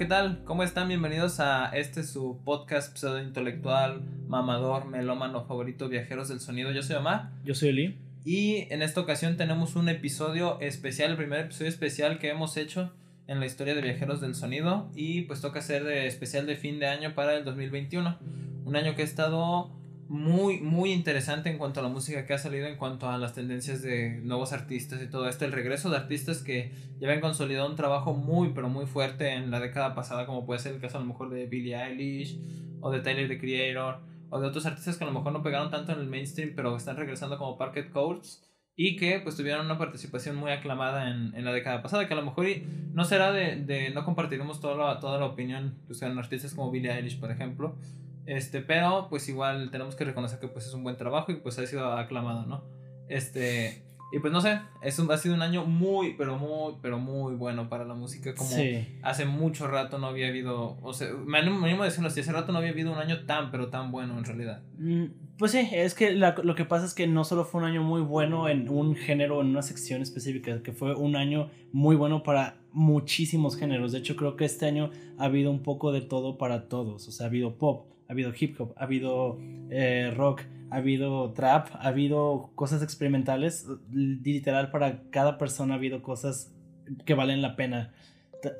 ¿qué tal? ¿Cómo están? Bienvenidos a este su podcast pseudo intelectual, mamador, melómano favorito, viajeros del sonido. Yo soy Omar. Yo soy Eli. Y en esta ocasión tenemos un episodio especial, el primer episodio especial que hemos hecho en la historia de viajeros del sonido. Y pues toca ser de especial de fin de año para el 2021. Un año que ha estado muy, muy interesante en cuanto a la música que ha salido, en cuanto a las tendencias de nuevos artistas y todo esto. El regreso de artistas que ya habían consolidado un trabajo muy, pero muy fuerte en la década pasada, como puede ser el caso a lo mejor de Billie Eilish o de Tyler the Creator o de otros artistas que a lo mejor no pegaron tanto en el mainstream, pero están regresando como Parket Codes y que pues tuvieron una participación muy aclamada en, en la década pasada, que a lo mejor no será de, de no compartiremos toda la, toda la opinión pues, en artistas como Billie Eilish, por ejemplo, este, pero pues igual tenemos que reconocer que pues es un buen trabajo y pues ha sido aclamado, ¿no? Este, y pues no sé, es un, ha sido un año muy, pero muy, pero muy bueno para la música. Como hace mucho rato no había habido, o sea, me animo a decirlo así, hace rato no había habido un año tan, pero tan bueno en realidad. Mm, pues sí, es que lo que pasa es que no solo fue un año muy bueno en un género, en una sección específica, que fue un año muy bueno para muchísimos géneros. De hecho, creo que este año ha habido un poco de todo para todos. O sea, ha habido pop, ha habido hip hop, ha habido eh, rock, ha habido trap, ha habido cosas experimentales. Literal, para cada persona ha habido cosas que valen la pena.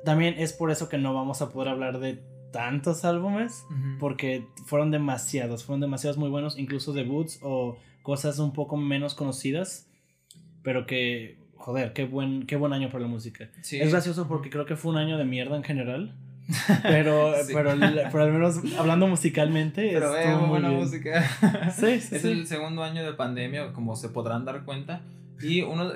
también es por eso que no vamos a poder hablar de tantos álbumes, porque fueron demasiados, fueron demasiados muy buenos, incluso debuts o cosas un poco menos conocidas, pero que, joder, qué buen, qué buen año para la música. Es gracioso porque creo que fue un año de mierda en general. Pero, pero, pero, al menos hablando musicalmente. Pero es muy buena música. Sí, sí, es el segundo año de pandemia, como se podrán dar cuenta. Y uno,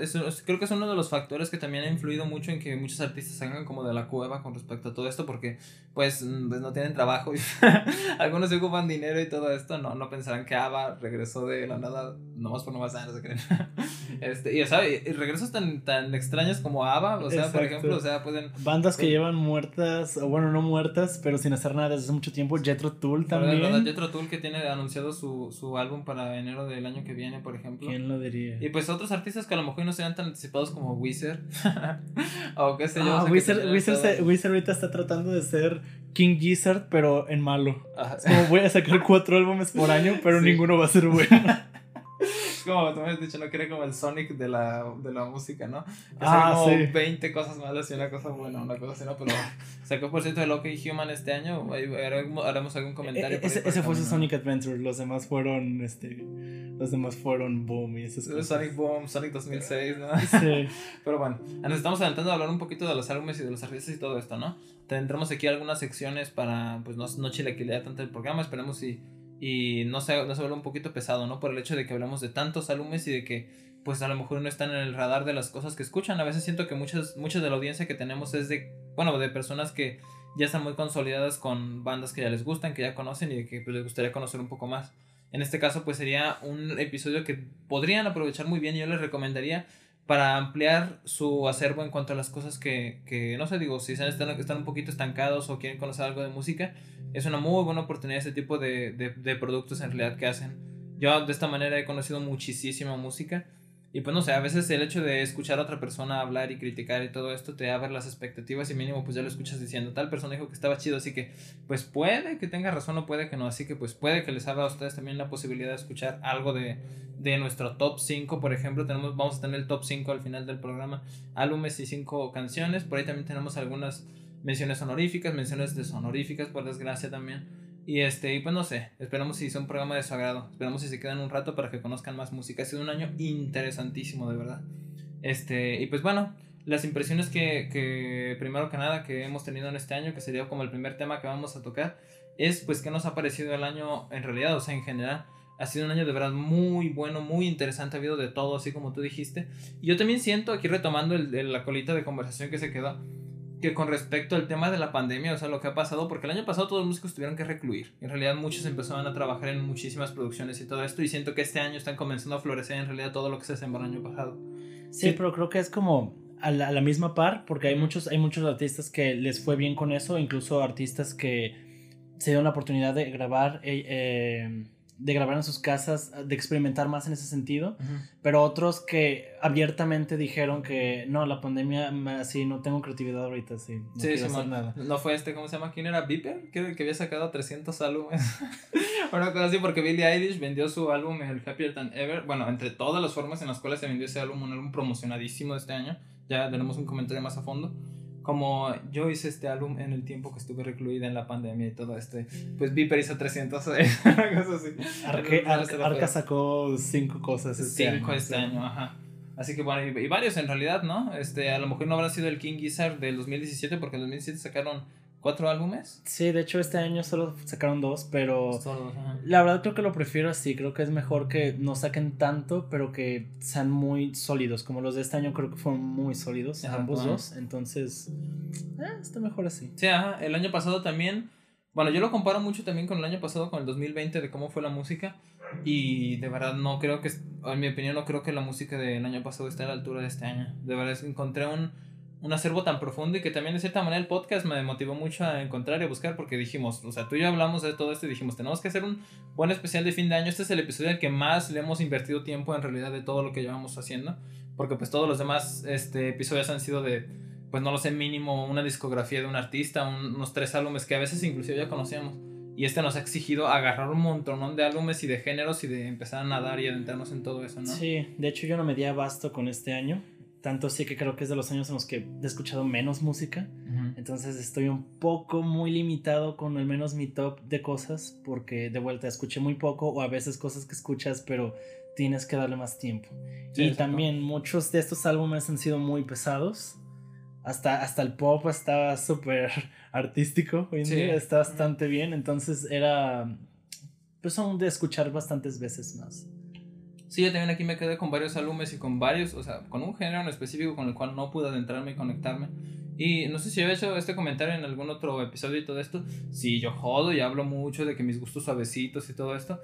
creo que es uno de los factores que también ha influido mucho en que muchos artistas salgan como de la cueva con respecto a todo esto, porque pues, mm, pues no tienen trabajo y algunos se ocupan dinero y todo esto, no, no pensarán que Ava regresó de la nada, nomás por nomás, ah, no se creen. este, y, o sea, y regresos tan, tan extraños como Ava, o sea, por ejemplo, o sea, pueden... Bandas que pues llevan muertas, o bueno, no muertas, pero sin hacer nada desde hace mucho tiempo, Jetro Tool también. Verdad, Jetro Tool que tiene anunciado su, su álbum para enero del año que viene, por ejemplo. ¿Quién lo diría? Y pues otros artistas que a lo mejor no sean tan anticipados como Wizard. o qué sé yo. Ah, Wizard, Wizard, ahorita está tratando de ser King Gizzard, pero en malo. como voy a sacar cuatro álbumes por año, pero ninguno va a ser bueno. como tú me has dicho, no quiere como el Sonic de la, de la música, ¿no? Que ah, como sí. 20 cosas malas y una cosa buena, una cosa así, ¿no? Pero sacó por cierto de Loki Human este año, haremos algún comentario. E, ese, ese fue su Sonic Adventure, los demás fueron, este, los demás fueron Boom y esas cosas. Sonic Boom, Sonic 2006, ¿no? Sí. Pero bueno, nos estamos adelantando a hablar un poquito de los álbumes y de los artistas y todo esto, ¿no? Tendremos aquí algunas secciones para, pues, no, no chilaquilear tanto el programa, esperemos si y no se, no se un poquito pesado, ¿no? Por el hecho de que hablamos de tantos álbumes y de que pues a lo mejor no están en el radar de las cosas que escuchan. A veces siento que muchas, muchas de la audiencia que tenemos es de, bueno, de personas que ya están muy consolidadas con bandas que ya les gustan, que ya conocen y que pues, les gustaría conocer un poco más. En este caso pues sería un episodio que podrían aprovechar muy bien yo les recomendaría para ampliar su acervo en cuanto a las cosas que, que no sé, digo, si están, están un poquito estancados o quieren conocer algo de música, es una muy buena oportunidad este tipo de, de, de productos en realidad que hacen. Yo de esta manera he conocido muchísima música y pues no sé, a veces el hecho de escuchar a otra persona hablar y criticar y todo esto te abre las expectativas y mínimo pues ya lo escuchas diciendo, tal persona dijo que estaba chido, así que pues puede que tenga razón o puede que no, así que pues puede que les abra a ustedes también la posibilidad de escuchar algo de, de nuestro top 5, por ejemplo, tenemos, vamos a tener el top 5 al final del programa, álbumes y 5 canciones, por ahí también tenemos algunas menciones honoríficas, menciones deshonoríficas, por desgracia también. Y este, y pues no sé, esperamos si sea un programa de su agrado. Esperamos si se quedan un rato para que conozcan más música. Ha sido un año interesantísimo, de verdad. Este, y pues bueno, las impresiones que, que primero que nada que hemos tenido en este año, que sería como el primer tema que vamos a tocar, es pues que nos ha parecido el año en realidad, o sea, en general. Ha sido un año de verdad muy bueno, muy interesante, ha habido de todo, así como tú dijiste. Y yo también siento, aquí retomando el, la colita de conversación que se quedó, que con respecto al tema de la pandemia, o sea, lo que ha pasado, porque el año pasado todos los músicos tuvieron que recluir. En realidad muchos empezaban a trabajar en muchísimas producciones y todo esto, y siento que este año están comenzando a florecer en realidad todo lo que se sembró el año pasado. Sí, pero creo que es como a la, misma par, porque hay muchos, hay muchos artistas que les fue bien con eso, incluso artistas que se dieron la oportunidad de grabar eh, eh, de grabar en sus casas, de experimentar más en ese sentido, pero otros que abiertamente dijeron que no, la pandemia, así no tengo creatividad ahorita, sí, no sí, sí, nada. No fue este, ¿cómo se llama? ¿Quién era? Viper, que, que había sacado 300 álbumes. Una cosa así, porque Billie Eilish vendió su álbum, el Happier Than Ever, bueno, entre todas las formas en las cuales se vendió ese álbum, un álbum promocionadísimo de este año, ya tenemos un comentario más a fondo como yo hice este álbum en el tiempo que estuve recluida en la pandemia y todo este, pues Viper hizo 300, cosas así. Arca, sacó cinco cosas este cinco año. este año, ajá. Así que bueno, y, varios en realidad, ¿no? Este, a lo mejor no habrá sido el King Gizzard del 2017 porque en el 2017 sacaron cuatro álbumes. Sí, de hecho este año solo sacaron dos, pero la verdad creo que lo prefiero así, creo que es mejor que no saquen tanto, pero que sean muy sólidos, como los de este año creo que fueron muy sólidos, ambos dos, entonces eh, está mejor así. Sí, ajá, el año pasado también, bueno, yo lo comparo mucho también con el año pasado, con el 2020, de cómo fue la música, y de verdad no creo que, en mi opinión, no creo que la música del año pasado esté a la altura de este año. De verdad encontré un un acervo tan profundo y que también de cierta manera el podcast me motivó mucho a encontrar y a buscar porque dijimos, o sea, tú y yo hablamos de todo esto y dijimos, tenemos que hacer un buen especial de fin de año. Este es el episodio en el que más le hemos invertido tiempo en realidad de todo lo que llevamos haciendo, porque pues todos los demás este, episodios han sido de, pues no lo sé, mínimo una discografía de un artista, unos tres álbumes que a veces inclusive ya conocíamos. Y este nos ha exigido agarrar un montón de álbumes y de géneros y de empezar a nadar y adentrarnos en todo eso, ¿no? Sí, de hecho yo no me di abasto con este año. Tanto sí que creo que es de los años en los que he escuchado menos música. Entonces estoy un poco muy limitado con al menos mi top de cosas. Porque de vuelta escuché muy poco o a veces cosas que escuchas, pero tienes que darle más tiempo. y también muchos de estos álbumes han sido muy pesados. Hasta, hasta el pop estaba súper artístico hoy en día, está bastante bien. Entonces era. Pues son de escuchar bastantes veces más. Sí, yo también aquí me quedé con varios álbumes y con varios, o sea, con un género en específico con el cual no pude adentrarme y conectarme. Y no sé si he hecho este comentario en algún otro episodio y todo esto. Sí, yo jodo y hablo mucho de que mis gustos suavecitos y todo esto.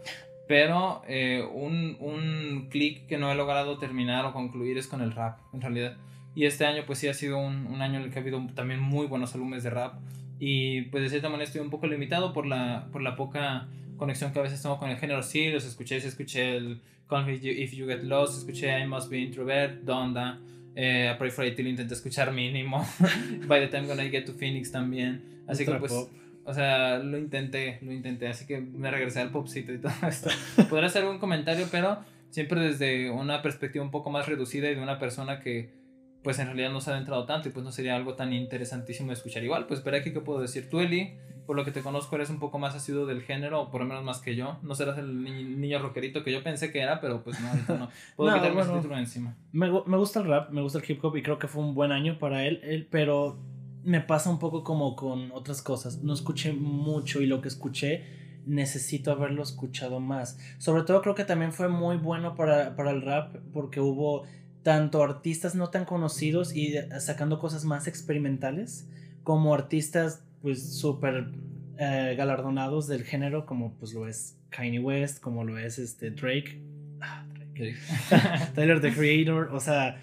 Pero eh, un, un clic que no he logrado terminar o concluir es con el rap, en realidad. Y este año pues sí ha sido un, un año en el que ha habido también muy buenos álbumes de rap. Y pues de cierta manera estoy un poco limitado por la, por la poca conexión que a veces tengo con el género. Sí, los escuché, escuché el If You Get Lost, escuché I Must Be Introvert, Donda, eh, Pray for It, intenté escuchar mínimo. By the Time Gonna Get to Phoenix también. Así que pues, o sea, lo intenté, lo intenté, así que me regresé al popcito y todo esto. Podría hacer un comentario, pero siempre desde una perspectiva un poco más reducida y de una persona que pues en realidad no se ha adentrado tanto y pues no sería algo tan interesantísimo de escuchar igual. Pues espera aquí, ¿qué puedo decir? Tú, Eli, por lo que te conozco, eres un poco más asiduo del género, o por lo menos más que yo. No serás el niño rockerito que yo pensé que era, pero pues no, ahorita no. Puedo quitarme ese título encima. Me, me, gusta el rap, me gusta el hip hop y creo que fue un buen año para él, él, pero me pasa un poco como con otras cosas. No escuché mucho y lo que escuché necesito haberlo escuchado más. Sobre todo creo que también fue muy bueno para, para el rap porque hubo tanto artistas no tan conocidos y sacando cosas más experimentales como artistas pues súper eh, galardonados del género como pues lo es Kanye West, como lo es este Drake, ah, Tyler the Creator, o sea,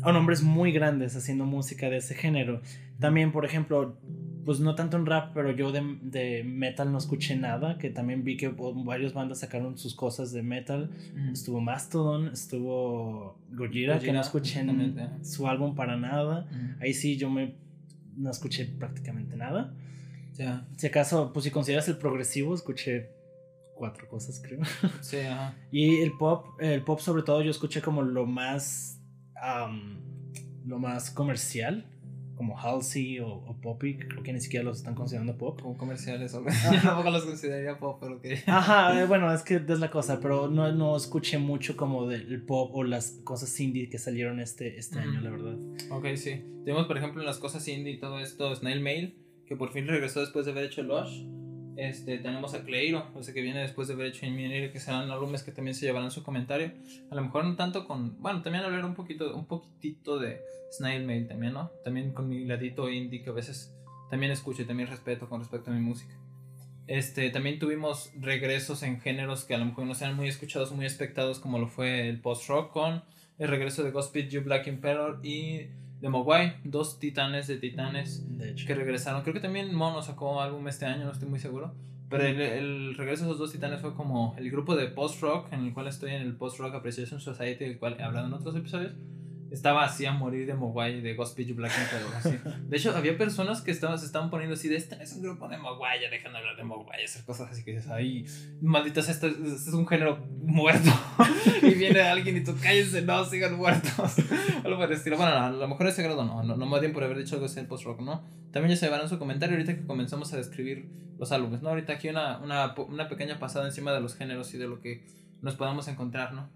son hombres muy grandes haciendo música de ese género. También, por ejemplo, pues no tanto en rap, pero yo de, metal no escuché nada, que también vi que varias bandas sacaron sus cosas de metal. Estuvo Mastodon, estuvo Gojira, que no escuché su álbum para nada. Ahí sí yo me no escuché prácticamente nada. Ya. Si acaso, pues si consideras el progresivo, escuché cuatro cosas, creo. Sí, ajá. Y el pop, el pop sobre todo yo escuché como lo más lo más comercial como Halsey o, Poppy, creo que ni siquiera los están considerando pop. Como comerciales, Yo tampoco los consideraría pop, pero que. Ajá, eh, bueno, es que es la cosa, pero no, no escuché mucho como del pop o las cosas indie que salieron este, este año, la verdad. Ok, sí. Tenemos, por ejemplo, en las cosas indie y todo esto, Snail Mail, que por fin regresó después de haber hecho Lush. Este, tenemos a Cleiro, o sea que viene después de hecho Inminir, que serán álbumes que también se llevarán su comentario. A lo mejor no tanto con. Bueno, también hablar un poquito, un poquitito de Snail Mail también, ¿no? También con mi ladito indie que a veces también escucho y también respeto con respecto a mi música. Este, también tuvimos regresos en géneros que a lo mejor no sean muy escuchados, muy expectados, como lo fue el post-rock con el regreso de Gospel You Black Emperor y de Mogwai, dos titanes de titanes que regresaron. Creo que también Mono sacó álbum este año, no estoy muy seguro. Pero el, regreso de esos dos titanes fue como el grupo de post-rock, en el cual estoy en el post-rock Appreciation Society, del cual he hablado en otros episodios estaba así a morir de Mogwai, de Ghost Pitch Black así. De hecho, había personas que estaban, se estaban poniendo así de este es un grupo de Mogwai, ya dejan de hablar de Mogwai, esas cosas así que dices, ay, malditas, este, este, es un género muerto. y viene alguien y tú cállense, no, sigan muertos. algo por estilo. Bueno, a lo mejor ese grado no, no, no más bien por haber dicho algo así en post-rock, ¿no? También ya se en su comentario ahorita que comenzamos a describir los álbumes, ¿no? Ahorita aquí una, una, una pequeña pasada encima de los géneros y de lo que nos podamos encontrar, ¿no?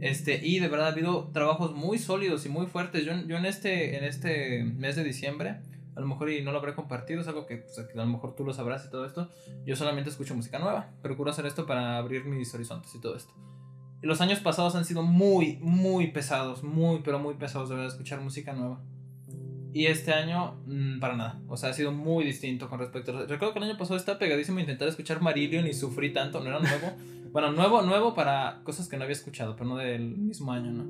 Este, y de verdad ha habido trabajos muy sólidos y muy fuertes. Yo, yo en, este, en este mes de diciembre, a lo mejor y no lo habré compartido, es algo que, pues, a lo mejor tú lo sabrás y todo esto. Yo solamente escucho música nueva. Procuro hacer esto para abrir mis horizontes y todo esto. Los años pasados han sido muy, muy pesados, muy, pero muy pesados de verdad escuchar música nueva. Y este año, mm, para nada. O sea, ha sido muy distinto con respecto a... Recuerdo que el año pasado estaba pegadísimo intentar escuchar Marillion y sufrí tanto, no era nuevo. Bueno, nuevo, nuevo para cosas que no había escuchado, pero no del mismo año, ¿no?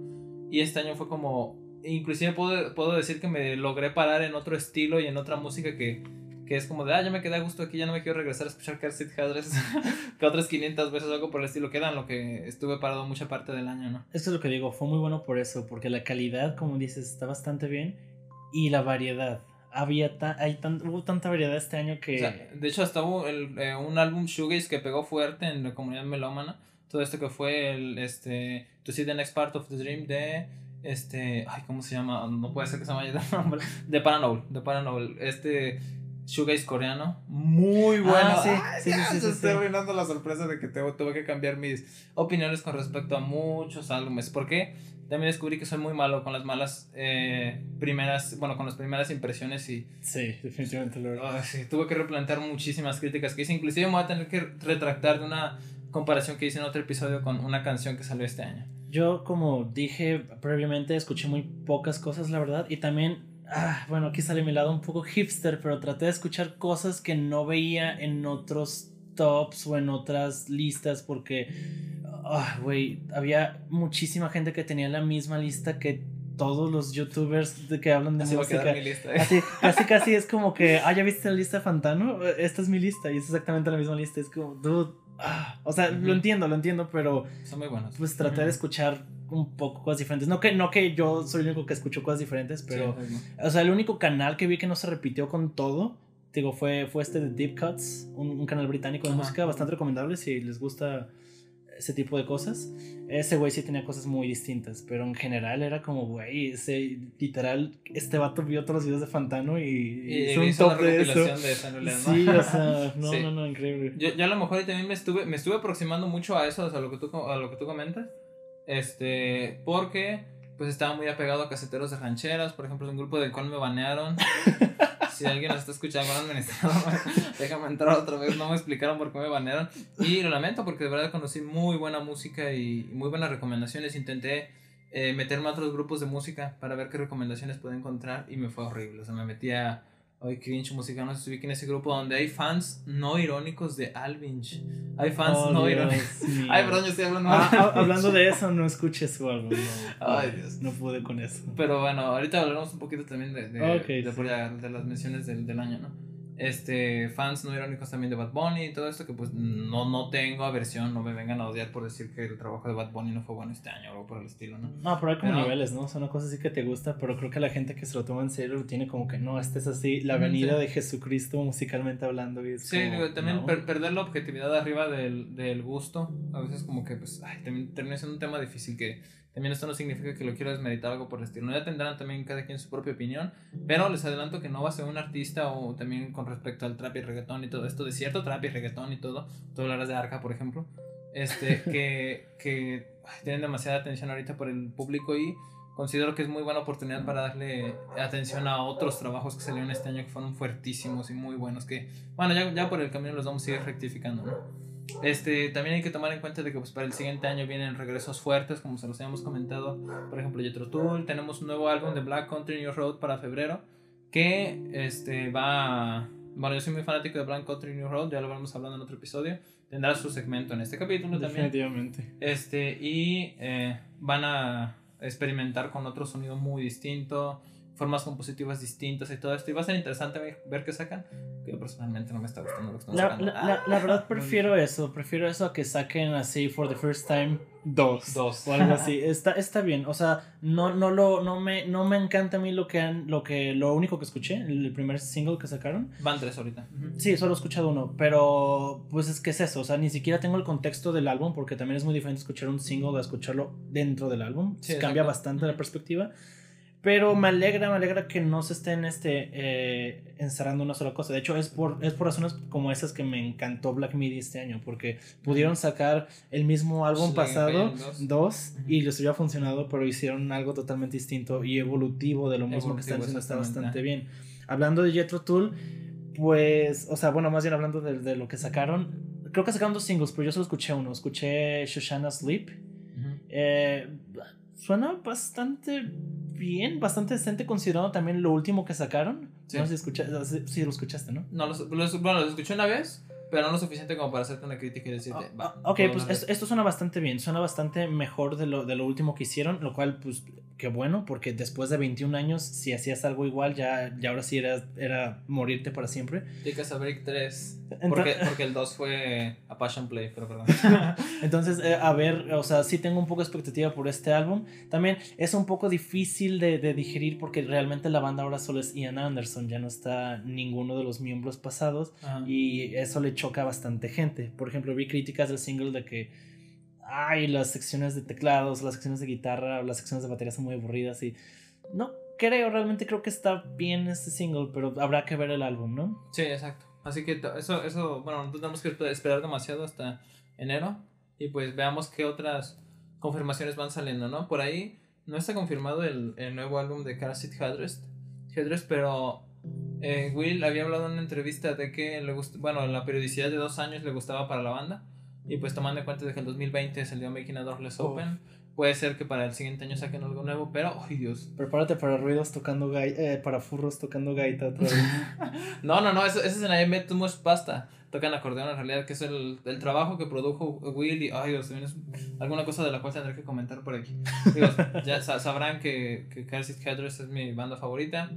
Y este año fue como, inclusive puedo, puedo decir que me logré parar en otro estilo y en otra música que, que es como de, ah, ya me quedé a gusto aquí, ya no me quiero regresar a escuchar Car Seat que otras 500 veces algo por el estilo, que lo que estuve parado mucha parte del año, ¿no? Esto es lo que digo, fue muy bueno por eso, porque la calidad, como dices, está bastante bien y la variedad había hay hubo tanta variedad este año que... de hecho, hasta hubo el, eh, un álbum Shoegaze que pegó fuerte en la comunidad melómana. Todo esto que fue el, este, To See the Next Part of the Dream de, este, ay, ¿cómo se llama? No puede ser que se llame el nombre. De Paranol, de Paranol. Este shoegaze coreano. Muy bueno. Ah, sí, sí, sí, sí, estoy arruinando la sorpresa de que tuve que cambiar mis opiniones con respecto a muchos álbumes. ¿Por qué? También descubrí que soy muy malo con las malas eh, primeras, bueno, con las primeras impresiones y... Sí, definitivamente lo oh, sí, tuve que replantear muchísimas críticas que hice, inclusive me voy a tener que retractar de una comparación que hice en otro episodio con una canción que salió este año. Yo, como dije previamente, escuché muy pocas cosas, la verdad, y también, ah, bueno, aquí sale mi lado un poco hipster, pero traté de escuchar cosas que no veía en otros tops o en otras listas porque güey, había muchísima gente que tenía la misma lista que todos los youtubers de que hablan de música. lista, ¿eh? Así, casi casi es como que, ah, ya viste la lista de Fantano, esta es mi lista y es exactamente la misma lista. Es como, dude, ah, o sea, lo entiendo, lo entiendo, pero son muy buenos. Pues traté de escuchar un poco cosas diferentes. No que, no que yo soy el único que escucho cosas diferentes, pero, o sea, el único canal que vi que no se repitió con todo, digo, fue, fue este de Deep Cuts, un, canal británico de música bastante recomendable si les gusta ese tipo de cosas. Ese güey sí tenía cosas muy distintas, pero en general era como, güey, ese literal, este vato vio todos los videos de Fantano y, hizo un top de eso. De Sí, o sea, no, no, no, increíble. Yo, yo, a lo mejor también me estuve, me estuve aproximando mucho a eso, a lo que tú, a lo que tú comentas, este, porque pues estaba muy apegado a caseteros de rancheras, por ejemplo, un grupo del cual me banearon. si alguien nos está escuchando, déjame entrar otra vez. No me explicaron por qué me banearon. Y lo lamento porque de verdad conocí muy buena música y muy buenas recomendaciones. Intenté eh, meterme a otros grupos de música para ver qué recomendaciones puedo encontrar y me fue horrible. O sea, me metí Ay, cringe musical, no sé en ese grupo donde hay fans no irónicos de Alvinch. Hay fans oh, no irónicos. Ay, perdón, yo estoy hablando ah, Hablando de eso, no escuches su álbum. No, Ay, Dios. No pude con eso. Pero bueno, ahorita hablaremos un poquito también de, de, de las menciones del, del año, ¿no? Este, fans no irónicos también de Bad Bunny y todo esto, que pues no, no tengo aversión, no me vengan a odiar por decir que el trabajo de Bad Bunny no fue bueno este año o algo por el estilo, ¿no? No, pero hay como niveles, ¿no? Son cosas así que te gusta, pero creo que la gente que se lo toma en serio tiene como que no, este es así, la venida de Jesucristo musicalmente hablando. Y sí, también perder la objetividad arriba del, del, gusto, a veces como que pues, ay, también termina siendo un tema difícil que también esto no significa que lo quiero desmeditar algo por el estilo. Ya tendrán también cada quien su propia opinión. Pero les adelanto que no va a ser un artista o también con respecto al trap y reggaetón y todo esto, de cierto trap y reggaetón y todo. Tú hablarás de Arca, por ejemplo. Este, que, que tienen demasiada atención ahorita por el público y considero que es muy buena oportunidad para darle atención a otros trabajos que salieron este año que fueron fuertísimos y muy buenos. Que, bueno, ya, ya por el camino los vamos a ir rectificando, ¿no? Este, también hay que tomar en cuenta de que pues, para el siguiente año vienen regresos fuertes, como se los habíamos comentado. Por ejemplo, Jetro Tool. Tenemos un nuevo álbum de Black Country New Road para febrero. Que este, va. Bueno, yo soy muy fanático de Black Country New Road, ya lo vamos hablando en otro episodio. Tendrá su segmento en este capítulo también. Definitivamente. Este, y eh, van a experimentar con otro sonido muy distinto formas compositivas distintas y todo esto. Y va a ser interesante ver, qué sacan. Que yo personalmente no me está gustando lo que están sacando. La, la, verdad prefiero eso. Prefiero eso a que saquen así for the first time dos. Dos. O algo así. Está, está bien. O sea, no, no, lo, no, me, no me encanta a mí lo que han, lo que lo único que escuché, el primer single que sacaron. Van tres ahorita. Sí, solo he escuchado uno. Pero pues es que es eso. O sea, ni siquiera tengo el contexto del álbum porque también es muy diferente escuchar un single a escucharlo dentro del álbum. Cambia bastante la perspectiva. Pero me alegra, me alegra que no se estén este, eh, encerrando una sola cosa. De hecho, es por, es por razones como esas que me encantó Black Midi este año, porque pudieron sacar el mismo álbum pasado, dos, y les había funcionado, pero hicieron algo totalmente distinto y evolutivo de lo mismo que están haciendo, está bastante bien. Hablando de Jetro Tool, pues, o sea, bueno, más bien hablando de, de, lo que sacaron, creo que sacaron dos singles, pero yo solo escuché uno, escuché Shoshana Sleep. eh, suena bastante bien, bastante decente considerando también lo último que sacaron. No sé si, si, lo escuchaste, ¿no? No, los, bueno, lo escuché una vez, pero no lo suficiente como para hacerte una crítica y decirte, ah, va. Ok, pues esto, suena bastante bien, suena bastante mejor de lo, de lo último que hicieron, lo cual, pues, qué bueno, porque después de 21 años, si hacías algo igual, ya, ya ahora sí era, era morirte para siempre. Ticas a Break 3, porque, porque el 2 fue a Passion Play, pero perdón. Entonces, eh, a ver, o sea, sí tengo un poco de expectativa por este álbum. También es un poco difícil de, de digerir porque realmente la banda ahora solo es Ian Anderson, ya no está ninguno de los miembros pasados y eso le choca a bastante gente. Por ejemplo, vi críticas del single de que ay, las secciones de teclados, las secciones de guitarra, las secciones de batería son muy aburridas y no creo, realmente creo que está bien este single, pero habrá que ver el álbum, ¿no? Sí, exacto. Así que eso, eso bueno, tenemos que esperar demasiado hasta enero y pues veamos qué otras confirmaciones van saliendo, ¿no? Por ahí no está confirmado el, el nuevo álbum de Car Seat Headrest, Headrest, pero eh, Will había hablado en una entrevista de que le gust bueno, la periodicidad de dos años le gustaba para la banda y pues tomando en cuenta de que el 2020 salió Making a Doorless Open, puede ser que para el siguiente año saquen algo nuevo, pero, ¡ay Dios! Prepárate para ruidos tocando gaita, eh, para furros tocando gaita otra vez. no, no, no, eso, es en Met Too Much Pasta. Tocan acordeón en realidad, que es el, el trabajo que produjo Will y, ay Dios, es alguna cosa de la cual tendré que comentar por aquí. Digo, ya sabrán que, que Headrest es mi banda favorita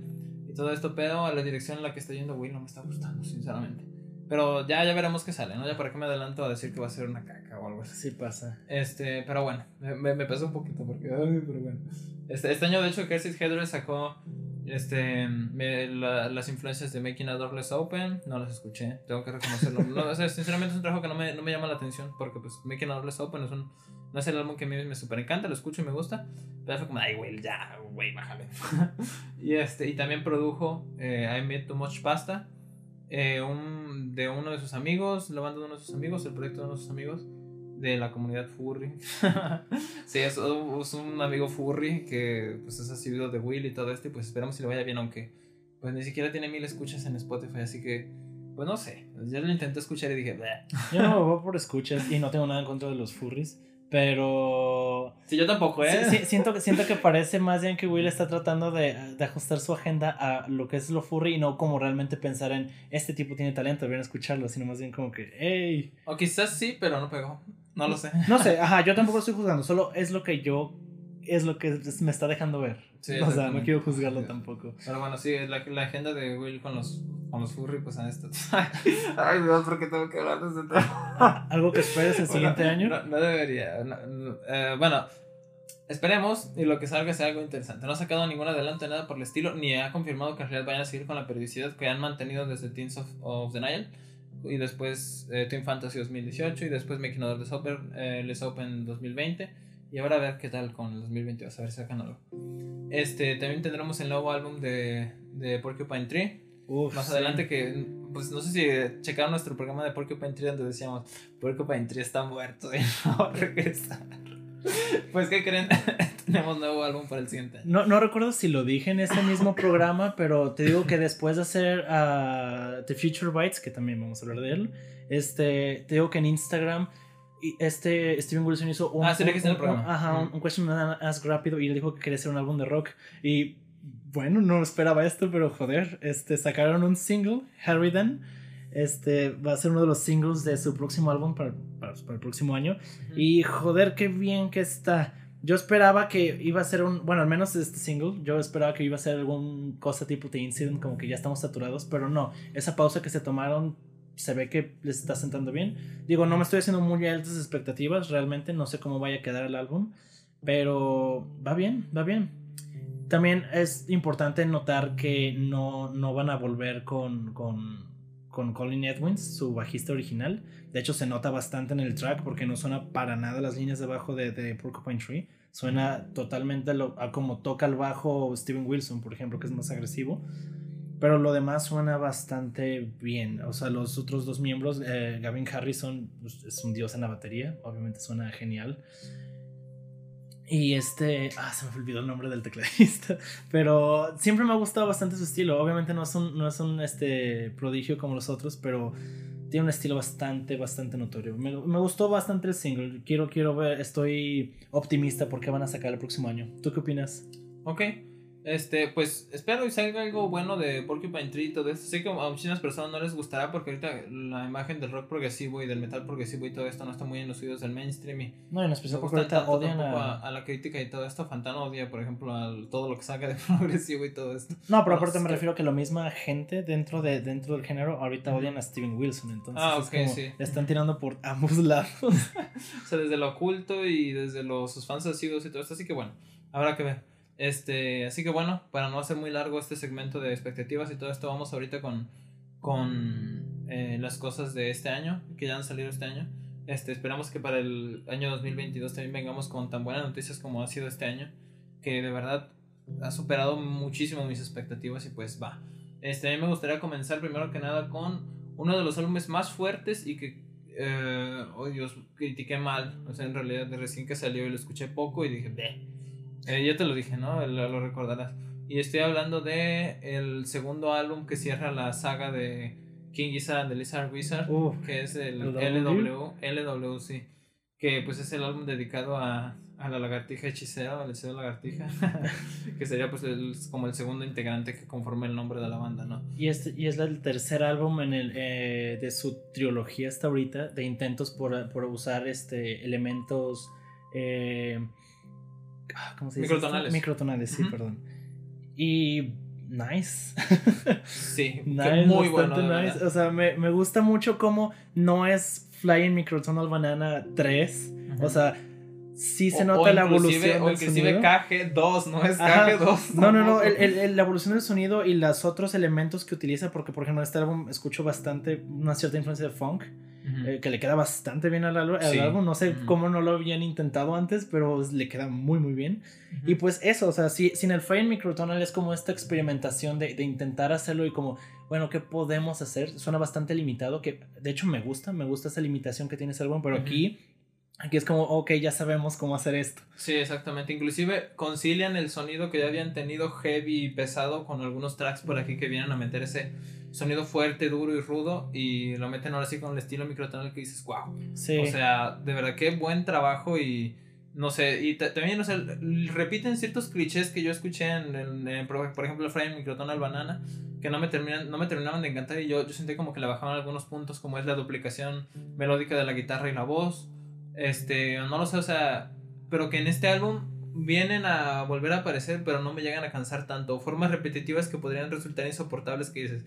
todo esto, pero la dirección en la que está yendo Will no me está gustando, sinceramente. Pero ya, ya veremos qué sale, ¿no? Ya para qué me adelanto a decir que va a ser una caca o algo así. Sí pasa. Este, pero bueno, me, me pesa un poquito porque, ay, pero bueno. Este, este año, de hecho, Kersey Hedres sacó este, las influencias de Making a Doorless Open. No las escuché, tengo que reconocerlo. no, o sea, sinceramente es un trabajo que no me, no me llama la atención porque, pues, Making a Doorless Open es un, no es el álbum que a mí me super encanta, lo escucho y me gusta. Pero fue como, ay, güey, ya, güey, bájale. y, este, y también produjo eh, I Made Too Much Pasta eh, de uno de sus amigos, la banda de uno de sus amigos, el proyecto de uno de sus amigos de la comunidad furry. sí, es, un amigo furry que pues es asiduo de Will y todo esto y pues esperamos si le vaya bien, aunque pues ni siquiera tiene mil escuchas en Spotify, así que pues no sé, ya lo intenté escuchar y dije, yo no me voy por escuchas y no tengo nada en contra de los furries. Pero. Sí, yo tampoco, ¿eh? Sí, siento, siento que parece más bien que Will está tratando de, de, ajustar su agenda a lo que es lo furry y no como realmente pensar en este tipo tiene talento, deberían escucharlo, sino más bien como que, hey. O quizás sí, pero no pegó. No lo sé. No sé, ajá, yo tampoco estoy juzgando, solo es lo que yo. Es lo que me está dejando ver. Sí, o sea, no quiero juzgarlo tampoco. Pero bueno, sí, la, la agenda de Will con los con los furry, pues en esto. Ay, Dios, ¿por qué tengo que hablar de ese tema? ¿Algo que esperes el siguiente año? No, debería. Eh, bueno, esperemos y lo que salga sea algo interesante. No ha sacado ningún adelanto, nada por el estilo, ni ha confirmado que en realidad vayan a seguir con la periodicidad que han mantenido desde Teens of, of the Nile. Y después eh, Team Fantasy 2018 y después Making Other Les Open, eh, Les Open 2020. Y ahora a ver qué tal con el 2022, a ver si sacan algo. Este, también tendremos el nuevo álbum de, de Porcupine Tree más adelante que, pues no sé si checaron nuestro programa de Porcupine Tree donde decíamos, Porcupine Tree está muerto y no va a regresar. Pues, ¿qué creen? Tenemos nuevo álbum para el siguiente No, no recuerdo si lo dije en ese mismo programa, pero te digo que después de hacer uh, The Future Bites, que también vamos a hablar de él, este, te digo que en Instagram este Steven Wilson hizo un, ah, sí, un, un, programa. Ajá, un, un, question and ask rápido y él dijo que quería hacer un álbum de rock y bueno, no esperaba esto, pero joder, este, sacaron un single, Harridan. Este va a ser uno de los singles de su próximo álbum para, para, el próximo año. Y joder, qué bien que está. yo esperaba que iba a ser un, bueno, al menos este single, yo esperaba que iba a ser algún cosa tipo The Incident, como que ya estamos saturados, pero no, esa pausa que se tomaron se ve que les está sentando bien. Digo, no me estoy haciendo muy altas expectativas, realmente no sé cómo vaya a quedar el álbum, pero va bien, va bien. También es importante notar que no, no van a volver con, con, con Colin Edwins, su bajista original. De hecho, se nota bastante en el track porque no suena para nada las líneas de bajo de, de Porcupine Tree. Suena totalmente a, como toca el bajo Steven Wilson, por ejemplo, que es más agresivo. Pero lo demás suena bastante bien. O sea, los otros dos miembros, eh, Gavin Harrison pues, es un dios en la batería. Obviamente suena genial. Y este. Ah, se me olvidó el nombre del tecladista. Pero siempre me ha gustado bastante su estilo. Obviamente no es un, no es un este, prodigio como los otros, pero tiene un estilo bastante, bastante notorio. Me, gustó bastante el single. Quiero, quiero ver. Estoy optimista porque van a sacar el próximo año. ¿Tú qué opinas? Ok. Este, pues espero y salga algo bueno de Porcupine Tree y todo esto. Sé que a muchas personas no les gustará porque ahorita la imagen del rock progresivo y del metal progresivo y todo esto no está muy en los oídos del mainstream. Y no, en especial porque ahorita odian a... a... la crítica y todo esto. Fantano odia, por ejemplo, a todo lo que saca de progresivo y todo esto. No, pero aparte me refiero a que la misma gente dentro, de, dentro del género ahorita odian a Steven Wilson. Entonces, ah, ok, sí. Le están tirando por ambos lados. o sea, desde lo oculto y desde los sus fans asiduos y todo esto. Así que bueno, habrá que ver. Este, así que bueno, para no hacer muy largo este segmento de expectativas y todo esto, vamos ahorita con, con eh, las cosas de este año, que ya han salido este año. Este, esperamos que para el año 2022 también vengamos con tan buenas noticias como ha sido este año, que de verdad ha superado muchísimo mis expectativas y pues va. Este, a mí me gustaría comenzar primero que nada con uno de los álbumes más fuertes y que, eh, oh Dios, critiqué mal. O sea, en realidad recién que salió lo escuché poco y dije, ve eh, ya te lo dije, ¿no? Lo, recordarás. Y estoy hablando de el segundo álbum que cierra la saga de King Gizzard and the Lizard Wizard, que es el LW, LW, sí. Que pues es el álbum dedicado a, a la lagartija hechicera, al hechicero lagartija, que sería pues el, como el segundo integrante que conforma el nombre de la banda, ¿no? Y, este, y es el tercer álbum en el, eh, de su trilogía hasta ahorita, de intentos por, por usar este, elementos... Eh, ¿Cómo se dice? Microtonales. Microtonales, sí, perdón. Y nice. Sí, muy bueno. Nice. O sea, me, me, gusta mucho cómo no es Flying Microtonal Banana 3. O sea, sí se nota la evolución. O inclusive KG2, no es KG2. No, no, no, el, el, la evolución del sonido y los otros elementos que utiliza, porque por ejemplo en este álbum escucho bastante una cierta influencia de funk. Eh, que le queda bastante bien al, álbum. No sé cómo no lo habían intentado antes, pero le queda muy, muy bien. Y pues eso, o sea, si, sin el Fire Microtonal es como esta experimentación de, de, intentar hacerlo y como, bueno, ¿qué podemos hacer? Suena bastante limitado, que de hecho me gusta, me gusta esa limitación que tiene ese álbum, pero aquí Aquí es como, ok, ya sabemos cómo hacer esto. Sí, exactamente. Inclusive concilian el sonido que ya habían tenido heavy y pesado con algunos tracks por aquí que vienen a meter ese sonido fuerte, duro y rudo y lo meten ahora sí con el estilo microtonal que dices, wow. Sí. O sea, de verdad qué buen trabajo y no sé, y también, o sea, repiten ciertos clichés que yo escuché en, por ejemplo, el frame microtonal banana, que no me, terminan, no me terminaban de encantar y yo, yo sentí como que le bajaban algunos puntos como es la duplicación melódica de la guitarra y la voz este, no lo sé, o sea, pero que en este álbum vienen a volver a aparecer, pero no me llegan a cansar tanto. Formas repetitivas que podrían resultar insoportables que dices,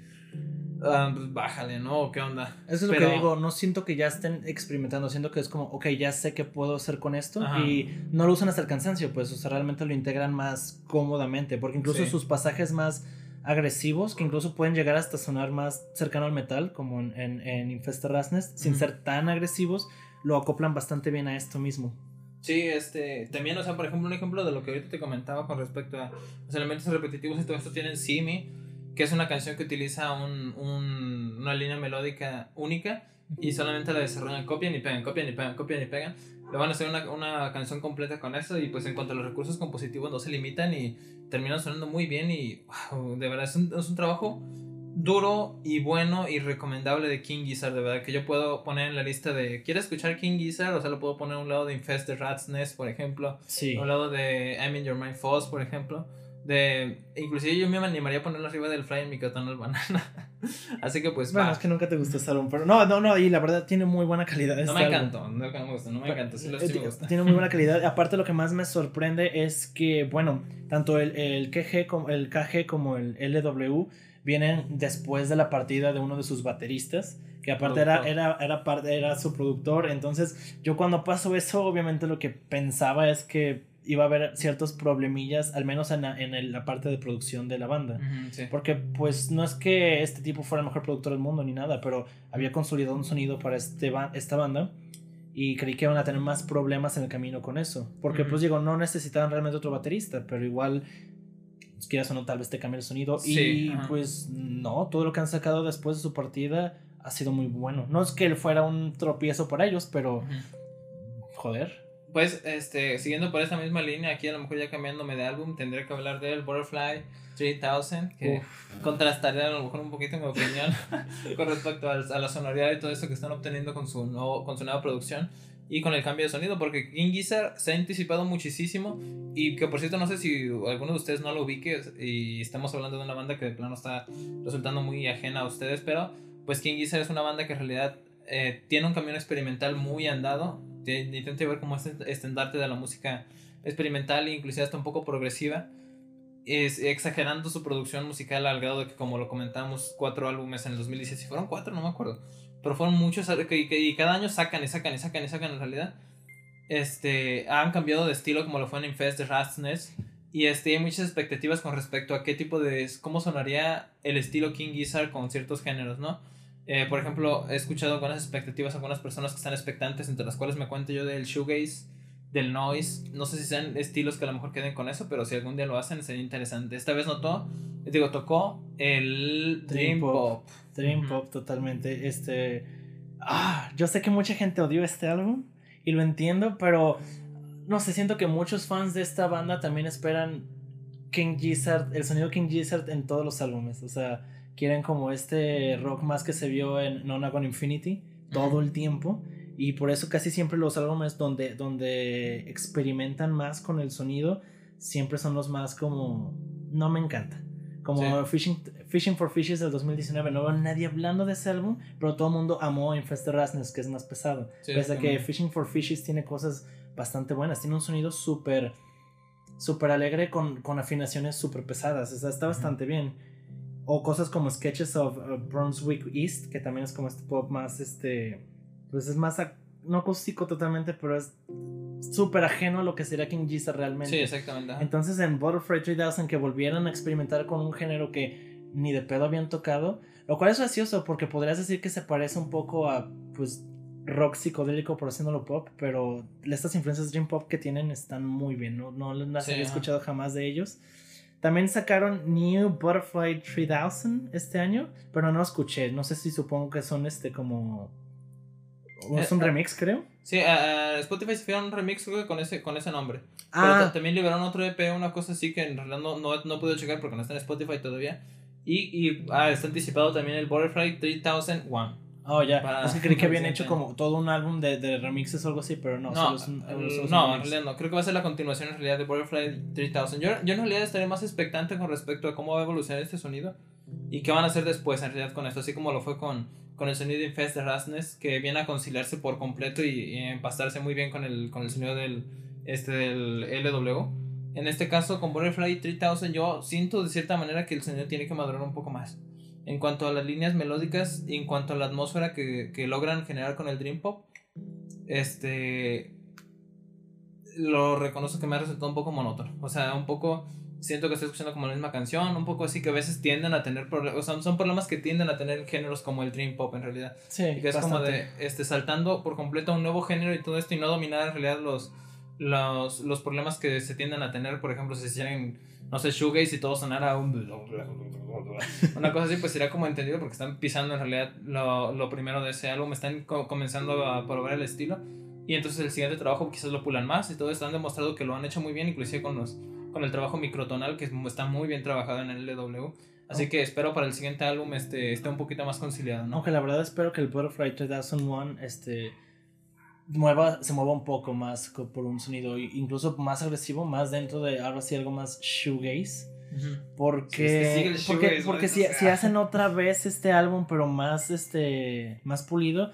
ah, pues bájale, ¿no? ¿Qué onda? Eso es lo que digo, no siento que ya estén experimentando, siento que es como, ok, ya sé qué puedo hacer con esto y no lo usan hasta el cansancio, pues, o sea, realmente lo integran más cómodamente, porque incluso sus pasajes más agresivos, que incluso pueden llegar hasta sonar más cercano al metal, como en, en, en Infesta sin ser tan agresivos, lo acoplan bastante bien a esto mismo. Sí, este, también, o sea, por ejemplo, un ejemplo de lo que ahorita te comentaba con respecto a los elementos repetitivos y todo esto tienen Simi, que es una canción que utiliza un, un, una línea melódica única y solamente la desarrollan, copian y pegan, copian y pegan, copian y pegan. Le van a hacer una, una canción completa con eso y pues en cuanto a los recursos compositivos no se limitan y terminan sonando muy bien y wow, de verdad es un, es un trabajo duro y bueno y recomendable de King Gizzard, de verdad, que yo puedo poner en la lista de, ¿quieres escuchar King Gizzard? O sea, lo puedo poner a un lado de Infest the Rat's Nest, por ejemplo. Sí. A un lado de I'm in Your Mind Falls, por ejemplo. De, inclusive yo me animaría a ponerlo arriba del Fly en Microtonal Banana. Así que pues. Bueno, es que nunca te gustó este álbum, pero no, no, no, y la verdad tiene muy buena calidad. no me encantó, no, me gusta, no me encanta, sí, sí me gusta. Tiene muy buena calidad. Aparte, lo que más me sorprende es que, bueno, tanto el, el, KG, como, el KG como el LW vienen después de la partida de uno de sus bateristas que aparte era, era, era, parte, era su productor. Entonces, yo cuando pasó eso, obviamente lo que pensaba es que iba a haber ciertos problemillas, al menos en la, en la parte de producción de la banda. Porque pues no es que este tipo fuera el mejor productor del mundo ni nada, pero había consolidado un sonido para este esta banda y creí que iban a tener más problemas en el camino con eso. Porque pues digo, no necesitaban realmente otro baterista, pero igual quieras o no, tal vez te cambie el sonido. y pues no, todo lo que han sacado después de su partida ha sido muy bueno. No es que él fuera un tropiezo para ellos, pero joder. Pues, este, siguiendo por esta misma línea, aquí a lo mejor ya cambiándome de álbum, tendría que hablar del Butterfly 3000, que contrastaría a lo mejor un poquito mi opinión con respecto a, la sonoridad y todo eso que están obteniendo con su, nuevo, con su nueva producción y con el cambio de sonido, porque King Gizzard se ha anticipado muchísimo y que por cierto no sé si alguno de ustedes no lo ubique y estamos hablando de una banda que de plano está resultando muy ajena a ustedes, pero pues King Gizzard es una banda que en realidad eh, tiene un camino experimental muy andado, intenta ver como este estandarte de la música experimental e inclusive hasta un poco progresiva, es exagerando su producción musical al grado de que como lo comentamos, cuatro álbumes en el 2016, fueron cuatro, no me acuerdo, pero fueron muchos y cada año sacan y sacan y sacan y sacan en realidad. Este, han cambiado de estilo como lo fue en Infest de Rastness y este, hay muchas expectativas con respecto a qué tipo de. cómo sonaría el estilo King Gizzard con ciertos géneros, ¿no? Eh, por ejemplo, he escuchado algunas expectativas, algunas personas que están expectantes, entre las cuales me cuento yo del shoegaze, del noise. No sé si sean estilos que a lo mejor queden con eso, pero si algún día lo hacen sería interesante. Esta vez notó, digo, tocó el Dream, Pop. Dream Pop, totalmente. Este. Ah, yo sé que mucha gente odió este álbum y lo entiendo, pero no sé, siento que muchos fans de esta banda también esperan King Gizzard, el sonido King Gizzard en todos los álbumes. O sea, quieren como este rock más que se vio en Nonagon Infinity todo el tiempo. Y por eso casi siempre los álbumes donde, donde experimentan más con el sonido siempre son los más como... No me encanta. Como Fishing, Fishing for Fishes del 2019. No veo nadie hablando de ese álbum, pero todo el mundo amó Infested Rasness, que es más pesado. Pese a que Fishing for Fishes tiene cosas bastante buenas. Tiene un sonido súper súper alegre con, con afinaciones súper pesadas. O sea, está bastante bien. O cosas como Sketches of uh, Brunswick East, que también es como este pop más, este, pues es más, no acústico totalmente, pero es súper ajeno a lo que sería King Gizzard realmente. Sí, exactamente. Entonces en Butterfly 3000 que volvieran a experimentar con un género que ni de pedo habían tocado, lo cual es gracioso porque podrías decir que se parece un poco a, pues, rock psicodélico por haciéndolo pop, pero estas influencias dream pop que tienen están muy bien, no, no las había escuchado jamás de ellos. También sacaron New Butterfly 3000 este año, pero no escuché, no sé si supongo que son este como... Es un eh, remix, creo. Sí, Spotify se un remix con ese, con ese nombre. Ah. Pero también liberaron otro EP, una cosa así que en realidad no, no, no pude checar porque no está en Spotify todavía. Y, y ah, está anticipado también el Butterfly 3001. Oh, ya. es que creí que habían hecho como todo un álbum de, de remixes o algo así, pero no. No, solo no, en realidad no. Creo que va a ser la continuación en realidad de Butterfly 3000. Yo, yo en realidad estaré más expectante con respecto a cómo va a evolucionar este sonido y qué van a hacer después en realidad con esto, así como lo fue con, con el sonido de Infest de Rasness, que viene a conciliarse por completo y, empastarse muy bien con el, con el sonido del, este, del LW. En este caso, con Butterfly 3000, yo siento de cierta manera que el sonido tiene que madurar un poco más en cuanto a las líneas melódicas y en cuanto a la atmósfera que, que logran generar con el Dream Pop, este lo reconozco que me ha resultado un poco monótono. O sea, un poco siento que estoy escuchando como la misma canción, un poco así que a veces tienden a tener problemas, o sea, son problemas que tienden a tener géneros como el Dream Pop en realidad. Sí, y que es como de este, saltando por completo a un nuevo género y todo esto y no dominar en realidad los, los, los problemas que se tienden a tener, por ejemplo, si se hicieran no sé, shoegaze y todo sonara un... Una cosa así, pues sería como entendido porque están pisando en realidad lo, lo primero de ese álbum, están comenzando a probar el estilo y entonces el siguiente trabajo quizás lo pulan más y todo esto han demostrado que lo han hecho muy bien, inclusive con, los, con el trabajo microtonal que está muy bien trabajado en el LW. Así que espero para el siguiente álbum este, esté un poquito más conciliado, ¿no? Aunque la verdad espero que el Butterfly 3001 este mueva, se mueva un poco más por un sonido incluso más agresivo, más dentro de algo así, algo más shoegaze. Porque, porque, porque si, si, hacen otra vez este álbum, pero más este más pulido,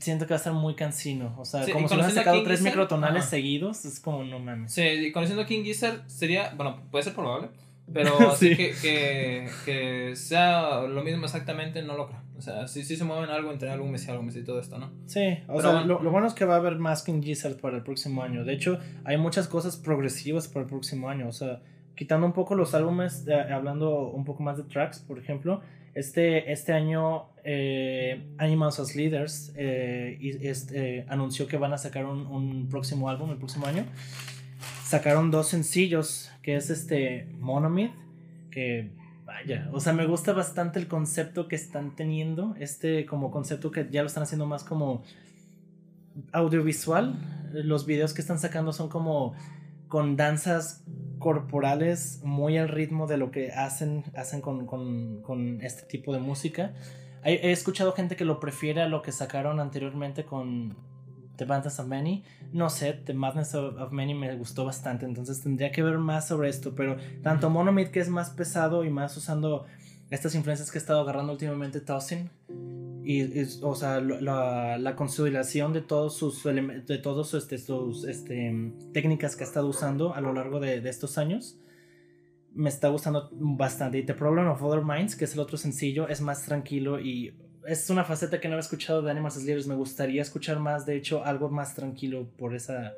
siento que va a estar muy cansino. O sea, como si hubieran sacado tres microtonales seguidos, es como no mames. Sí, y conociendo a King Gizzard sería, bueno, puede ser probable, pero así que, que, que, sea lo mismo exactamente, no lo creo. O sea, sí, sí se mueven algo entre álbumes y álbumes y todo esto, ¿no? Sí, o sea, lo, lo, bueno es que va a haber más King Gizzard para el próximo año. De hecho, hay muchas cosas progresivas para el próximo año. O sea, quitando un poco los álbumes, eh, hablando un poco más de tracks, por ejemplo, este, este año eh, Animals as Leaders eh, este, anunció que van a sacar un, un, próximo álbum el próximo año. Sacaron dos sencillos, que es este Monomyth, que vaya, o sea, me gusta bastante el concepto que están teniendo, este como concepto que ya lo están haciendo más como audiovisual. Los videos que están sacando son como con danzas corporales muy al ritmo de lo que hacen, hacen con, con, con este tipo de música. He, escuchado gente que lo prefiere a lo que sacaron anteriormente con The Madness of Many. No sé, The Madness of, Many me gustó bastante, entonces tendría que ver más sobre esto. Pero tanto Monomid, que es más pesado y más usando estas influencias que he estado agarrando últimamente, Tossing, y, o sea, la, la, consolidación de todos sus de todos este, sus este, técnicas que ha estado usando a lo largo de, de, estos años me está gustando bastante y The Problem of Other Minds que es el otro sencillo es más tranquilo y es una faceta que no he escuchado de Animals as Leaders me gustaría escuchar más de hecho algo más tranquilo por esa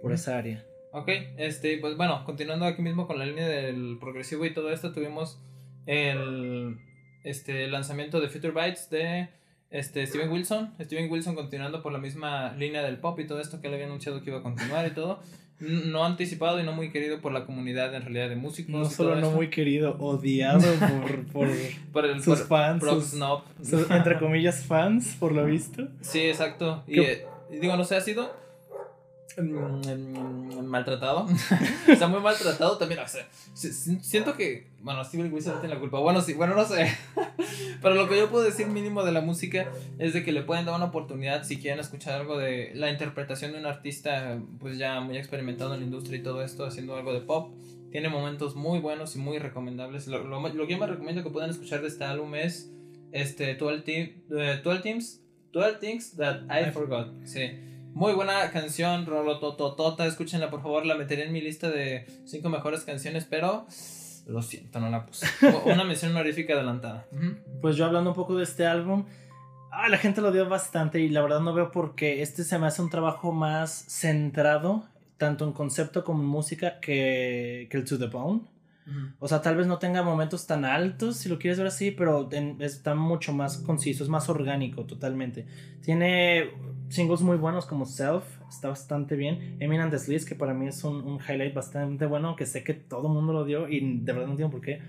por esa área. Ok, este, pues bueno, continuando aquí mismo con la línea del progresivo y todo esto, tuvimos el este, lanzamiento de Future Bytes de este, Steven Wilson, Steven Wilson continuando por la misma línea del pop y todo esto que él había anunciado que iba a continuar y todo. No anticipado y no muy querido por la comunidad en realidad de músicos. No solo no muy querido, odiado por, por, sus fans. entre comillas fans, por lo visto. Sí, exacto. Y, eh, digo, no sé, ha sido Mm, maltratado. Está muy maltratado también. O sea, siento que. Bueno, Steven Wilson tiene la culpa. Bueno, sí, bueno, no sé. Pero lo que yo puedo decir mínimo de la música es de que le pueden dar una oportunidad si quieren escuchar algo de la interpretación de un artista, pues ya muy experimentado en la industria y todo esto, haciendo algo de pop. Tiene momentos muy buenos y muy recomendables. Lo, lo, lo que yo me recomiendo que puedan escuchar de este álbum es este 12, team, 12 eh, Teams, 12 Things That I Forgot. Sí. Muy buena canción, Rolotototota. Escúchenla, por favor. La meteré en mi lista de cinco mejores canciones, pero lo siento, no la puse. Una mención honorífica adelantada. Pues yo hablando un poco de este álbum. Ah, la gente lo dio bastante y la verdad no veo por qué este se me hace un trabajo más centrado, tanto en concepto como en música, que, que el To The Bone. O sea, tal vez no tenga momentos tan altos, si lo quieres ver así, pero está mucho más conciso, es más orgánico totalmente. Tiene singles muy buenos como Self, está bastante bien. Eminent Desliz, que para mí es un, un, highlight bastante bueno, que sé que todo el mundo lo dio y de verdad no entiendo por qué.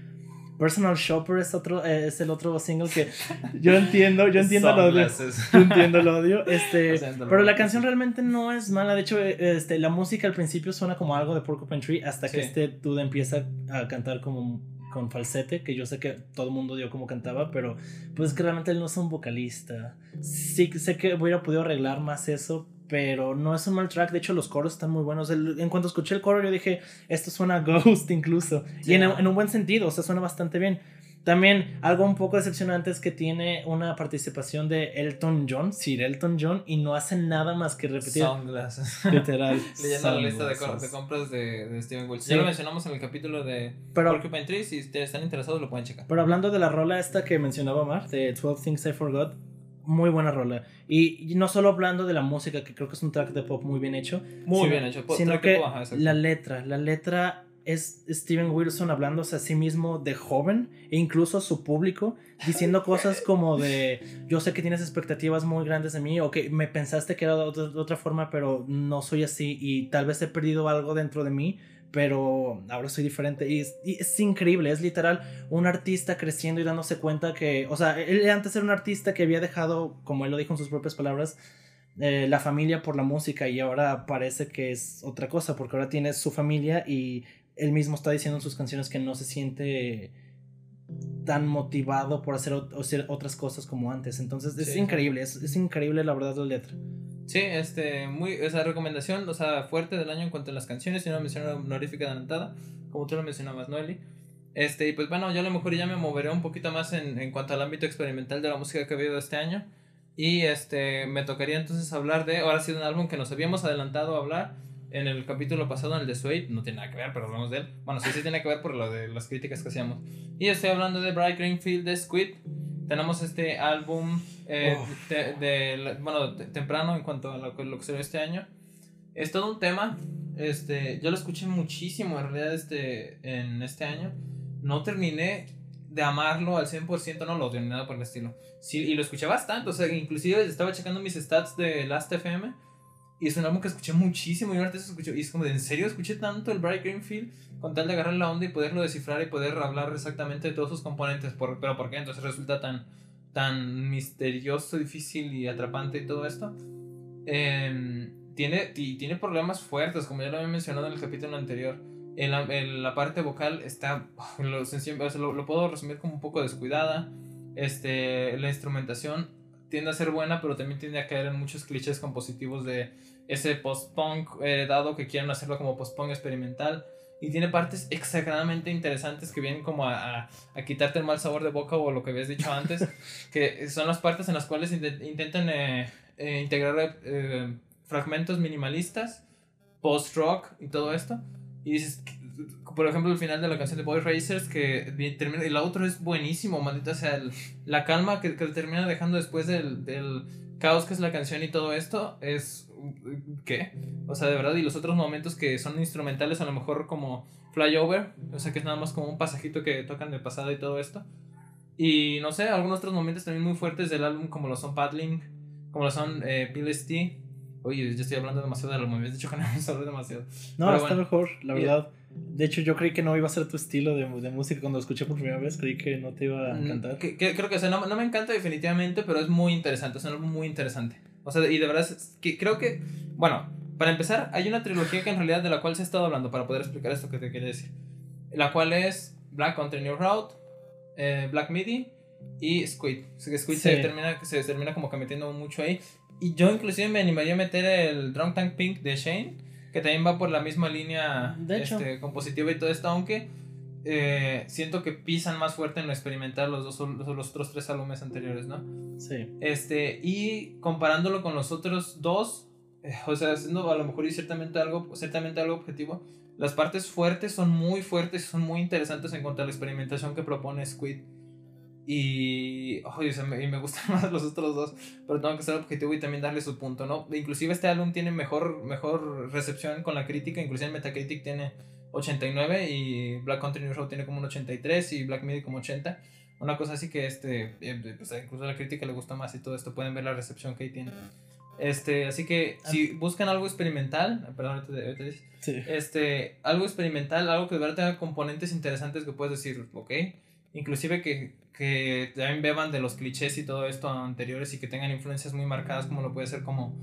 Personal Shopper es otro eh, es el otro single que yo entiendo, yo entiendo el odio. Yo entiendo el odio. Este, pero la canción realmente no es mala. De hecho, este, la música al principio suena como algo de Porcupine Tree hasta que este dude empieza a cantar como con falsete, que yo sé que todo el mundo dio como cantaba, pero pues es que realmente él no es un vocalista. Sí sé que hubiera podido arreglar más eso, pero no es un mal track. De hecho, los coros están muy buenos. en cuanto escuché el coro, yo dije, esto suena Ghost incluso. Y en, en, un buen sentido, o sea, suena bastante bien. También algo un poco decepcionante es que tiene una participación de Elton John, Sir Elton John, y no hace nada más que repetir. Sunglasses. Literal. Leyendo la lista de, de compras de, de, Steven Wilson. Ya lo mencionamos en el capítulo de pero, Porcupine Tree. Si están interesados, lo pueden checar. Pero hablando de la rola esta que mencionaba Mar, de 12 Things I Forgot, muy buena rola. Y, no solo hablando de la música, que creo que es un track de pop muy bien hecho. Muy bien hecho. Sino que la letra, la letra es Steven Wilson hablándose a sí mismo de joven e incluso a su público, diciendo cosas como de, yo sé que tienes expectativas muy grandes de mí o que me pensaste que era de otra, forma, pero no soy así y tal vez he perdido algo dentro de mí, pero ahora soy diferente y es, increíble, es literal un artista creciendo y dándose cuenta que, o sea, él antes era un artista que había dejado, como él lo dijo en sus propias palabras, eh, la familia por la música y ahora parece que es otra cosa porque ahora tiene su familia y él mismo está diciendo en sus canciones que no se siente tan motivado por hacer, hacer otras cosas como antes. Entonces es increíble, es, increíble la verdad la letra. Sí, este, muy, esa recomendación, o sea, fuerte del año en cuanto a las canciones y una mención honorífica adelantada, como tú lo mencionabas, Noeli. Este, y pues bueno, yo a lo mejor ya me moveré un poquito más en, en cuanto al ámbito experimental de la música que ha habido este año. Y este, me tocaría entonces hablar de, ahora sí, un álbum que nos habíamos adelantado a hablar en el capítulo pasado, en el de Suede, no tiene nada que ver, pero hablamos de él. Bueno, sí, sí tiene que ver por lo de las críticas que hacíamos. Y estoy hablando de Bright Greenfield de Squid. Tenemos este álbum eh, de, bueno, temprano en cuanto a lo, lo que se ve este año. Es todo un tema. Este, yo lo escuché muchísimo en realidad este, en este año. No terminé de amarlo al 100%, no lo odio ni nada por el estilo. Sí, y lo escuché bastante, o sea, inclusive estaba checando mis stats de Last FM y es un álbum que escuché muchísimo y ahorita se escuchó. Y es como de, ¿en serio escuché tanto el Bright Greenfield? Con tal de agarrar la onda y poderlo descifrar y poder hablar exactamente de todos sus componentes. Por, pero ¿por qué entonces resulta tan, tan misterioso, difícil y atrapante y todo esto? Em, tiene, tiene problemas fuertes, como ya lo había mencionado en el capítulo anterior. En la, parte vocal está. Lo, lo, lo, puedo resumir como un poco descuidada. Este, la instrumentación tiende a ser buena, pero también tiende a caer en muchos clichés compositivos de ese post-punk eh, dado que quieren hacerlo como post-punk experimental. Y tiene partes exageradamente interesantes que vienen como a, a, quitarte el mal sabor de boca o lo que habías dicho antes, que son las partes en las cuales intentan eh, eh, integrar fragmentos minimalistas, post-rock y todo esto. Y dices, por ejemplo, el final de la canción de Boy Racers, que termina, el otro es buenísimo, maldita sea, la calma que, que termina dejando después del, del caos que es la canción y todo esto, es ¿qué? O sea, de verdad, y los otros momentos que son instrumentales, a lo mejor como Flyover, o sea, que es nada más como un pasajito que tocan de pasada y todo esto. Y no sé, algunos otros momentos también muy fuertes del álbum, como lo son Paddling, como lo son eh, Bill T. Oye, yo estoy hablando demasiado álbum, me has dicho que no demasiado. No, está mejor, la verdad. De hecho, yo creí que no iba a ser tu estilo de, de, música cuando lo escuché por primera vez. Creí que no te iba a mm, encantar. Que, creo que o sea, no, no, me encanta definitivamente, pero es muy interesante. Es un álbum muy interesante. O sea, y de verdad, es que creo que, bueno, para empezar, hay una trilogía que en realidad de la cual se ha estado hablando para poder explicar esto que te quería decir. La cual es Black Country New Route, eh, Black Midi y Squid. Squid se, termina, se termina como que metiendo mucho ahí. Y yo inclusive me animaría a meter el Drunk Tank Pink de Shane, que también va por la misma línea este, compositiva y todo esto, aunque eh, siento que pisan más fuerte en lo experimental los dos los, otros tres álbumes anteriores, ¿no? Sí. Este, y comparándolo con los otros dos, eh, o sea, haciendo a lo mejor y ciertamente algo, ciertamente algo objetivo, las partes fuertes son muy fuertes son muy interesantes en cuanto a la experimentación que propone Squid. Y, me, y me gustan más los otros dos, pero tengo que ser objetivo y también darle su punto, ¿no? Inclusive este álbum tiene mejor, mejor recepción con la crítica, inclusive en Metacritic tiene 89 y Black Country New Road tiene como un 83 y Black Midi como 80. Una cosa así que este, eh, pues incluso a la crítica le gusta más y todo esto, pueden ver la recepción que ahí tiene. Este, así que si buscan algo experimental, perdón, este, algo experimental, algo que de verdad tenga componentes interesantes que puedes decir, ok, inclusive que, que también beban de los clichés y todo esto anteriores y que tengan influencias muy marcadas como lo puede ser como,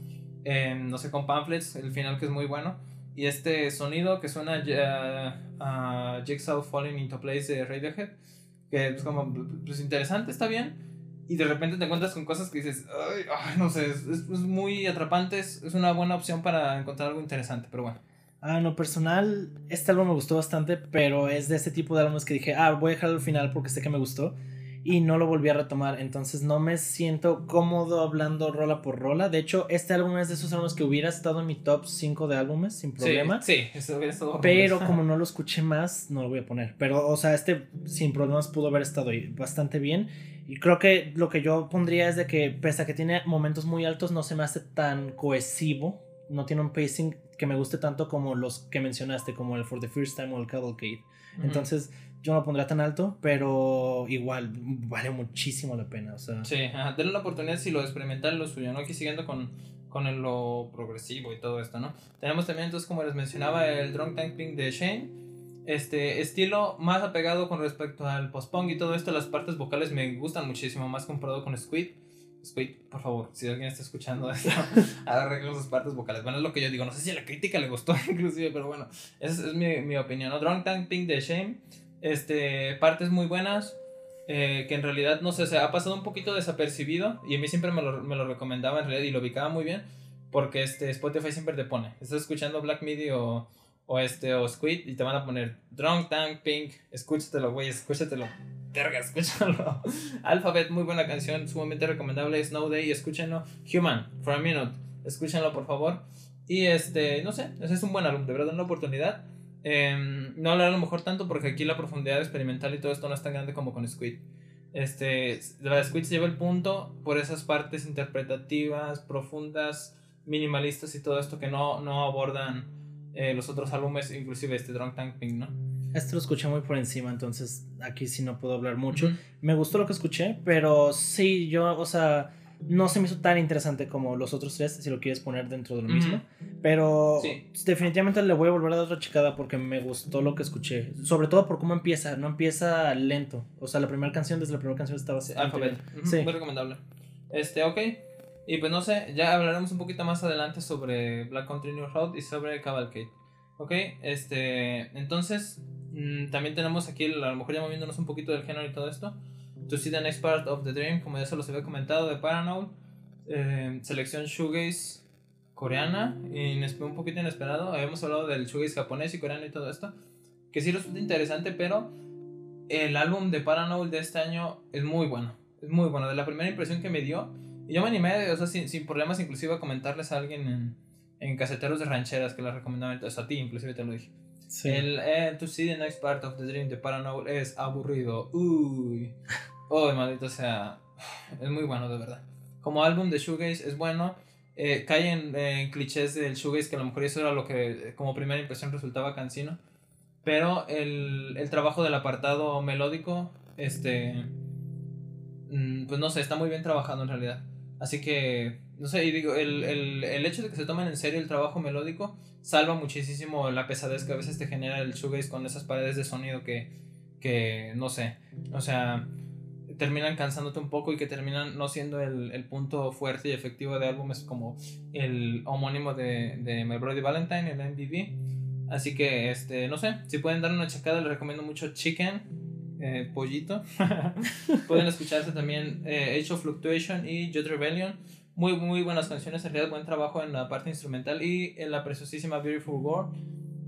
no sé, con Pamphlets, el final que es muy bueno y este sonido que suena a Jigsaw Falling into Place de Radiohead, que es como, pues interesante, está bien. Y de repente te encuentras con cosas que dices, ay, no sé, es, es, muy atrapante, es, es, una buena opción para encontrar algo interesante, pero bueno. Ah, no, personal, este álbum me gustó bastante, pero es de ese tipo de álbumes que dije, ah, voy a dejarlo al final porque sé que me gustó y no lo volví a retomar. Entonces no me siento cómodo hablando rola por rola. De hecho, este álbum es de esos álbumes que hubiera estado en mi top 5 de álbumes sin problema. Sí, eso hubiera estado. Pero como no lo escuché más, no lo voy a poner. Pero, o sea, este sin problemas pudo haber estado ahí bastante bien. Y creo que lo que yo pondría es de que, pese a que tiene momentos muy altos, no se me hace tan cohesivo. No tiene un pacing que me guste tanto como los que mencionaste, como el For the First Time o el Cavalcade. Entonces yo no lo pondría tan alto, pero igual vale muchísimo la pena. O sea. Sí, denle la oportunidad si lo experimental lo suyo, ¿no? Aquí siguiendo con, con lo progresivo y todo esto, ¿no? Tenemos también, entonces, como les mencionaba, el Drunk Tank Pink de Shane. Este estilo más apegado con respecto al post-punk y todo esto, las partes vocales me gustan muchísimo, más comparado con Squid. Squid, por favor, si alguien está escuchando esto, arregle sus partes vocales. Bueno, es lo que yo digo. No sé si a la crítica le gustó, inclusive, pero bueno, esa es, mi, mi, opinión. ¿no? Drunk Tank Pink de Shane este, partes muy buenas. Eh, que en realidad, no sé, se ha pasado un poquito desapercibido. Y a mí siempre me lo, me lo, recomendaba en realidad y lo ubicaba muy bien. Porque este Spotify siempre te pone, estás escuchando Black Midi o, o este o Squid y te van a poner Drunk Tank Pink, escúchatelo, güey, escúchatelo. Verga, escúchalo. Alphabet, muy buena canción, sumamente recomendable. Snow Day, escúchenlo. Human, for a minute, escúchenlo por favor. Y este, no sé, ese es un buen álbum, de verdad, una oportunidad. Em, no hablar a lo mejor tanto porque aquí la profundidad experimental y todo esto no es tan grande como con Squid. Este, la Squid se lleva el punto por esas partes interpretativas, profundas, minimalistas y todo esto que no, no abordan eh, los otros álbumes, inclusive este Drunk Tank Pink, ¿no? Este lo escuché muy por encima, entonces aquí sí no puedo hablar mucho. Me gustó lo que escuché, pero sí, yo, o sea, no se me hizo tan interesante como los otros tres, si lo quieres poner dentro de lo mismo. Pero definitivamente le voy a volver a dar otra chicada porque me gustó lo que escuché. Sobre todo por cómo empieza, no empieza lento. O sea, la primera canción, desde la primera canción estaba así. Alphabet. Sí. Muy recomendable. Este, ok. Y pues no sé, ya hablaremos un poquito más adelante sobre Black Country New Road y sobre Cavalcade. Ok, este, entonces mm, también tenemos aquí, a lo mejor ya moviéndonos un poquito del género y todo esto. To See the Next Part of the Dream, como ya se los había comentado, de Paranoid. Eh, selección Shoegaze coreana, un poquito inesperado. Habíamos hablado del shoegaze japonés y coreano y todo esto, que sí resulta interesante, pero el álbum de Paranoid de este año es muy bueno. Es muy bueno, de la primera impresión que me dio. Y yo me animé, o sea, sin, sin problemas, inclusive a comentarles a alguien en, en caseteros de rancheras que la recomendaba, a ti inclusive te lo dije. El eh, To See the Next Part of the Dream de Paranoid es aburrido. Uy. Oh, maldito sea. Es muy bueno, de verdad. Como álbum de Shoegaze es bueno. Eh, cae en, clichés del shoegaze que a lo mejor eso era lo que como primera impresión resultaba cansino. Pero el, el trabajo del apartado melódico, este. Mm, pues no sé, está muy bien trabajado en realidad. Así que, no sé, y digo, el, el, el hecho de que se tomen en serio el trabajo melódico salva muchísimo la pesadez que a veces te genera el shoegaze con esas paredes de sonido que, que no sé, o sea, terminan cansándote un poco y que terminan no siendo el, el punto fuerte y efectivo de álbumes como el homónimo de, de My Brody Valentine, el MVB. Así que, este, no sé, si pueden dar una checada, les recomiendo mucho Chicken, eh, Pollito. pueden escucharse también eh, Age of Fluctuation y Jet Rebellion. Muy, muy buenas canciones, en realidad buen trabajo en la parte instrumental y en la preciosísima Beautiful World.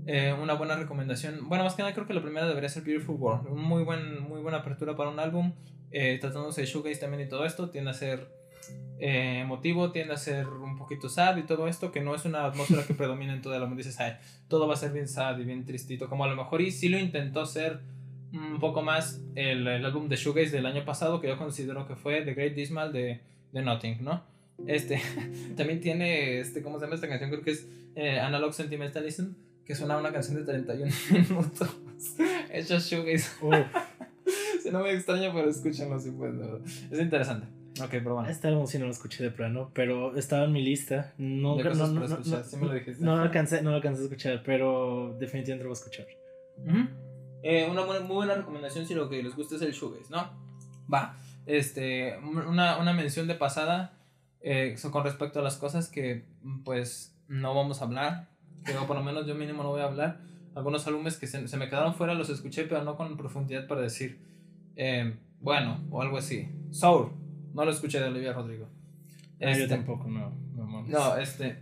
Eh, una buena recomendación. Bueno, más que nada creo que la primera debería ser Beautiful World. Muy, buen, muy buena apertura para un álbum eh, tratándose de shoegaze también y todo esto, tiende a ser eh, emotivo, tiende a ser un poquito sad y todo esto, que no es una atmósfera que predomina en todo el álbum. Dices, Ay, todo va a ser bien sad y bien tristito, como a lo mejor y sí lo intentó ser un poco más el, el álbum de shoegaze del año pasado, que yo considero que fue The Great Dismal de, de Nothing, ¿no? Este, también tiene, este, ¿cómo se llama esta canción? Creo que es eh, Analog Sentimentalism, que suena una canción de 31 minutos. Hecho shoegaze. Si no me extraña, pero escúchenlo si pueden, Es interesante. Ok, pero bueno. Este álbum sí no lo escuché de plano, pero estaba en mi lista. No, no, no, no, sí me lo dijiste. no, lo alcancé, no lo alcancé a escuchar, pero definitivamente lo voy a escuchar. eh, una muy buena recomendación si lo que les gusta es el shoegaze, ¿no? Va. Este, una, una mención de pasada eh, con respecto a las cosas que pues no vamos a hablar, que por lo menos yo mínimo no voy a hablar. Algunos álbumes que se, se me quedaron fuera los escuché, pero no con profundidad para decir eh, bueno, o algo así. Soul, no lo escuché de Olivia Rodrigo. Este, yo tampoco, no. No, este.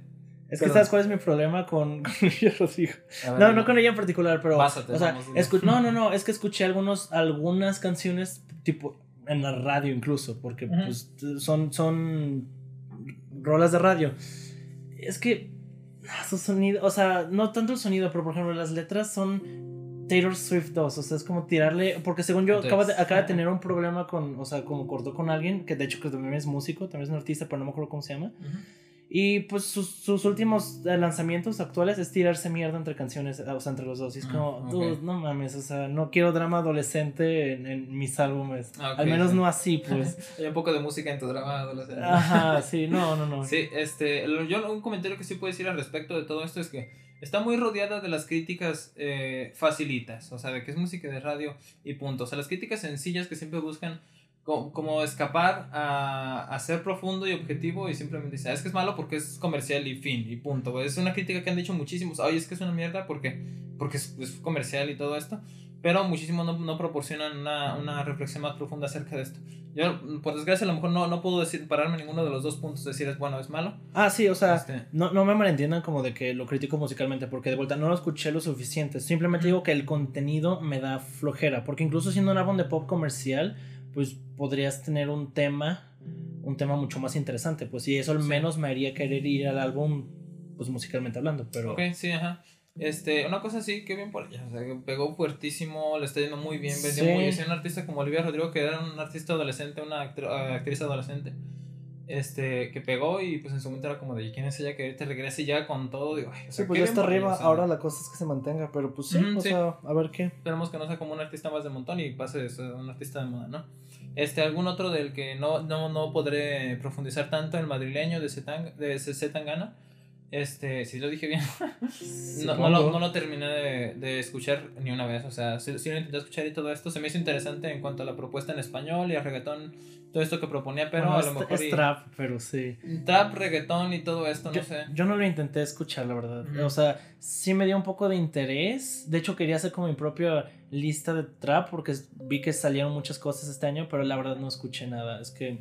Es que sabes cuál es mi problema con, Olivia Rodrigo. no, no con ella en particular, pero. o sea, no, no, no, es que escuché algunos, algunas canciones, tipo, en la radio incluso, porque pues, son, son rolas de radio. Es que su sonido, o sea, no tanto el sonido, pero por ejemplo, las letras son Taylor Swift 2, o sea, es como tirarle, porque según yo acaba de, acaba de tener un problema con, o sea, como cortó con alguien, que de hecho que también es músico, también es un artista, pero no me acuerdo cómo se llama. Y pues sus, sus, últimos eh, lanzamientos actuales es tirarse mierda entre canciones, o sea, entre los dos. Y es ah, como, no mames, o sea, no quiero drama adolescente en, mis álbumes. Ah, Al menos no así, pues. Hay un poco de música en tu drama adolescente. Ajá, sí, no, no, no. Sí, este, yo un comentario que sí puedo decir al respecto de todo esto es que está muy rodeada de las críticas eh, facilitas, o sea, de que es música de radio y punto. O sea, las críticas sencillas que siempre buscan como, escapar a, ser profundo y objetivo y simplemente dice, ah, es que es malo porque es comercial y fin, y punto. Es una crítica que han dicho muchísimos, oye, es que es una mierda porque, porque es, comercial y todo esto. pero muchísimos no, no proporcionan una, una, reflexión más profunda acerca de esto. Yo, por desgracia, a lo mejor no, no puedo decir, pararme ninguno de los dos puntos, decir es bueno o es malo. Ah, sí, o sea, este no, no me malentiendan como de que lo critico musicalmente, porque de vuelta no lo escuché lo suficiente. Simplemente digo que el contenido me da flojera, porque incluso siendo un álbum de pop comercial, pues podrías tener un tema, un tema mucho más interesante, pues y eso al menos me haría querer ir al álbum, pues musicalmente hablando, pero... Ok, sí, ajá. Este, una cosa así, que bien por ella. O sea, pegó fuertísimo, le está yendo muy bien. Vendió muy bien. un artista como Olivia Rodrigo, que era un artista adolescente, una actriz adolescente. Este, que pegó y pues en su momento era como de quién es ella que ahorita regrese ya con todo. Digo, sí, pues ya está arriba. ahora la cosa es que se mantenga, pero pues sí, o sea, a ver qué. Esperemos que no sea como un artista más de montón y pase a un artista de moda, ¿no? Este, algún otro del que no, no, no podré profundizar tanto, el madrileño de Zetang, de este, si lo dije bien. no, no, lo, no, lo, terminé de, de, escuchar ni una vez. O sea, si, lo intenté escuchar y todo esto, se me hizo interesante en cuanto a la propuesta en español y al reggaetón, todo esto que proponía, pero a lo mejor. Es trap, pero sí. Trap, reggaetón y todo esto, no sé. Yo no lo intenté escuchar, la verdad. O sea, sí me dio un poco de interés. De hecho, quería hacer como mi propia lista de trap porque vi que salieron muchas cosas este año, pero la verdad no escuché nada. Es que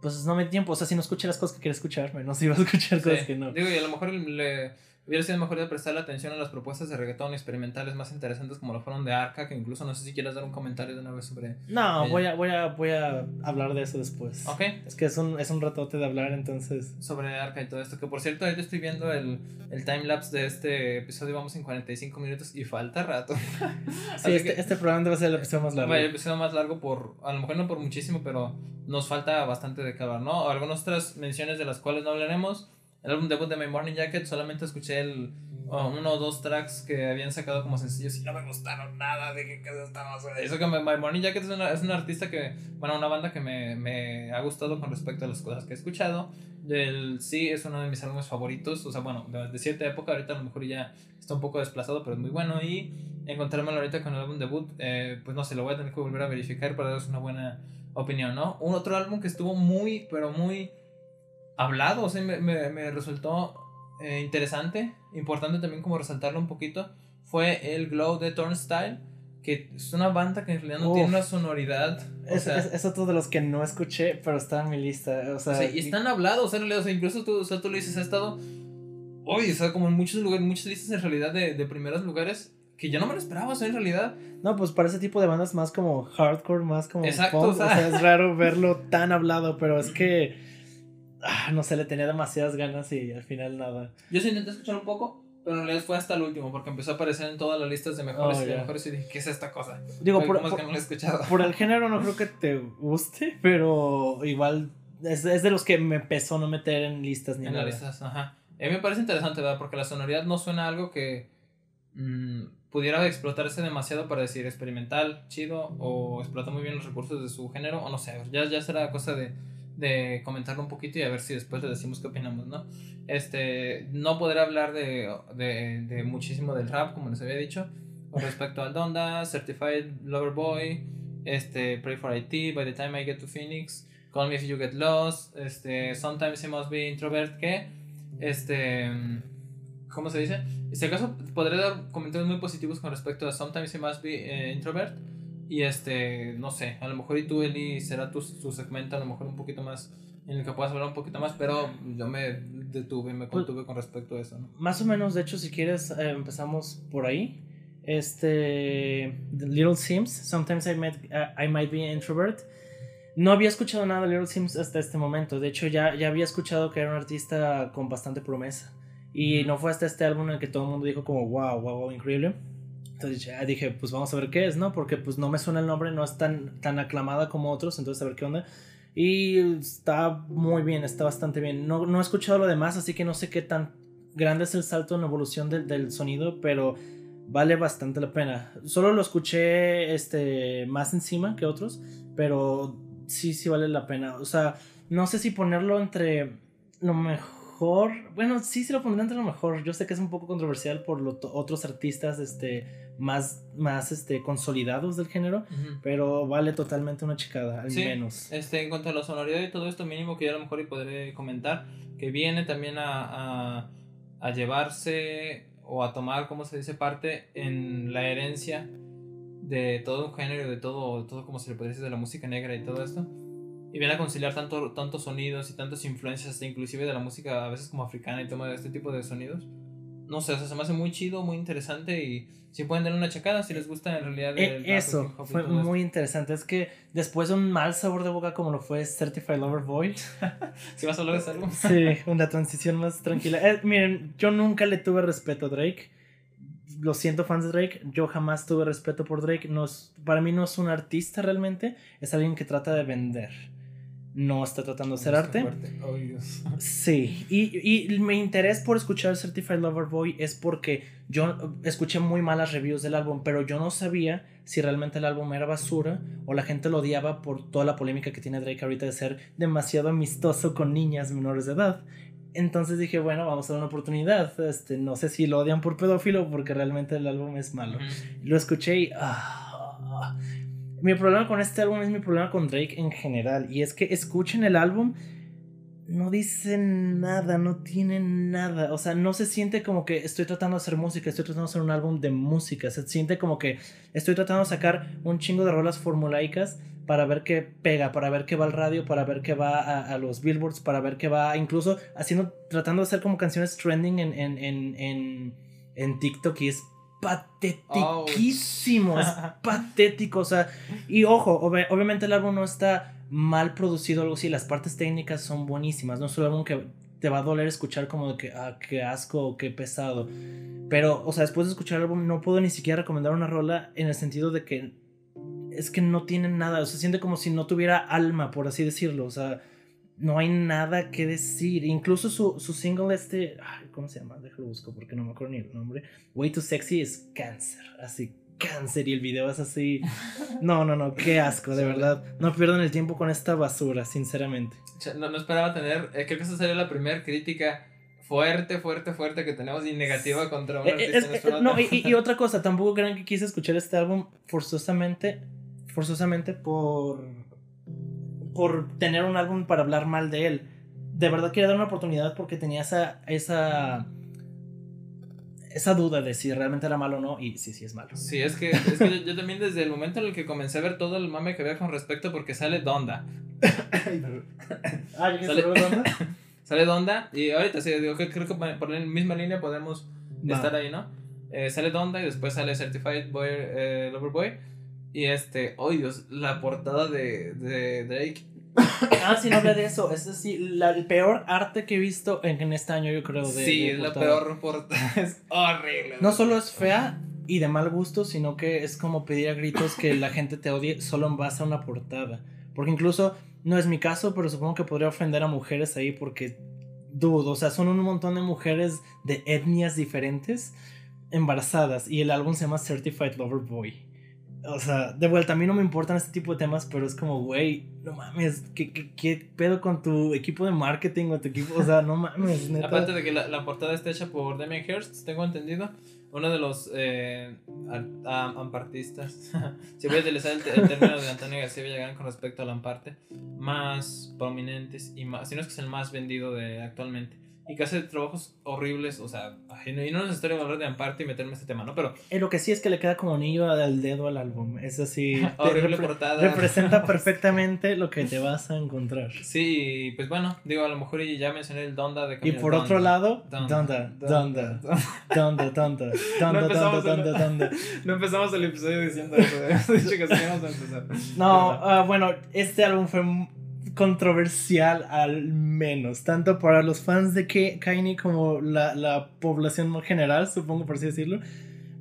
pues no me tiempo. O sea, si no escuché las cosas que quiero escuchar, menos iba a escuchar cosas que no. Digo, y a lo mejor le hubiera sido mejor de prestarle atención a las propuestas de reggaetón experimentales más interesantes como lo fueron de Arca, que incluso no sé si quieres dar un comentario de una vez sobre... No, voy a, voy, a, voy a hablar de eso después. Ok. Es que es un, es un ratote de hablar entonces. Sobre Arca y todo esto, que por cierto, ahorita estoy viendo el, el timelapse de este episodio, vamos en 45 minutos y falta rato. sí, este, este, programa debe ser el episodio más largo. el episodio más largo por, a lo mejor no por muchísimo, pero nos falta bastante de acabar, ¿no? Algunas otras menciones de las cuales no hablaremos. El álbum debut de My Morning Jacket solamente escuché el uno o dos tracks que habían sacado como sencillos y no me gustaron nada de qué estaba Eso que My Morning Jacket es una, es una artista que, bueno, una banda que me, me, ha gustado con respecto a las cosas que he escuchado. El sí es uno de mis álbumes favoritos, o sea, bueno, de, cierta época, ahorita a lo mejor ya está un poco desplazado, pero es muy bueno. Y encontrármelo ahorita con el álbum debut, eh, pues no sé, lo voy a tener que volver a verificar para daros una buena opinión, ¿no? Un otro álbum que estuvo muy, pero muy hablado, o sea, me, me, me resultó eh, interesante, importante también como resaltarlo un poquito, fue el Glow de Turnstile, que es una banda que en realidad no tiene una sonoridad. es, es, otro de los que no escuché, pero está en mi lista. O sea, y están hablados, en realidad, o sea, incluso tú, o sea, tú lo dices, ha estado, hoy, o sea, como en muchos lugares, muchas listas en realidad de, de primeros lugares, que yo no me lo esperaba, o sea, en realidad. No, pues para ese tipo de bandas más como hardcore, más como. Exacto, o, sea... es raro verlo tan hablado, pero es que ah, no sé, le tenía demasiadas ganas y al final nada. Yo sí intenté escuchar un poco, pero en realidad fue hasta el último, porque empezó a aparecer en todas las listas de mejores oh, y de mejores y dije, ¿qué es esta cosa? Digo, por, por, que no lo he escuchado? por el género no creo que te guste, pero igual es, es de los que me empezó a no meter en listas ni en nada. listas, ajá. A mí me parece interesante, ¿verdad? Porque la sonoridad no suena algo que mmm, pudiera explotarse demasiado para decir experimental, chido, o explota muy bien los recursos de su género, o no sé, ya, ya será cosa de de comentarlo un poquito y a ver si después le decimos qué opinamos, ¿no? Este, no poder hablar de, de, de muchísimo del rap, como les había dicho, con respecto a Donda, Certified Lover Boy, este, Pray for IT, By the Time I Get to Phoenix, Call Me If You Get Lost, este, Sometimes He Must Be Introvert, que, este, ¿cómo se dice? Si acaso podré dar comentarios muy positivos con respecto a Sometimes He Must Be eh, Introvert, y este, no sé, a lo mejor y tú, Eli, será tu, tu segmento, a lo mejor un poquito más en el que puedas hablar un poquito más, pero yo me detuve, me pues, contuve con respecto a eso, ¿no? Más o menos, de hecho, si quieres, eh, empezamos por ahí. Este, Little Sims, Sometimes I, met, uh, I Might Be an Introvert. No había escuchado nada de Little Sims hasta este momento. De hecho, ya, ya había escuchado que era un artista con bastante promesa. Y no fue hasta este álbum en el que todo el mundo dijo como, wow, wow, wow, increíble. Entonces ya dije, pues vamos a ver qué es, ¿no? Porque pues no me suena el nombre, no es tan, tan aclamada como otros, entonces a ver qué onda. Y está muy bien, está bastante bien. No, no he escuchado lo demás, así que no sé qué tan grande es el salto en la evolución del, del sonido, pero vale bastante la pena. Solo lo escuché este, más encima que otros, pero sí, sí vale la pena. O sea, no sé si ponerlo entre lo mejor bueno, sí se lo pondré entre lo mejor. Yo sé que es un poco controversial por los otros artistas este, más, más este, consolidados del género, pero vale totalmente una chicada, al menos. Este, en cuanto a la sonoridad y todo esto mínimo que yo a lo mejor y podré comentar, que viene también a, a, a llevarse o a tomar, como se dice, parte en la herencia de todo un género, de todo, todo como se le puede decir, de la música negra y todo esto. Y viene a conciliar tanto, tantos sonidos y tantas influencias, inclusive de la música a veces como africana y todo este tipo de sonidos. No sé, o sea, se me hace muy chido, muy interesante y si pueden dar una checada si les gusta en realidad. E, eso, fue muy interesante. Es que después de un mal sabor de boca como lo fue Certified Lover Boy. si vas a hablar de algo. sí, una transición más tranquila. Eh, miren, yo nunca le tuve respeto a Drake. Lo siento, fans de Drake. Yo jamás tuve respeto por Drake. No para mí no es un artista realmente. Es alguien que trata de vender no está tratando de hacer arte. Sí, y, y, mi interés por escuchar Certified Lover Boy es porque yo escuché muy malas reviews del álbum, pero yo no sabía si realmente el álbum era basura o la gente lo odiaba por toda la polémica que tiene Drake ahorita de ser demasiado amistoso con niñas menores de edad. Entonces dije, bueno, vamos a dar una oportunidad. Este, no sé si lo odian por pedófilo porque realmente el álbum es malo. Lo escuché y... Ah, mi problema con este álbum es mi problema con Drake en general. Y es que escuchen el álbum, no dicen nada, no tienen nada. O sea, no se siente como que estoy tratando de hacer música, estoy tratando de hacer un álbum de música. Se siente como que estoy tratando de sacar un chingo de rolas formulaicas para ver qué pega, para ver qué va al radio, para ver qué va a, los billboards, para ver qué va, incluso haciendo, tratando de hacer como canciones trending en, en, en, en, en TikTok y es patetiquísimo, es patético, o sea, y ojo, obviamente el álbum no está mal producido algo así, las partes técnicas son buenísimas, no es un álbum que te va a doler escuchar como de que, ah, qué asco qué pesado, pero, o sea, después de escuchar el álbum no puedo ni siquiera recomendar una rola en el sentido de que es que no tiene nada, o sea, se siente como si no tuviera alma, por así decirlo, o sea, no hay nada que decir. Incluso su, su single este, ¿cómo se llama? Déjalo busco porque no me acuerdo ni el nombre. Way Too Sexy es cáncer, así cáncer y el video es así. No, no, no, qué asco, de verdad. No pierdan el tiempo con esta basura, sinceramente. No, no esperaba tener, eh, creo que esa sería la primera crítica fuerte, fuerte, fuerte que tenemos y negativa contra un eh, artista. no, y, y, otra cosa, tampoco crean que quise escuchar este álbum forzosamente, forzosamente por por tener un álbum para hablar mal de él. De verdad quería dar una oportunidad porque tenía esa, esa, esa duda de si realmente era malo o no, y sí, sí es malo. Sí, es que, es que yo, también desde el momento en el que comencé a ver todo el mame que había con respecto, porque sale Donda. ah, sale, Donda? sale Donda, y ahorita sí, digo que creo que por la misma línea podemos estar ahí, ¿no? Eh, sale Donda y después sale Certified Boy, eh, Lover Boy. Y este, oh Dios, la portada de, de Drake. Ah, sí, no hablé de eso. Es así, el peor arte que he visto en, este año, yo creo. De, sí, es la peor portada. Es horrible. No solo es fea y de mal gusto, sino que es como pedir a gritos que la gente te odie solo en base a una portada. Porque incluso, no es mi caso, pero supongo que podría ofender a mujeres ahí porque, dudo, o sea, son un montón de mujeres de etnias diferentes embarazadas y el álbum se llama Certified Lover Boy. O sea, de vuelta, a mí no me importan este tipo de temas, pero es como, güey, no mames, ¿qué, ¿qué, pedo con tu equipo de marketing o tu equipo? O sea, no mames, neta. Aparte de que la, la portada está hecha por Damien Hirst, tengo entendido, uno de los eh, ampartistas, si voy a utilizar el, término de Antonio García Villagrán con respecto al amparte, más prominentes y más, si no es que es el más vendido de actualmente y que hace trabajos horribles, o sea, y no necesitaría hablar de Amparte y meterme en este tema, ¿no? Pero... Eh, lo que sí es que le queda como anillo al dedo al álbum, es así... Horrible portada. Representa perfectamente lo que te vas a encontrar. Sí, pues bueno, digo, a lo mejor ya mencioné el Donda de Y por otro lado, Donda, Donda, Donda, Donda, Donda, Donda, Donda, Donda. No empezamos el episodio diciendo eso, sí íbamos a empezar. No, bueno, este álbum fue controversial al menos, tanto para los fans de Kanye como la, la población general, supongo por así decirlo.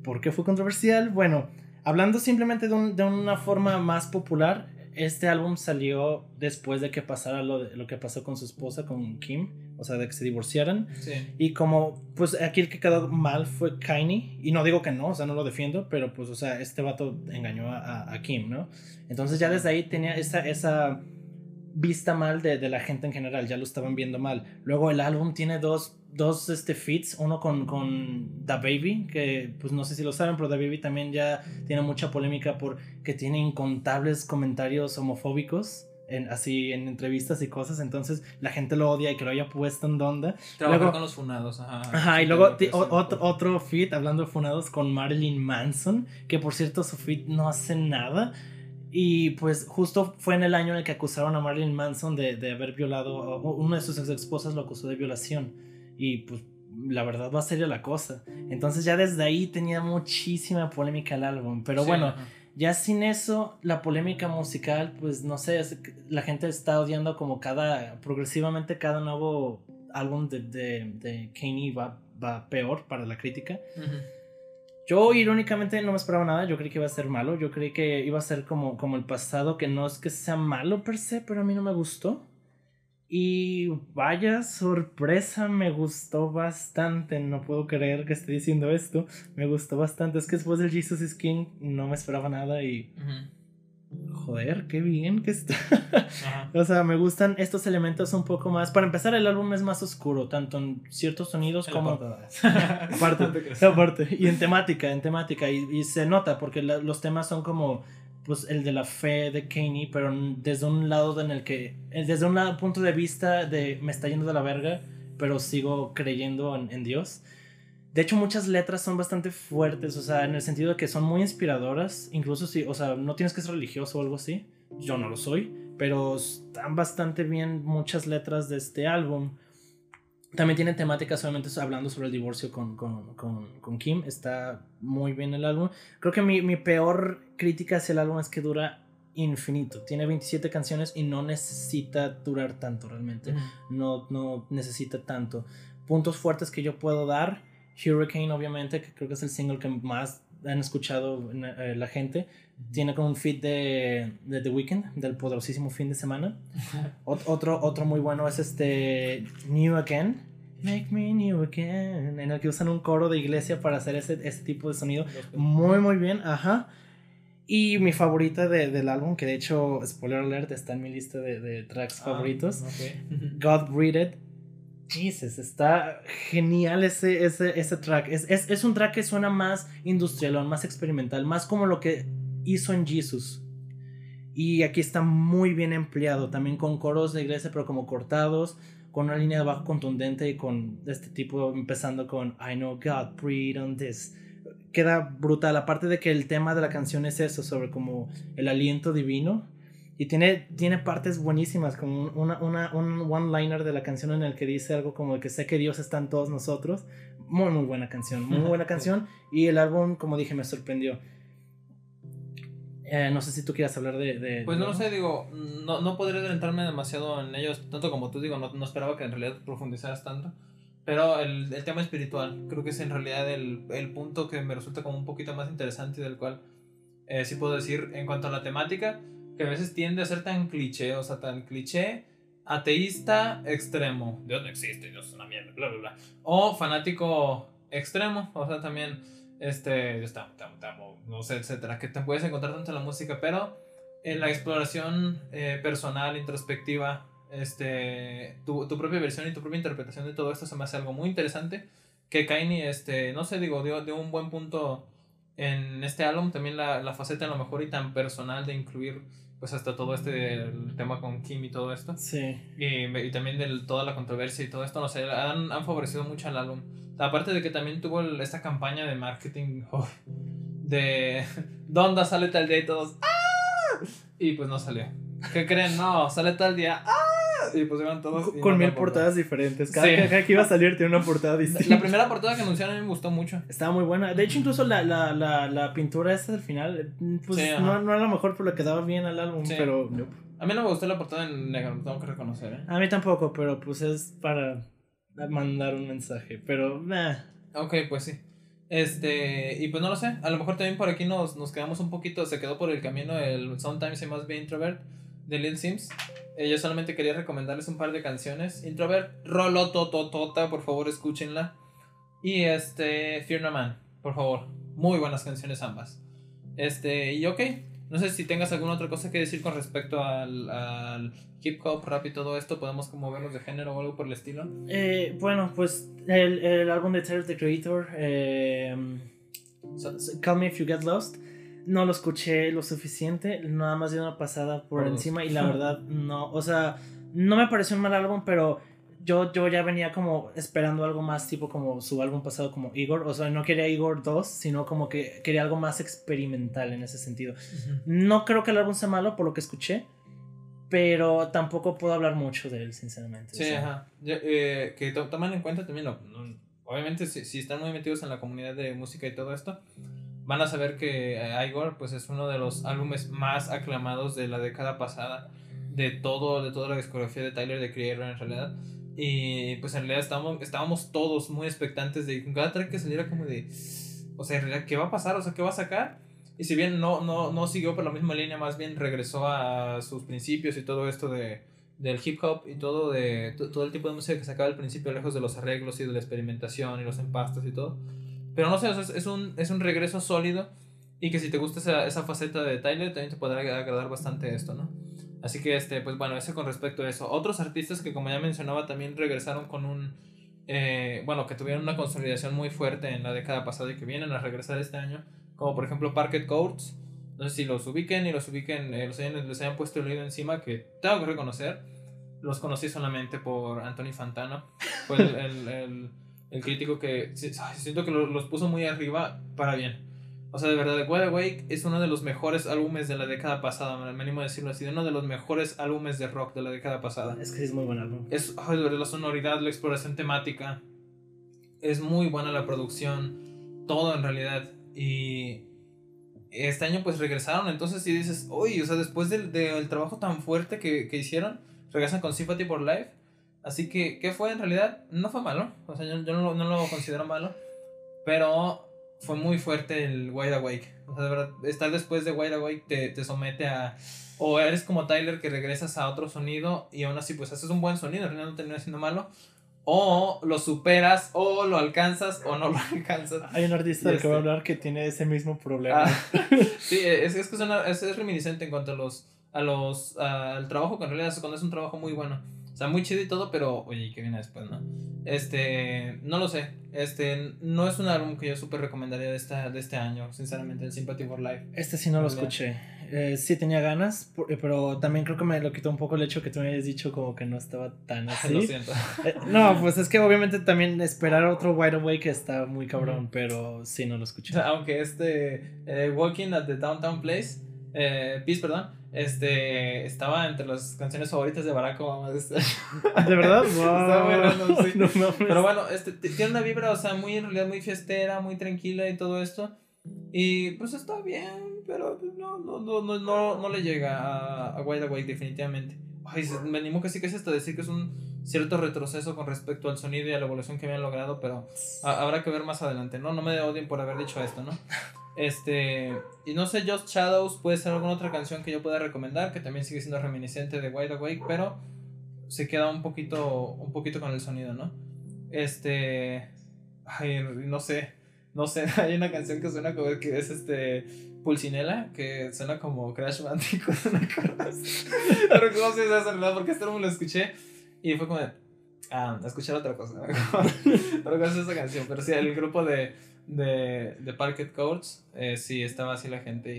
¿Por qué fue controversial? Bueno, hablando simplemente de, de, una forma más popular, este álbum salió después de que pasara lo, de, lo que pasó con su esposa, con Kim, o sea, de que se divorciaran. Y como, pues aquí el que quedó mal fue Kanye, y no digo que no, o sea, no lo defiendo, pero pues, o sea, este vato engañó a, a Kim, ¿no? Entonces ya desde ahí tenía esa, esa vista mal de, de, la gente en general, ya lo estaban viendo mal. Luego el álbum tiene dos, dos este, feats, uno con, con The Baby, que pues no sé si lo saben, pero The Baby también ya tiene mucha polémica porque tiene incontables comentarios homofóbicos en, así en entrevistas y cosas, entonces la gente lo odia y que lo haya puesto en donde. Trabajar con los funados, ajá. Ajá, y luego otro, otro feat hablando de funados con Marilyn Manson, que por cierto su feat no hace nada. Y pues justo fue en el año en el que acusaron a Marilyn Manson de, de haber violado, una de sus ex esposas lo acusó de violación. Y pues la verdad va a ser la cosa. Entonces ya desde ahí tenía muchísima polémica el álbum. Pero bueno, ya sin eso, la polémica musical, pues no sé, la gente está odiando como cada, progresivamente cada nuevo álbum de, de, de Kanye va, va peor para la crítica. Yo irónicamente no me esperaba nada, yo creí que iba a ser malo, yo creí que iba a ser como, como el pasado, que no es que sea malo per se, pero a mí no me gustó. Y vaya sorpresa, me gustó bastante. No puedo creer que esté diciendo esto. Me gustó bastante. Es que después del Jesus is King no me esperaba nada y. Joder, qué bien que está. o sea, me gustan estos elementos un poco más. Para empezar, el álbum es más oscuro, tanto en ciertos sonidos como. aparte, aparte. Y en temática, en temática. Y, se nota porque los temas son como pues el de la fe de Kanye, pero desde un lado en el que, desde un lado, punto de vista de me está yendo de la verga, pero sigo creyendo en, Dios. De hecho, muchas letras son bastante fuertes, o sea, en el sentido de que son muy inspiradoras, incluso si, o sea, no tienes que ser religioso o algo así, yo no lo soy, pero están bastante bien muchas letras de este álbum. También tiene temáticas solamente hablando sobre el divorcio con, con, con, con, Kim. Está muy bien el álbum. Creo que mi, mi, peor crítica hacia el álbum es que dura infinito. Tiene 27 canciones y no necesita durar tanto realmente. no, no necesita tanto. Puntos fuertes que yo puedo dar. Hurricane, obviamente, que creo que es el single que más han escuchado eh, la gente. Tiene como un feed de, de, The Weeknd, del poderosísimo fin de semana. otro, otro muy bueno es este New Again. Make me new again. En el que usan un coro de iglesia para hacer ese, ese tipo de sonido. Muy, muy bien. Ajá. Y mi favorita de, del álbum, que de hecho, spoiler alert, está en mi lista de, de tracks ah, favoritos. God Breathed. Jesus, está genial ese, ese, ese track. Es, es, es, un track que suena más industrial, más experimental, más como lo que hizo en Jesus. Y aquí está muy bien empleado, también con coros de iglesia, pero como cortados con una línea de bajo contundente y con este tipo empezando con I know God breathe on this. Queda brutal, aparte de que el tema de la canción es eso, sobre como el aliento divino. Y tiene, tiene partes buenísimas, como una, una, un one-liner de la canción en el que dice algo como que sé que Dios está en todos nosotros. Muy, muy buena canción, muy buena canción. Y el álbum, como dije, me sorprendió. Eh, no sé si tú quieras hablar de... pues no lo sé, digo, no, no podría adentrarme demasiado en ellos, tanto como tú digo, no, no esperaba que en realidad profundizaras tanto. Pero el, el, tema espiritual, creo que es en realidad el, el, punto que me resulta como un poquito más interesante y del cual eh, sí puedo decir en cuanto a la temática, que a veces tiende a ser tan cliché, o sea, tan cliché, ateísta extremo, Dios no existe, Dios es una mierda, bla, bla, bla. O fanático extremo, o sea, también este, yo te amo, no sé, etcétera, que te puedes encontrar tanto en la música, pero en la exploración eh, personal, introspectiva, este, tu, tu, propia versión y tu propia interpretación de todo esto se me hace algo muy interesante. Que Kaini, este, no sé, digo, dio, dio un buen punto en este álbum, también la, la faceta a lo mejor y tan personal de incluir pues hasta todo este el tema con Kim y todo esto. Sí. Y, y también de toda la controversia y todo esto, no sé, han, han favorecido mucho al álbum. Aparte de que también tuvo esta campaña de marketing oh, de ¿Dónde sale tal día? Y todos ¡Ah! Y pues no salió. ¿Qué creen? No, sale tal día ¡Ah! Y pues iban todos. con mil portadas diferentes. Cada, que iba a salir tiene una portada distinta. La, primera portada que anunciaron a mí me gustó mucho. Estaba muy buena. De hecho, incluso la, la, la, la pintura esta del final, pues no, no era lo mejor, pero le quedaba bien al álbum. Pero. A mí no me gustó la portada en negro, tengo que reconocer. ¿eh? A mí tampoco, pero pues es para mandar un mensaje, pero nah. Ok, pues sí. Este, y pues no lo sé, a lo mejor también por aquí nos, nos quedamos un poquito, se quedó por el camino el Sometimes I Must Be Introvert de Lil Sims. Eh, yo solamente quería recomendarles un par de canciones. Introvert, Rolo Tototota, por favor escúchenla. Y este, Fear No Man, por favor. Muy buenas canciones ambas. Este, y ok, no sé si tengas alguna otra cosa que decir con respecto al, al hip hop, rap y todo esto. ¿Podemos como verlos de género o algo por el estilo? Eh, bueno, pues el, el álbum de Tyler the Creator, eh, Call Me If You Get Lost, no lo escuché lo suficiente, nada más de una pasada por encima y la verdad no, o sea, no me pareció un mal álbum, pero yo, yo ya venía como esperando algo más tipo como su álbum pasado como Igor, o sea, no quería Igor 2, sino como que quería algo más experimental en ese sentido. No creo que el álbum sea malo por lo que escuché, pero tampoco puedo hablar mucho de él, sinceramente. Sí, ajá. Eh, que tomen en cuenta también, lo, obviamente si, si, están muy metidos en la comunidad de música y todo esto, van a saber que eh, Igor pues es uno de los álbumes más aclamados de la década pasada de todo de toda la discografía de Tyler de Creator en realidad. Y pues en realidad estábamos, estábamos todos muy expectantes de cada track que saliera como de o sea en realidad qué va a pasar o sea qué va a sacar y si bien no no no siguió por la misma línea más bien regresó a sus principios y todo esto de del hip hop y todo de todo el tipo de música que sacaba al principio lejos de los arreglos y de la experimentación y los empastos y todo pero no sé, es, un, es un regreso sólido y que si te gusta esa, esa faceta de Tyler también te podrá agradar bastante esto, ¿no? Así que, este, pues bueno, eso con respecto a eso. Otros artistas que como ya mencionaba también regresaron con un... Eh, bueno, que tuvieron una consolidación muy fuerte en la década pasada y que vienen a regresar este año, como por ejemplo Parket Courts. No sé si los ubiquen y los ubiquen, eh, los hayan, les hayan puesto el oído encima, que tengo que reconocer. Los conocí solamente por Anthony Fantano. Fue el el crítico que siento que los puso muy arriba para bien. O sea, de verdad, Wide Awake es uno de los mejores álbumes de la década pasada, me animo a decirlo así, uno de los mejores álbumes de rock de la década pasada. Es que es muy buen álbum. Es la sonoridad, la exploración temática, es muy buena la producción, todo en realidad. Y este año pues regresaron, entonces si dices, uy, o sea, después del, del trabajo tan fuerte que, que hicieron, regresan con Sympathy for Life Así que, ¿qué fue en realidad? No fue malo. O sea, yo, no, no, lo considero malo. Pero fue muy fuerte el Wide Awake. O sea, de verdad, estar después de Wide Awake te, te somete a. O eres como Tyler que regresas a otro sonido y aún así, pues haces un buen sonido. Realidad no termina siendo malo. O lo superas, o lo alcanzas, o no lo alcanzas. Hay un artista del que voy a este hablar que tiene ese mismo problema. Ah, sí, es, es que es, es, reminiscente en cuanto a los. A los al trabajo que en realidad es cuando es un trabajo muy bueno. O sea, muy chido y todo, pero oye, ¿qué viene después, no? Este, no lo sé. Este, no es un álbum que yo súper recomendaría de, esta, de este año, sinceramente, el Sympathy for Life. Este sí no lo escuché. Eh, sí tenía ganas, eh, pero también creo que me lo quitó un poco el hecho que tú me hayas dicho como que no estaba tan así. lo siento. Eh, no, pues es que obviamente también esperar otro Wide Awake está muy cabrón, pero sí no lo escuché. aunque este Walking at the Downtown Place, Peace, perdón, este, estaba entre las canciones favoritas de Barack Obama de este ¿De verdad? Wow. sí. Pero bueno, este, tiene una vibra, o sea, muy en realidad muy fiestera, muy tranquila y todo esto. Y pues está bien, pero pues, no, no, no, no, no, no le llega a, a Wide Awake definitivamente. Ay, me animo casi casi hasta decir que es un cierto retroceso con respecto al sonido y a la evolución que habían logrado, pero habrá que ver más adelante, ¿no? No me odien por haber dicho esto, ¿no? Este, y no sé, Just Shadows puede ser alguna otra canción que yo pueda recomendar, que también sigue siendo reminiscente de Wide Awake, pero se queda un poquito, un poquito con el sonido, ¿no? Este, ay, no sé, no sé, hay una canción que suena como que es este Pulcinella, que suena como Crash Bandicoot, una cosa Pero no sé si es verdad, porque este no lo escuché y fue como, ah, escuchar otra cosa, Pero es esa canción, pero sí, el grupo de de, de Parket Courts, eh, sí estaba así la gente.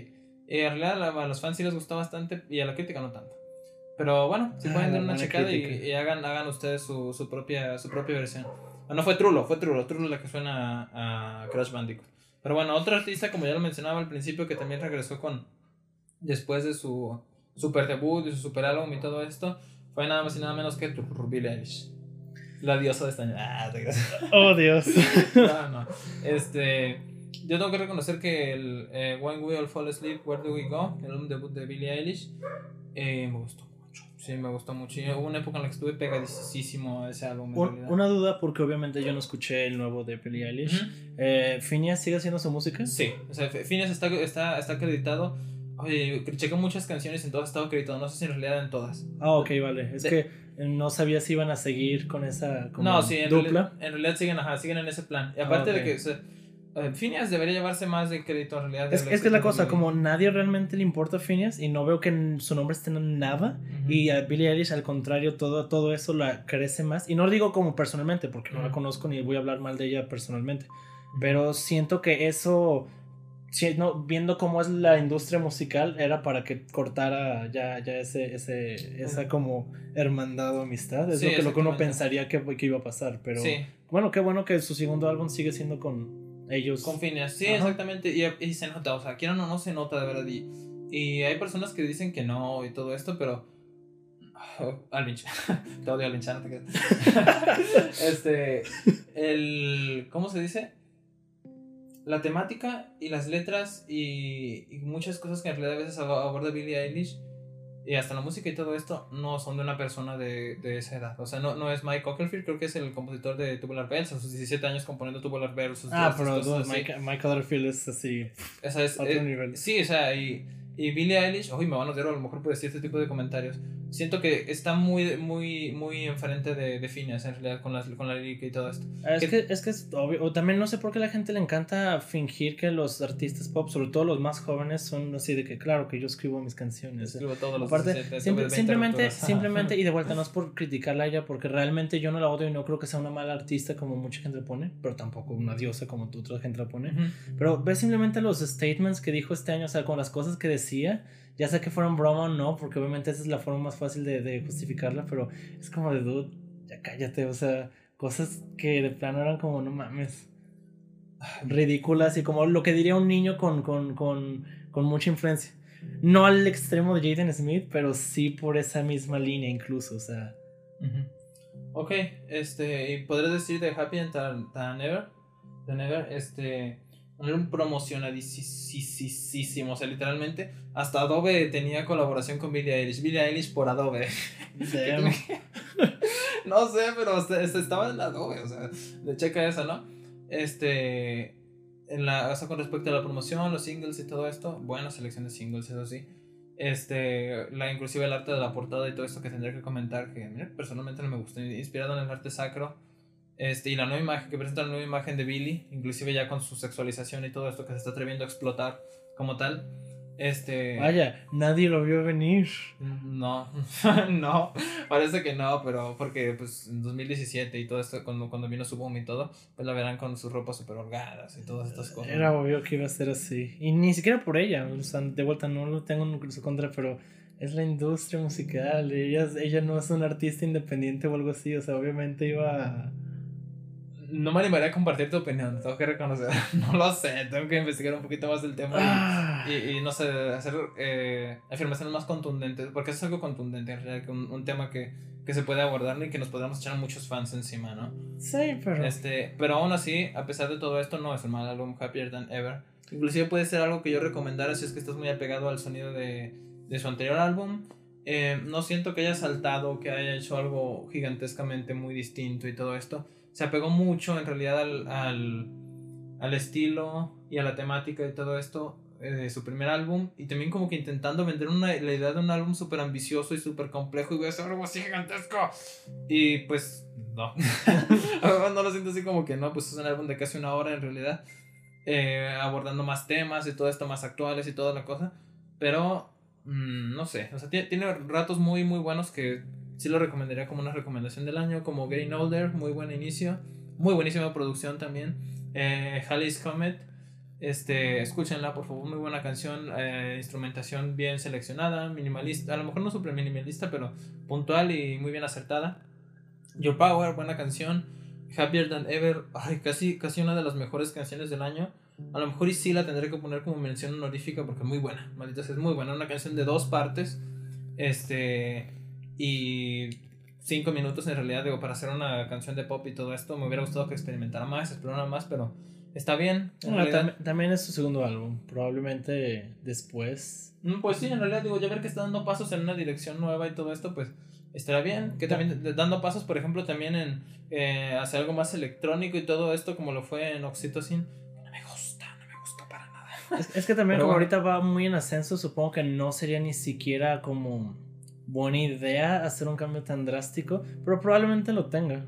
Y, en realidad a los fans sí les gustó bastante y a la crítica no tanto. Pero bueno, si pueden dar una checada y, hagan, hagan ustedes su, su, propia, su propia versión. Ah, no fue Trulo, fue Trulo. Trulo la que suena a, Crash Bandicoot. Pero bueno, otro artista, como ya lo mencionaba al principio, que también regresó con. Después de su super debut y su super álbum y todo esto, fue nada más y nada menos que Billie Eilish. La diosa de esta Ah, te Oh, Dios. no, no. Este. Yo tengo que reconocer que el eh, When We All Fall Asleep, Where Do We Go, el álbum debut de Billie Eilish, eh, me gustó mucho. Sí, me gustó mucho. hubo una época en la que estuve pegadísimo a ese álbum. una duda, porque obviamente yo no escuché el nuevo de Billie Eilish. Eh, ¿Phineas sigue haciendo su música? Sí, o sea, Phineas está, está, está acreditado. Oye, chequé muchas canciones y en todas estaba acreditado. No sé si en realidad en todas. Ah, ok, vale. Es que no sabía si iban a seguir con esa como no, sí, en dupla. Realidad, en realidad siguen, ajá, siguen en ese plan. Y aparte de que o Phineas debería llevarse más de crédito en realidad. Es, es que es la cosa, como nadie realmente le importa a Phineas y no veo que su nombre esté en nada. Y a Billie Eilish, al contrario, todo, todo eso la crece más. Y no lo digo como personalmente, porque no la conozco ni voy a hablar mal de ella personalmente. Pero siento que eso sí, no, viendo cómo es la industria musical, era para que cortara ya, ya ese, ese, esa como hermandad o amistad. Es lo, que, lo que uno pensaría que, que iba a pasar. Pero bueno, qué bueno que su segundo álbum sigue siendo con ellos. Con Phineas, sí, exactamente. Y, y, se nota, o sea, quieran o no, se nota de verdad. Y, y hay personas que dicen que no y todo esto, pero. Oh, Alvin, te odio Alvin no te este. El. ¿Cómo se dice? La temática y las letras y, muchas cosas que en realidad a veces aborda Billie Eilish y hasta la música y todo esto no son de una persona de, de esa edad. O sea, no, no es Mike Ocklefield, creo que es el compositor de Tubular Bells, a sus 17 años componiendo Tubular Bells. ah, pero Mike, Mike Ocklefield es así. Esa es, otro eh, nivel. Sí, o sea, y, y Billie Eilish, uy, me van a odiar a lo mejor por decir este tipo de comentarios siento que está muy, muy, muy enfrente de, de Phineas en realidad con, las, con la lírica y todo esto. Ah, es que, es que es obvio, o también no sé por qué a la gente le encanta fingir que los artistas pop, sobre todo los más jóvenes, son así de que claro que yo escribo mis canciones. Escribo todos los Aparte, simplemente, simplemente, y de vuelta no es por criticarla a ella, porque realmente yo no la odio y no creo que sea una mala artista como mucha gente pone, pero tampoco una diosa como otra gente la pone. Pero ves simplemente los statements que dijo este año, o sea, con las cosas que decía ya sé que fueron broma o no, porque obviamente esa es la forma más fácil de, de justificarla, pero es como de dude, ya cállate, o sea, cosas que de plano eran como, no mames, ridículas y como lo que diría un niño con, con, con, con mucha influencia. No al extremo de Jaden Smith, pero sí por esa misma línea incluso, o sea. Ok, este, y podrías decir de Happy and Never, Never, este, un promocionadísimo, o sea, literalmente hasta Adobe tenía colaboración con Billie Eilish, Billie Eilish por Adobe. no sé, pero estaba en Adobe, o sea, de checa esa, ¿no? Este, en la, o sea, con respecto a la promoción, los singles y todo esto, buena selección de singles, eso sí. Este, la, inclusive el arte de la portada y todo esto que tendría que comentar, que personalmente no me gustó, inspirado en el arte sacro este, y la nueva imagen, que presenta la nueva imagen de Billy, inclusive ya con su sexualización y todo esto que se está atreviendo a explotar como tal. Este. Vaya, nadie lo vio venir. No, no, parece que no, pero porque pues en 2017 y todo esto, cuando, cuando vino su boom y todo, pues la verán con sus ropas super holgadas y todas estas cosas. Era obvio que iba a ser así. Y ni siquiera por ella, o sea, de vuelta no lo tengo en su contra, pero es la industria musical. Ella, ella no es una artista independiente o algo así, o sea, obviamente iba a no me animaría a compartir tu opinión, tengo que reconocer. No lo sé, tengo que investigar un poquito más del tema y, ah. no sé, hacer eh, afirmaciones más contundentes, porque es algo contundente en realidad, un, un tema que, que, se puede abordar y que nos podamos echar muchos fans encima, ¿no? Sí, pero... Este, pero aún así, a pesar de todo esto, no es un mal álbum, Happier Than Ever. Inclusive puede ser algo que yo recomendara si es que estás muy apegado al sonido de, de su anterior álbum. Eh, no siento que haya saltado, que haya hecho algo gigantescamente muy distinto y todo esto se apegó mucho en realidad al, al, al estilo y a la temática y todo esto eh, de su primer álbum y también como que intentando vender una, la idea de un álbum súper ambicioso y súper complejo y voy a hacer algo así gigantesco. Y pues no. No lo siento así como que no pues es un álbum de casi una hora en realidad eh, abordando más temas y todo esto más actuales y toda la cosa pero mm, no sé o sea tiene ratos muy muy buenos que sí lo recomendaría como una recomendación del año, como Getting Older, muy buen inicio, muy buenísima producción también. Eh, Halley's Comet, este, escúchenla por favor, muy buena canción, eh, instrumentación bien seleccionada, minimalista, a lo mejor no super minimalista, pero puntual y muy bien acertada. Your Power, buena canción. Happier Than Ever, ay, casi, casi una de las mejores canciones del año. A lo mejor y sí la tendré que poner como mención honorífica porque muy buena, maldita es muy buena, una canción de dos partes. Este, y cinco minutos en realidad, digo, para hacer una canción de pop y todo esto, me hubiera gustado que experimentara más, explorara más, pero está bien. también, es su segundo álbum, probablemente después. Mm, pues sí, en realidad digo, ya ver que está dando pasos en una dirección nueva y todo esto, pues estará bien. Que también dando pasos, por ejemplo, también en eh, hacer algo más electrónico y todo esto, como lo fue en Oxytocin. No me gusta, no me gusta para nada. Es, que también como ahorita va muy en ascenso, supongo que no sería ni siquiera como buena idea hacer un cambio tan drástico, pero probablemente lo tenga.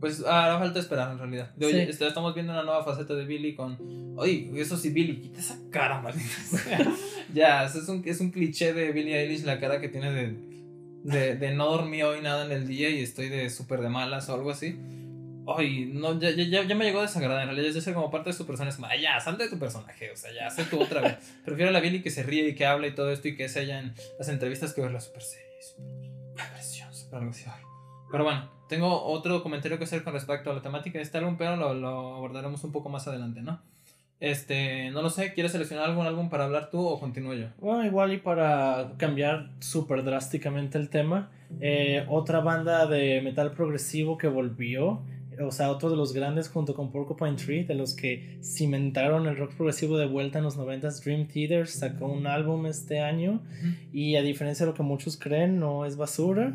Pues hará falta esperar en realidad. De, oye, este, estamos viendo una nueva faceta de Billy con. Oye, eso sí, Billy, quita esa cara, maldita. ya, es un, es un cliché de Billy Eilish, la cara que tiene de, de, de no dormí hoy nada en el día y estoy de súper de malas o algo así. Ay, no, ya, ya, ya me llegó a desagradar. En realidad, ya sé como parte de su personaje. Es como, ya, salte de tu personaje. O sea, ya, sé tú otra vez. Prefiero a la Billy que se ríe y que habla y todo esto y que es ella en las entrevistas que verla super seria, Pero bueno, tengo otro comentario que hacer con respecto a la temática de este álbum, pero lo, lo abordaremos un poco más adelante, ¿no? Este, no lo sé, ¿quieres seleccionar algún álbum para hablar tú o continúo yo? Bueno, igual y para cambiar súper drásticamente el tema, eh, otra banda de metal progresivo que volvió, o sea, otro de los grandes junto con Porcupine Tree, de los que cimentaron el rock progresivo de vuelta en los 90 Dream Theater sacó un álbum este año y a diferencia de lo que muchos creen, no es basura.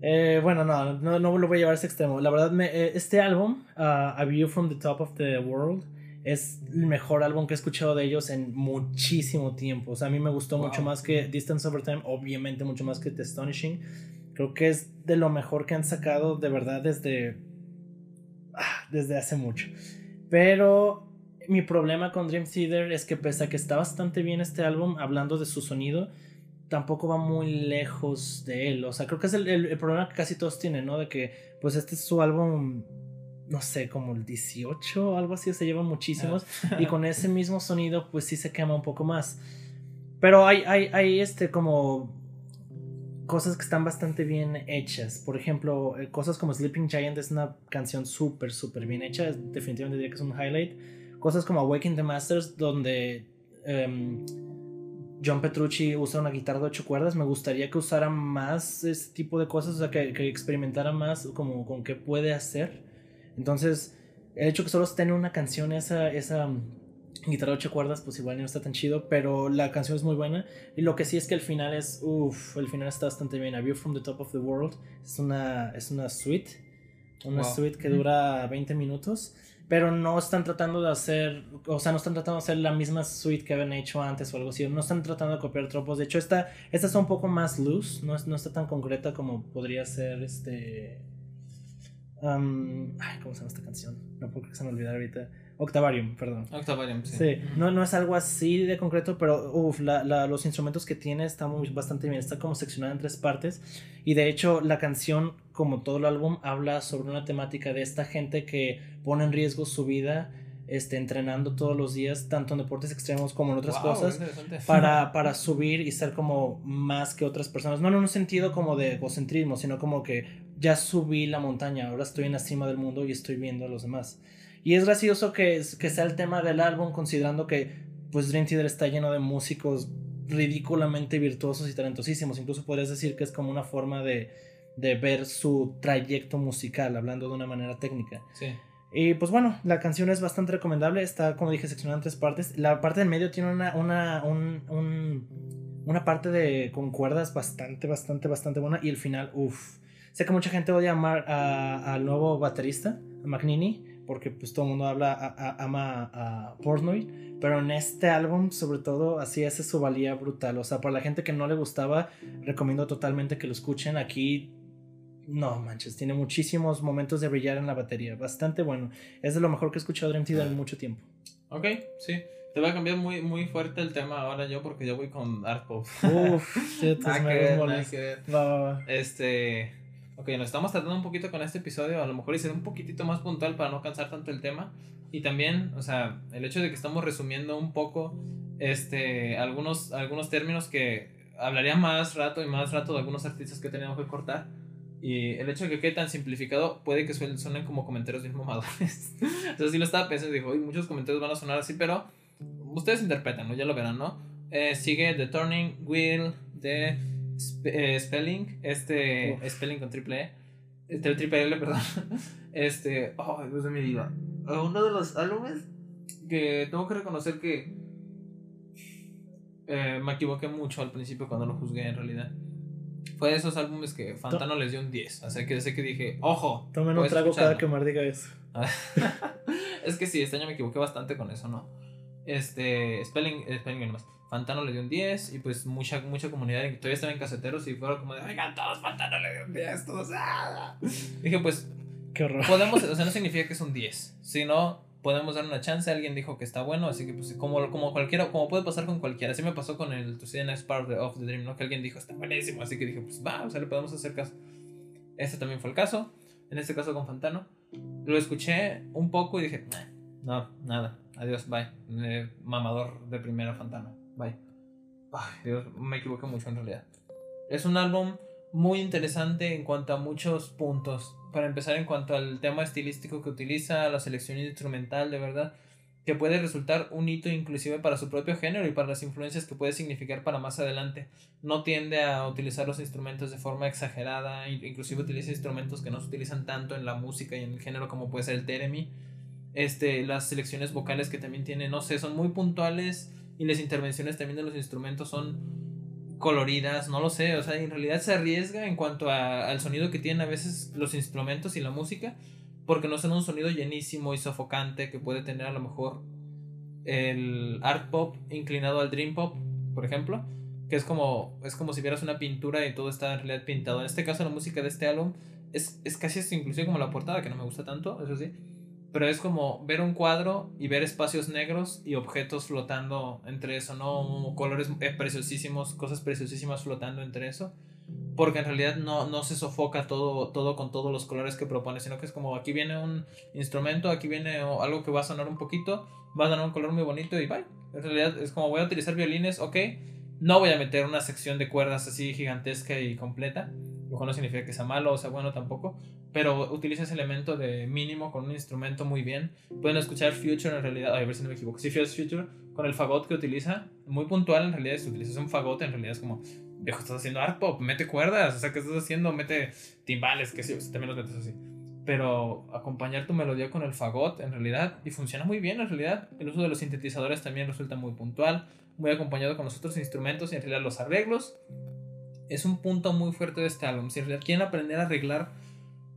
Eh, bueno, no, no, no, lo voy a llevar a ese extremo. La verdad, me, eh, este álbum, uh, A View from the Top of the World, es el mejor álbum que he escuchado de ellos en muchísimo tiempo. O sea, a mí me gustó mucho más que Distance Over Time, obviamente mucho más que The Astonishing. Creo que es de lo mejor que han sacado de verdad desde, desde hace mucho. Pero mi problema con Dream Theater es que pese a que está bastante bien este álbum, hablando de su sonido, tampoco va muy lejos de él. O sea, creo que es el, el problema que casi todos tienen, ¿no? De que, pues este es su álbum no sé, como el 18 o algo así, se llevan muchísimos. Ah. y con ese mismo sonido, pues sí se quema un poco más. Pero hay, hay, hay este como cosas que están bastante bien hechas. Por ejemplo, eh, cosas como Sleeping Giant es una canción súper, súper bien hecha. Definitivamente diría que es un highlight. Cosas como Awaken the Masters, donde em, John Petrucci usa una guitarra de ocho cuerdas. Me gustaría que usara más ese tipo de cosas, o sea, que, que experimentara más como con qué puede hacer. Entonces, el hecho que solo esté en una canción esa, esa guitarra de ocho cuerdas, pues igual no está tan chido, pero la canción es muy buena. Y lo que sí es que el final es, uff, el final está bastante bien. A View from the Top of the World es una, es una suite, una suite que dura 20 minutos. Pero no están tratando de hacer, o sea, no están tratando de hacer la misma suite que habían hecho antes o algo así. No están tratando de copiar tropos. De hecho, esta, esta está un poco más loose, no, no está tan concreta como podría ser este ay, ¿cómo se llama esta canción? No puedo que se me olvidara ahorita. Octavarium, perdón. Octavarium, sí. Sí, no, no es algo así de concreto, pero uf, la, la, los instrumentos que tiene están muy, bastante bien. Está como seccionada en tres partes. Y de hecho, la canción, como todo el álbum, habla sobre una temática de esta gente que pone en riesgo su vida este, entrenando todos los días, tanto en deportes extremos como en otras cosas, para, para subir y ser como más que otras personas. No en un sentido como de egocentrismo, sino como que ya subí la montaña, ahora estoy en la cima del mundo y estoy viendo a los demás. Y es gracioso que, que sea el tema del álbum, considerando que pues Dream Theater está lleno de músicos ridículamente virtuosos y talentosísimos. Incluso podrías decir que es como una forma de, de ver su trayecto musical, hablando de una manera técnica. Sí. Y pues bueno, la canción es bastante recomendable. Está, como dije, seccionada en tres partes. La parte del medio tiene una, una, un, un, una parte de con cuerdas bastante, bastante, bastante buena. Y el final, uff. Sé que mucha gente odia amar al nuevo baterista, a McNeely, porque pues todo el mundo habla, ama a Portnoy, pero en este álbum sobre todo así hace su valía brutal, o sea, para la gente que no le gustaba, recomiendo totalmente que lo escuchen, aquí no manches, tiene muchísimos momentos de brillar en la batería, bastante bueno, es de lo mejor que he escuchado Dream Theater en mucho tiempo. Ok, sí. Te voy a cambiar muy, muy fuerte el tema ahora yo porque yo voy con art pop. Uf, sí, Este, Ok, nos estamos tratando un poquito con este episodio, a lo mejor y ser un poquitito más puntual para no cansar tanto el tema. Y también, o sea, el hecho de que estamos resumiendo un poco este, algunos, algunos términos que hablaría más rato y más rato de algunos artistas que tenemos que cortar. Y el hecho de que quede tan simplificado puede que suenen como comentarios bien mamadores. Entonces sí lo estaba pensando y dijo, muchos comentarios van a sonar así, pero ustedes interpretan, ¿no? Ya lo verán, ¿no? Eh, sigue The Turning Wheel de eh, spelling, este Spelling con triple E, este, triple L, perdón. Este, oh, Dios de mi vida. Uno de los álbumes que tengo que reconocer que eh, me equivoqué mucho al principio cuando lo juzgué en realidad. Fue de esos álbumes que Fantano les dio un 10. Así que desde que dije, ojo. Tomen un trago cada que me diga eso. es que sí, este año me equivoqué bastante con eso, ¿no? Este, Spelling, Spelling más. Fantano le dio un 10 y pues mucha, mucha comunidad todavía estaban en caseteros y fueron como de, oigan, todos Fantano le dio un 10, todos. ¡ah! Dije, pues, Qué horror. Podemos, o sea, no significa que es un 10, sino podemos dar una chance. Alguien dijo que está bueno, así que pues como, como cualquiera, como puede pasar con cualquiera. Así me pasó con el the Next Part of the Dream, ¿no? Que alguien dijo está buenísimo, así que dije, pues va, o sea, le podemos hacer caso. Este también fue el caso, en este caso con Fantano. Lo escuché un poco y dije, no, nada, adiós, bye. mamador de primera Fantano, bye. Ay, Dios, me equivoqué mucho en realidad. Es un álbum muy interesante en cuanto a muchos puntos. Para empezar, en cuanto al tema estilístico que utiliza, la selección instrumental, de verdad, que puede resultar un hito inclusive para su propio género y para las influencias que puede significar para más adelante. No tiende a utilizar los instrumentos de forma exagerada, inclusive utiliza instrumentos que no se utilizan tanto en la música y en el género como puede ser el Teremi. Este, las selecciones vocales que también tiene, no sé, son muy puntuales y las intervenciones también de los instrumentos son coloridas, no lo sé, o sea, en realidad se arriesga en cuanto al sonido que tienen a veces los instrumentos y la música, porque no son un sonido llenísimo y sofocante que puede tener a lo mejor el art pop inclinado al dream pop, por ejemplo, que es como es como si vieras una pintura y todo está en realidad pintado. En este caso la música de este álbum es, es casi inclusive como la portada que no me gusta tanto, eso sí pero es como ver un cuadro y ver espacios negros y objetos flotando entre eso, ¿no? Colores eh, preciosísimos, cosas preciosísimas flotando entre eso. Porque en realidad no, no se sofoca todo, todo con todos los colores que propone, sino que es como aquí viene un instrumento, aquí viene algo que va a sonar un poquito, va a dar un color muy bonito y bye. En realidad es como voy a utilizar violines, ok. No voy a meter una sección de cuerdas así gigantesca y completa. Lo cual no significa que sea malo o sea bueno tampoco pero utiliza ese elemento de mínimo con un instrumento muy bien. Pueden escuchar Future en realidad, a ver si no me equivoco, si Future con el fagot que utiliza, muy puntual en realidad, si utilizas un fagot en realidad es como, viejo, estás haciendo art pop, mete cuerdas, o sea, ¿qué estás haciendo? Mete timbales, que sí, también los metes así. Pero acompañar tu melodía con el fagot en realidad, y funciona muy bien en realidad. El uso de los sintetizadores también resulta muy puntual, muy acompañado con los otros instrumentos y en realidad los arreglos. Es un punto muy fuerte de este álbum. Si en realidad quieren aprender a arreglar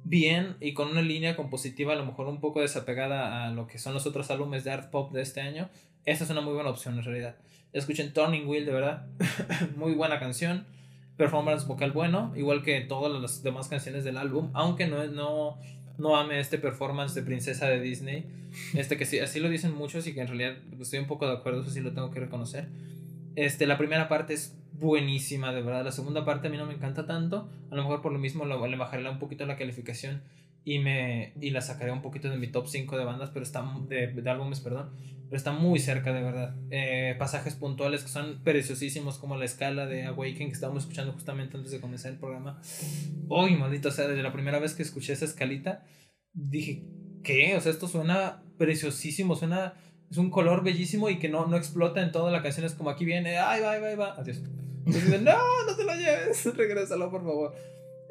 bien y con una línea compositiva a lo mejor un poco desapegada a lo que son los otros álbumes de art pop de este año, esta es una muy buena opción en realidad. Escuchen Turning Wheel, de verdad, muy buena canción, performance vocal bueno, igual que todas las demás canciones del álbum, aunque no, no, no ame este performance de princesa de Disney, este que sí, así lo dicen muchos y que en realidad estoy un poco de acuerdo, eso sí lo tengo que reconocer. Este, la primera parte es buenísima, de verdad. La segunda parte a mí no me encanta tanto. A lo mejor por lo mismo le bajaré un poquito la calificación y me y la sacaré un poquito de mi top 5 de bandas, pero está de, de álbumes, perdón, pero está muy cerca de verdad. Eh, pasajes puntuales que son preciosísimos como la escala de Awaken que estábamos escuchando justamente antes de comenzar el programa. Uy, maldito, o sea, desde la primera vez que escuché esa escalita dije, ¿qué? O sea, esto suena preciosísimo, suena es un color bellísimo y que no, no explota en toda la canción. Es como aquí viene, ay, va, va, va, adiós. Dicen, no, no te lo lleves, regrésalo, por favor.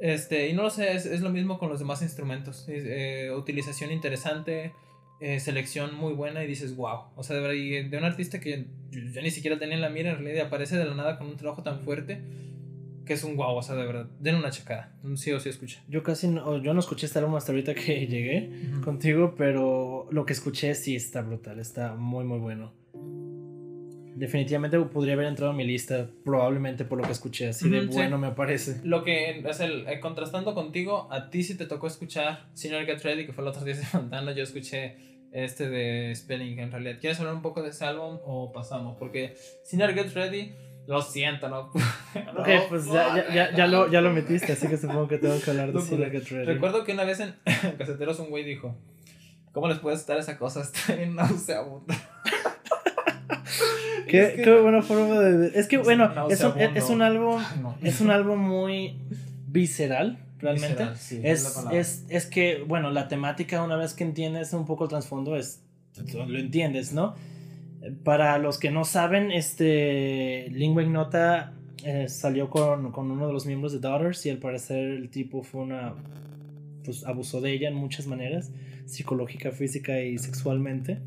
Este, y no lo sé, es, lo mismo con los demás instrumentos. Eh, utilización interesante, eh, selección muy buena y dices, wow. O sea, de verdad, de un artista que yo, ni siquiera tenía en la mira, en realidad aparece de la nada con un trabajo tan fuerte que es un wow, o sea, de verdad. Den una checada. Sí o sí escucha. Yo casi no, yo no escuché este álbum hasta ahorita que llegué contigo, pero lo que escuché sí está brutal, está muy, muy bueno. Definitivamente podría haber entrado a mi lista, probablemente por lo que escuché, así de bueno me parece. Lo que es el, eh, contrastando contigo, a ti sí te tocó escuchar Senior Get Ready, que fue el otro día de Montana, yo escuché este de Spelling en realidad. ¿Quieres hablar un poco de ese álbum o pasamos? Porque Senior Get Ready lo siento, ¿no? ok, pues ya, ya, ya, lo, ya lo metiste, así que supongo que tengo que hablar de Sila Get Ready. Recuerdo que una vez en Caseteros un güey dijo, ¿cómo les puede estar esa cosa? Está bien nauseabunda. ¿Qué, es que, qué buena forma de... Es que, bueno, es un, es un álbum, es un álbum muy visceral, realmente. sí, es, es, es, que, bueno, la temática, una vez que entiendes un poco el trasfondo, es, lo entiendes, ¿no? Para los que no saben, este Lingua Ignota eh, salió con, con, uno de los miembros de Daughters y al parecer el tipo fue una pues abusó de ella en muchas maneras, psicológica, física y sexualmente.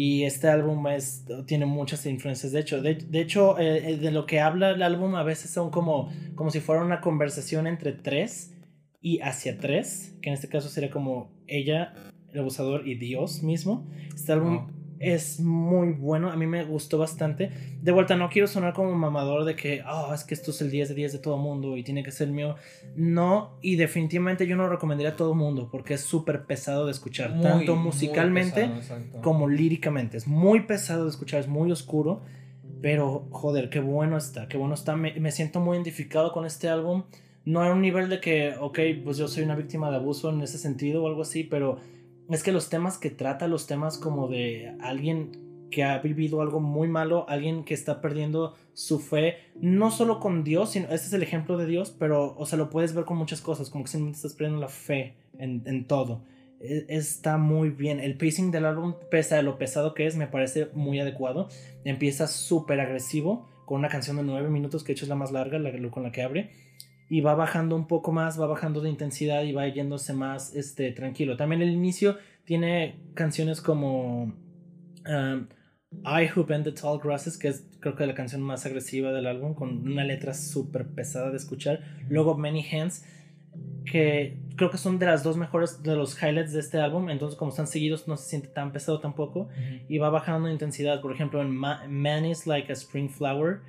Y este álbum es, tiene muchas influencias. De hecho, de, hecho eh, eh, de lo que habla el álbum a veces son como, como si fuera una conversación entre tres y hacia tres, que en este caso sería como ella, el abusador y Dios mismo. Este álbum es muy bueno, a mí me gustó bastante. De vuelta, no quiero sonar como mamador de que, oh, es que esto es el 10 de 10 de todo mundo y tiene que ser mío. No, y definitivamente yo no lo recomendaría a todo mundo porque es súper pesado de escuchar, tanto musicalmente como líricamente. Es muy pesado de escuchar, es muy oscuro, pero joder, qué bueno está, qué bueno está. Me, me siento muy identificado con este álbum no a un nivel de que, ok, pues yo soy una víctima de abuso en ese sentido o algo así, pero es que los temas que trata, los temas como de alguien que ha vivido algo muy malo, alguien que está perdiendo su fe, no solo con Dios, sino este es el ejemplo de Dios, pero, o sea, lo puedes ver con muchas cosas, como que simplemente estás perdiendo la fe en, en todo. E, está muy bien. El pacing del álbum, pese a lo pesado que es, me parece muy adecuado. Empieza súper agresivo, con una canción de 9 minutos, que de hecho es la más larga, la, con la que abre y va bajando un poco más, va bajando de intensidad y va yéndose más este, tranquilo. También el inicio tiene canciones como um, I Who Bend the Tall Grasses, que es creo que la canción más agresiva del álbum, con una letra súper pesada de escuchar. Luego Many Hands, que creo que son de las dos mejores de los highlights de este álbum, entonces como están seguidos no se siente tan pesado tampoco y va bajando de intensidad. Por ejemplo, en Man is Like a Spring Flower,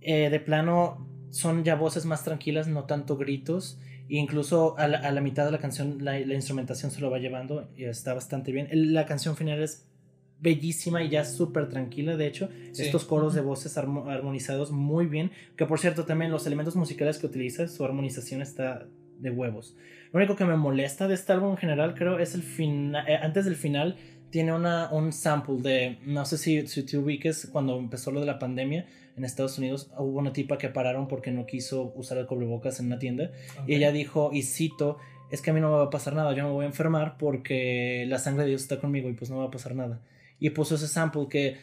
eh, de plano son ya voces más tranquilas, no tanto gritos. E incluso a la, mitad de la canción la, instrumentación se lo va llevando y está bastante bien. La canción final es bellísima y ya súper tranquila, de hecho. Estos coros de voces armonizados muy bien. Que por cierto, también los elementos musicales que utiliza, su armonización está de huevos. Lo único que me molesta de este álbum en general, creo, es el final. Eh, antes del final, tiene una, un sample de. No sé si, si te ubiques cuando empezó lo de la pandemia en Estados Unidos hubo una tipa que pararon porque no quiso usar el cubrebocas en una tienda y ella dijo, y cito, es que a mí no me va a pasar nada, yo no me voy a enfermar porque la sangre de Dios está conmigo y pues no me va a pasar nada. Y puso ese sample que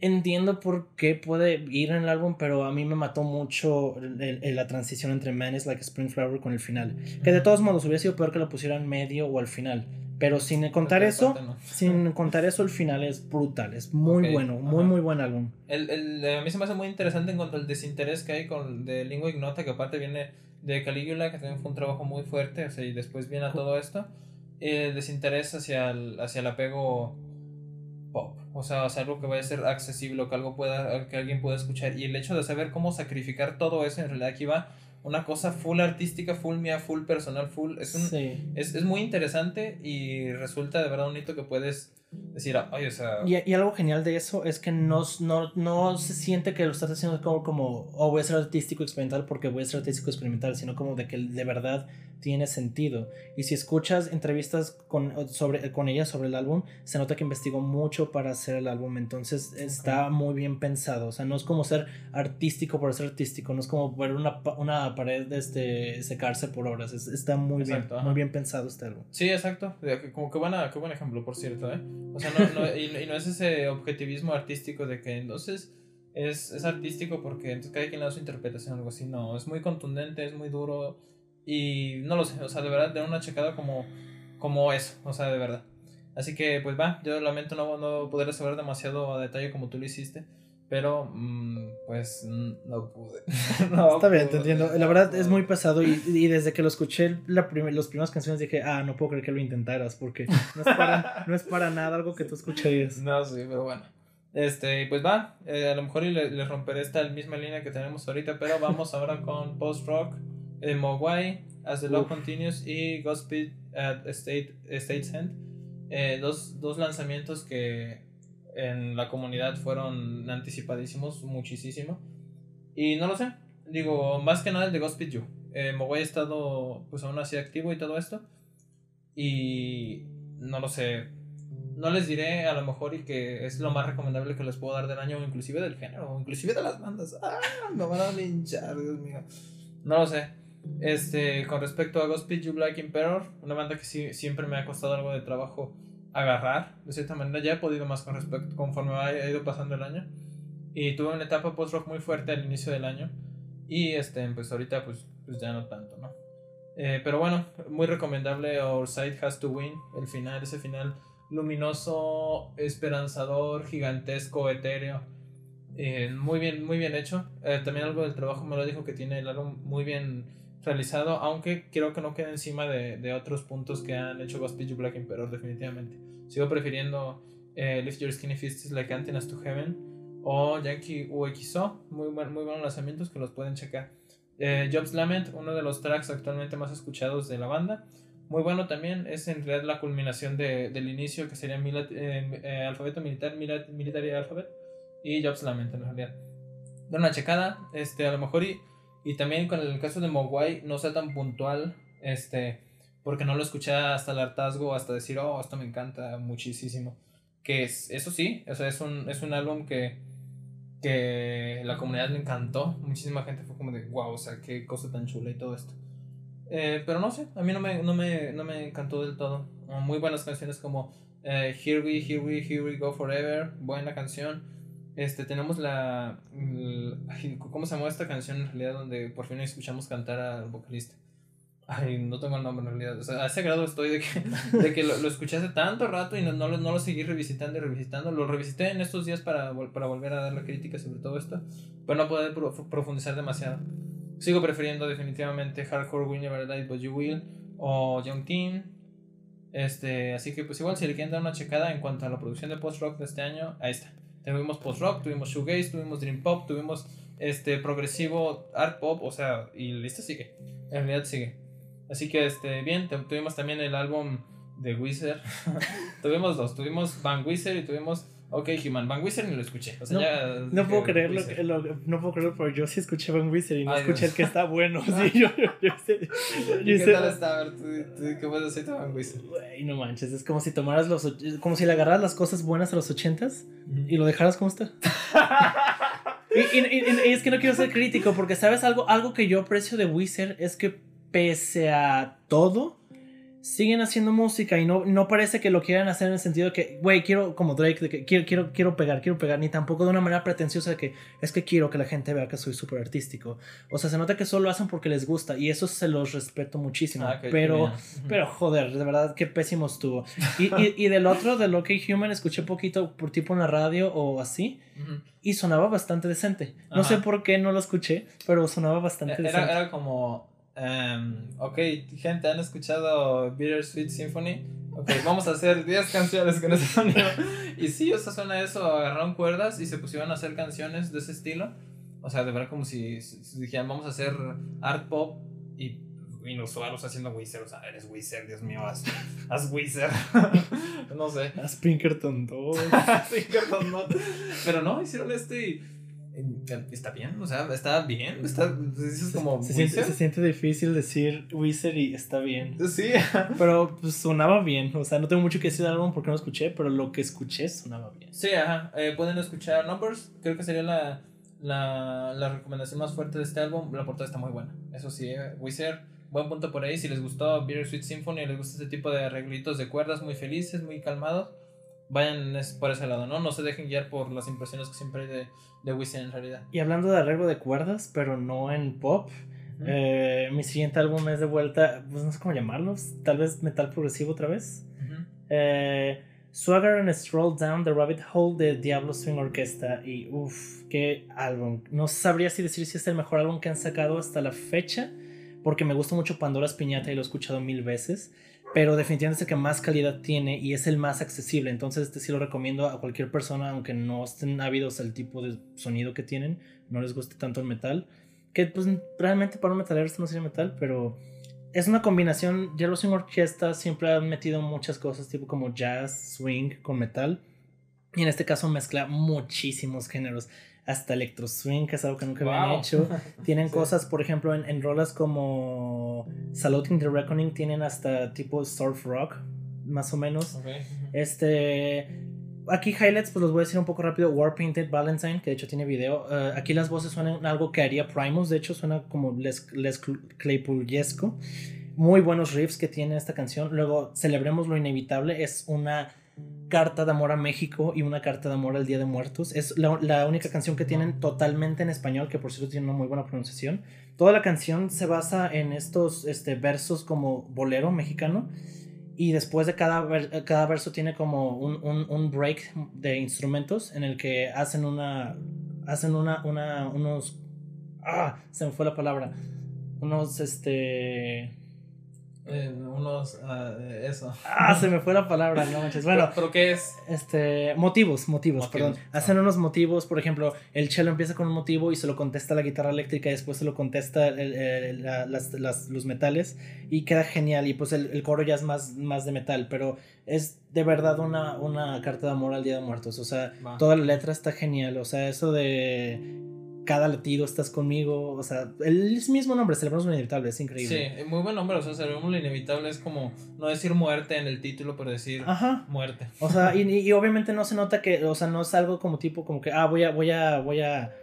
entiendo por qué puede ir en el álbum, pero a mí me mató mucho la transición entre Man is Like a Spring Flower con el final. Que de todos modos hubiera sido peor que lo pusieran medio o al final. Pero sin contar eso, sin contar eso, el final es brutal, es muy bueno, muy muy buen álbum. El, el, a mí se me hace muy interesante en cuanto al desinterés que hay con de Lingua Ignota, que aparte viene de Caligula, que también fue un trabajo muy fuerte, o sea, y después viene a todo esto, el desinterés hacia el, hacia el apego pop, o sea, hacia algo que vaya a ser accesible, que algo pueda, que alguien pueda escuchar, y el hecho de saber cómo sacrificar todo eso, en realidad aquí va una cosa full artística, full mía, full personal, full. Es, un, es, es, muy interesante y resulta de verdad un hito que puedes decir, ay, o sea. Y, y, algo genial de eso es que no, no, no se siente que lo estás haciendo como, como, oh, voy a ser artístico experimental porque voy a ser artístico experimental, sino como de que de verdad tiene sentido. Y si escuchas entrevistas con, sobre, con ella sobre el álbum, se nota que investigó mucho para hacer el álbum, entonces está muy bien pensado. O sea, no es como ser artístico por ser artístico, no es como ver una, una pared este, secarse por horas, está muy bien, muy bien pensado este álbum. Sí, exacto, como que buena, qué buen ejemplo, por cierto, ¿eh? O sea, no, no, y, no es ese objetivismo artístico de que entonces... Es, es artístico porque entonces cada quien le da su interpretación o algo así. No, es muy contundente, es muy duro y no lo sé, o sea, de verdad, de una checada como, como eso, o sea, de verdad. Así que, pues va, yo lamento no, no poder saber demasiado a detalle como tú lo hiciste. Pero, mm, pues, no pude. Está bien, te entiendo. La verdad es muy pesado y, y desde que lo escuché la prim las primeras canciones dije, ah, no puedo creer que lo intentaras porque no es para, no es para nada algo que tú escucharías. No, sí, pero bueno. Este, pues va, eh, a lo mejor les le romperé esta misma línea que tenemos ahorita, pero vamos ahora con post-rock eh, Mogwai, As the Love Continues y Godspeed at State, State's End. Eh, dos, dos, lanzamientos que en la comunidad fueron anticipadísimos, muchísimo. Y no lo sé, digo, más que nada el de Godspeed You. Eh, Mogwai ha estado pues aún así activo y todo esto. Y no lo sé, no les diré a lo mejor y que es lo más recomendable que les puedo dar del año, inclusive del género, inclusive de las bandas. Ah, me van a linchar, Dios mío. No lo sé. Este, con respecto a Godspeed You Black Emperor, una banda que sí, siempre me ha costado algo de trabajo agarrar, de cierta manera, ya he podido más con respecto, conforme ha ido pasando el año. Y tuve una etapa post-rock muy fuerte al inicio del año. Y este, pues ahorita pues, pues ya no tanto, ¿no? Eh, pero bueno, muy recomendable Our Side Has to Win, el final, ese final luminoso, esperanzador, gigantesco, etéreo. Eh, muy bien, muy bien hecho. Eh, también algo del trabajo me lo dijo que tiene el álbum muy bien realizado, aunque creo que no queda encima de, otros puntos que han hecho Gospel Black Emperor, definitivamente. Sigo prefiriendo eh, Lift Your Skinny Fists Like Antennas to Heaven o Yankee UXO, muy, muy buenos lanzamientos que los pueden checar. Eh, Jobs Lament, uno de los tracks actualmente más escuchados de la banda. Muy bueno también, es en realidad la culminación de, del inicio que sería eh, alfabeto militar, military alphabet y Jobs Lament en realidad. De una checada, este, a lo mejor Y también con el caso de Mogwai, no sea tan puntual, este, porque no lo escuché hasta el hartazgo, hasta decir, oh, esto me encanta muchísimo. Que es, eso sí, o es un, es un álbum que, que la comunidad le encantó. Muchísima gente fue como de, wow, o sea, qué cosa tan chula y todo esto. Eh, pero no sé, a mí no me, no me, no me encantó del todo. Muy buenas canciones como eh, Here We, Here We, Here We Go Forever, buena canción. Este, tenemos la, ¿Cómo se llama esta canción en realidad donde por fin escuchamos cantar al vocalista? Ay, no tengo el nombre en realidad. O sea, a ese grado estoy de que, de que lo, lo escuché hace tanto rato y no, no, no, lo seguí revisitando y revisitando. Lo revisité en estos días para, para volver a dar la crítica sobre todo esto. Pero no poder profundizar demasiado. Sigo prefiriendo definitivamente Hardcore Win Never Die But You Will o Young Teen. Este, así que pues igual si le quieren dar una checada en cuanto a la producción de post-rock de este año, ahí está. Tuvimos post-rock, tuvimos shoegaze, tuvimos dream pop, tuvimos este progresivo art pop, o sea, y la lista sigue. En realidad sigue. Así que este, bien, tuvimos también el álbum de Wizard. tuvimos dos, tuvimos Van Wizard y tuvimos Ok, Human. Van Wizard ni lo escuché. O sea, no, ya no puedo creerlo, no puedo creerlo, pero yo sí escuché Van Wizard y no escuché el que está bueno. sí, yo, ¿Qué sé, tal está? A ver, ¿tú, tú, qué puedes decir de Van Wizard? Güey, no manches. Es como si tomaras los. Como si le agarraras las cosas buenas a los ochentas y lo dejaras como está. y, y, y, es que no quiero ser crítico porque, ¿sabes? Algo, algo que yo aprecio de Wizard es que, pese a todo siguen haciendo música y no, no parece que lo quieran hacer en el sentido de que, güey, quiero, como Drake, de que quiero, quiero, quiero pegar, quiero pegar, ni tampoco de una manera pretenciosa de que es que quiero que la gente vea que soy súper artístico. O sea, se nota que solo lo hacen porque les gusta y eso se los respeto muchísimo. Ah, pero, pero joder, de verdad, qué pésimo estuvo. Y, y, y del otro, de lo que Human, escuché poquito por tipo en la radio o así. Y sonaba bastante decente. No sé por qué no lo escuché, pero sonaba bastante era, decente. Era como Um, ok, gente, ¿han escuchado Bittersweet Symphony? Ok, vamos a hacer 10 canciones con ese sonido. Y sí, o sea, suena eso, agarraron cuerdas y se pusieron a hacer canciones de ese estilo. O sea, de verdad como si, si dijeran, vamos a hacer art pop y inusualos haciendo Wizard. O sea, eres Wizard, Dios mío, haz, haz Wizard. no sé. Haz Pinkerton 2. Pinkerton 2. Pero no, hicieron este y está bien, o sea, está bien, está, como se siente, se siente, difícil decir Wizard y está bien. Sí. Pero pues, sonaba bien, o sea, no tengo mucho que decir del álbum porque no escuché, pero lo que escuché sonaba bien. Sí, ajá, eh, pueden escuchar Numbers, creo que sería la, la, la, recomendación más fuerte de este álbum, la portada está muy buena, eso sí, eh, Wizard, buen punto por ahí, si les gustó Bittersweet Symphony, les gusta este tipo de arreglitos de cuerdas muy felices, muy calmados vayan por ese lado, ¿no? No se dejen guiar por las impresiones que siempre hay de, de Wisin en realidad. Y hablando de arreglo de cuerdas, pero no en pop, eh, mi siguiente álbum es de vuelta, pues no sé cómo llamarlos, tal vez metal progresivo otra vez. eh, Swagger and Stroll Down the Rabbit Hole de Diablo Swing Orchestra. Y uff, qué álbum. No sabría si decir si es el mejor álbum que han sacado hasta la fecha, porque me gusta mucho Pandora's Piñata y lo he escuchado mil veces pero definitivamente es el que más calidad tiene y es el más accesible. Entonces, este sí lo recomiendo a cualquier persona, aunque no estén ávidos al tipo de sonido que tienen, no les guste tanto el metal. Que pues realmente para un metalero esto no sería metal, pero es una combinación. Yellow Swing Orchestra siempre han metido muchas cosas, tipo como jazz, swing con metal. Y en este caso mezcla muchísimos géneros hasta electro swing, que es algo que nunca habían hecho. Tienen cosas, por ejemplo, en, en, rolas como Saluting the Reckoning, tienen hasta tipo surf rock, más o menos. Este. Aquí highlights, pues los voy a decir un poco rápido. War Painted Valentine, que de hecho tiene video. Eh, aquí las voces suenan algo que haría Primus, de hecho suena como Les, Les Claypool-yesco. Muy buenos riffs que tiene esta canción. Luego, Celebremos lo Inevitable, es una carta de amor a México y una carta de amor al Día de Muertos. Es la, única canción que tienen totalmente en español, que por cierto tiene una muy buena pronunciación. Toda la canción se basa en estos este, versos como bolero mexicano. Y después de cada, cada verso tiene como un, un, break de instrumentos en el que hacen una. Hacen una. una unos. Ah, se me fue la palabra. Unos este unos ah, eso. Ah, se me fue la palabra, no manches. Bueno, ¿Pero, qué es? Este, motivos, motivos, perdón. Hacen unos motivos, por ejemplo, el cello empieza con un motivo y se lo contesta la guitarra eléctrica y después se lo contesta los metales y queda genial y pues el, coro ya es más, más de metal, pero es de verdad una, una carta de amor al Día de Muertos, o sea, toda la letra está genial, o sea, eso de cada latido estás conmigo, o sea, el mismo nombre, celebramos lo inevitable, es increíble. Sí, muy buen nombre, o sea, celebramos lo inevitable es como no decir muerte en el título, pero decir muerte. O sea, y, y, obviamente no se nota que, o sea, no es algo como tipo, como que, ah, voy a, voy a, voy a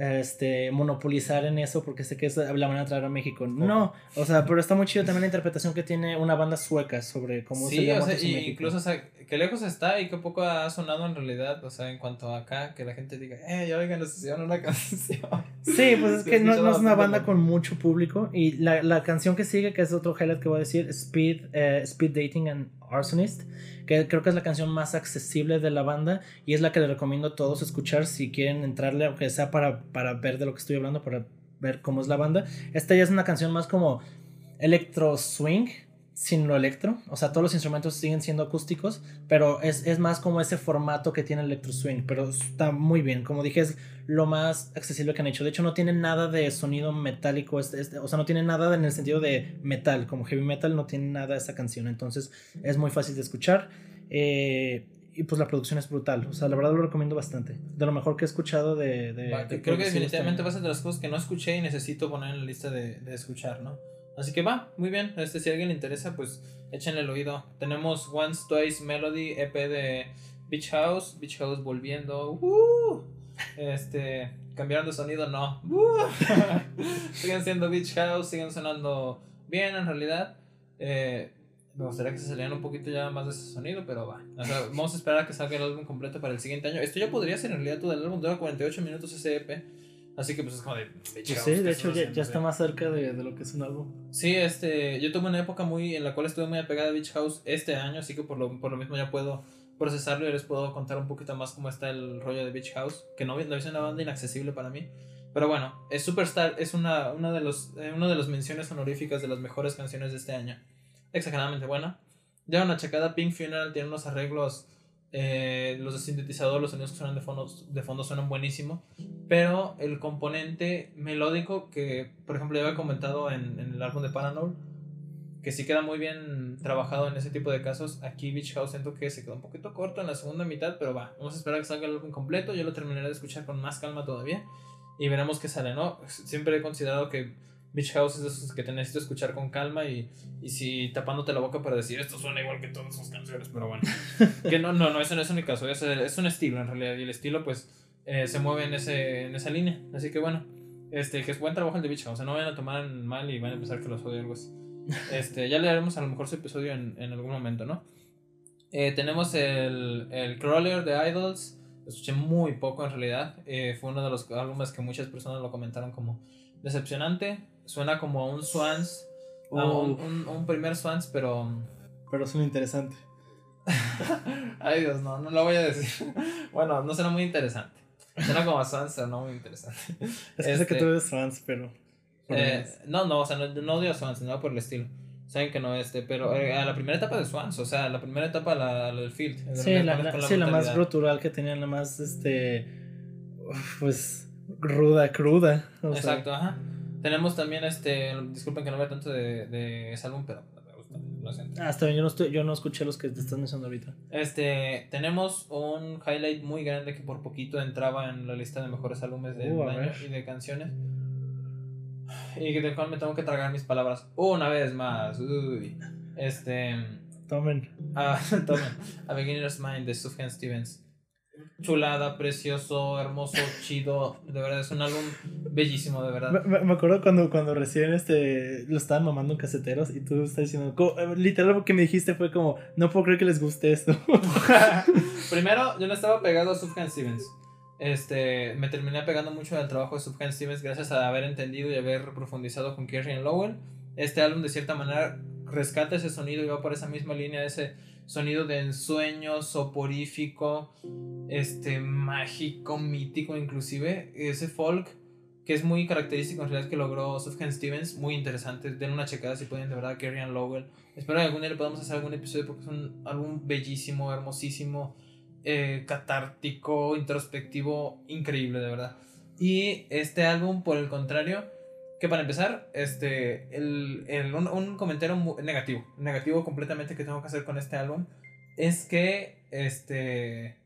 este, monopolizar en eso porque sé que es la manera de traer a México. No, o sea, pero está muy chido también la interpretación que tiene una banda sueca sobre cómo se llama. Sí, o sea, y incluso, o sea, que lejos está y que poco ha sonado en realidad, o sea, en cuanto a acá, que la gente diga, eh, ya oigan, hicieron una canción. Sí, pues es que no, es una banda con mucho público y la, la, canción que sigue, que es otro highlight que voy a decir, Speed, eh, Speed Dating and Arsonist que creo que es la canción más accesible de la banda y es la que les recomiendo a todos escuchar si quieren entrarle, aunque sea para, para ver de lo que estoy hablando, para ver cómo es la banda. Esta ya es una canción más como electro swing, sin lo electro. O sea, todos los instrumentos siguen siendo acústicos, pero es, es, más como ese formato que tiene electro swing. Pero está muy bien. Como dije, es lo más accesible que han hecho. De hecho, no tiene nada de sonido metálico. o sea, no tiene nada en el sentido de metal. Como heavy metal no tiene nada esa canción. Entonces, es muy fácil de escuchar. Eh, y pues la producción es brutal. O sea, la verdad lo recomiendo bastante. De lo mejor que he escuchado de. creo que definitivamente va a ser de las cosas que no escuché y necesito poner en la lista de, de escuchar, ¿no? Así que va, muy bien. Este, si a alguien le interesa, pues échenle el oído. Tenemos Once Twice Melody, EP de Beach House. Beach House volviendo. Uh, este, cambiaron de sonido, no. Uh, siguen siendo Beach House, siguen sonando bien en realidad. Eh, me gustaría que se salieran un poquito ya más de ese sonido, pero va. vamos a esperar a que salga el álbum completo para el siguiente año. Esto ya podría ser en realidad todo el álbum, dura 48 minutos ese EP. Así que pues es como de... Pues sí, de hecho ya, ya, está más cerca de, de, lo que es un álbum. Sí, este, yo tuve una época muy en la cual estuve muy apegada a Beach House este año, así que por lo, por lo mismo ya puedo procesarlo y les puedo contar un poquito más cómo está el rollo de Beach House, que no, no es una banda inaccesible para mí. Pero bueno, es Superstar es una, una, de los, eh, una de las menciones honoríficas de las mejores canciones de este año. Exageradamente buena. Ya una checada, Pink Funeral tiene unos arreglos eh, los de sintetizador, los sonidos que suenan de fondo, de fondo suenan buenísimo. Pero el componente melódico, que por ejemplo ya había comentado en, el álbum de Paranol, que sí queda muy bien trabajado en ese tipo de casos. Aquí Beach House siento que se quedó un poquito corto en la segunda mitad, pero va, vamos a esperar a que salga el álbum completo. Yo lo terminaré de escuchar con más calma todavía y veremos qué sale, ¿no? Siempre he considerado que Beach House es de esos que te necesito escuchar con calma y, y si tapándote la boca para decir esto suena igual que todas sus canciones, pero bueno. que no, no, no, eso no es mi caso, es, es un estilo en realidad y el estilo pues eh, se mueve en, ese, en esa línea. Así que bueno, este, que es buen trabajo el de Beach House, o sea, no vayan a tomar mal y van a pensar que los odio algo así. Este, ya le haremos a lo mejor su episodio en, en algún momento, ¿no? Eh, tenemos el, el Crawler de Idols, escuché muy poco en realidad, eh, fue uno de los álbumes que muchas personas lo comentaron como decepcionante Suena como un Swans. un, un, primer Swans, pero. Pero suena interesante. Ay Dios, no, no lo voy a decir. bueno, no suena muy interesante. Suena como Swans, pero no muy interesante. Es que sé que tú eres Swans, pero. Eh, no, no, o sea, no, no odio a Swans, no por el estilo. Saben que no este, pero eh, a la primera etapa de Swans, o sea, la primera etapa la, del field. Sí, la, la, sí, la más brutal que tenían, la más, este, pues, ruda, cruda. Exacto, ajá. Tenemos también este. Disculpen que no vea tanto de, de ese álbum, pero me gusta. Lo siento. Ah, está bien, yo no, estoy, yo no escuché los que te están mencionando ahorita. Este. Tenemos un highlight muy grande que por poquito entraba en la lista de mejores álbumes de uh, año y de canciones. Y del cual me tengo que tragar mis palabras una vez más. Uy. Este. Tomen. Ah, tomen. A Beginner's Mind de Sufjan Stevens chulada, precioso, hermoso, chido. De verdad, es un álbum bellísimo, de verdad. Me, acuerdo cuando, cuando recién este, lo estaban mamando en caseteros y tú estás diciendo, eh, literal lo que me dijiste fue como, no puedo creer que les guste esto. Primero, yo no estaba pegado a Sufjan Stevens. Este, me terminé pegando mucho al trabajo de Sufjan Stevens gracias a haber entendido y haber profundizado con Kerry Lowell. Este álbum, de cierta manera, rescata ese sonido y va por esa misma línea, ese sonido de ensueño, soporífico, este, mágico, mítico inclusive, ese folk que es muy característico en realidad que logró Sufjan Stevens, muy interesante, den una checada si pueden de verdad, Kerry Lowell. Espero que algún día le podamos hacer algún episodio porque es un álbum bellísimo, hermosísimo, eh, catártico, introspectivo, increíble de verdad. Y este álbum, por el contrario, que para empezar, este, el, el, un, comentario negativo, negativo completamente que tengo que hacer con este álbum, es que, este,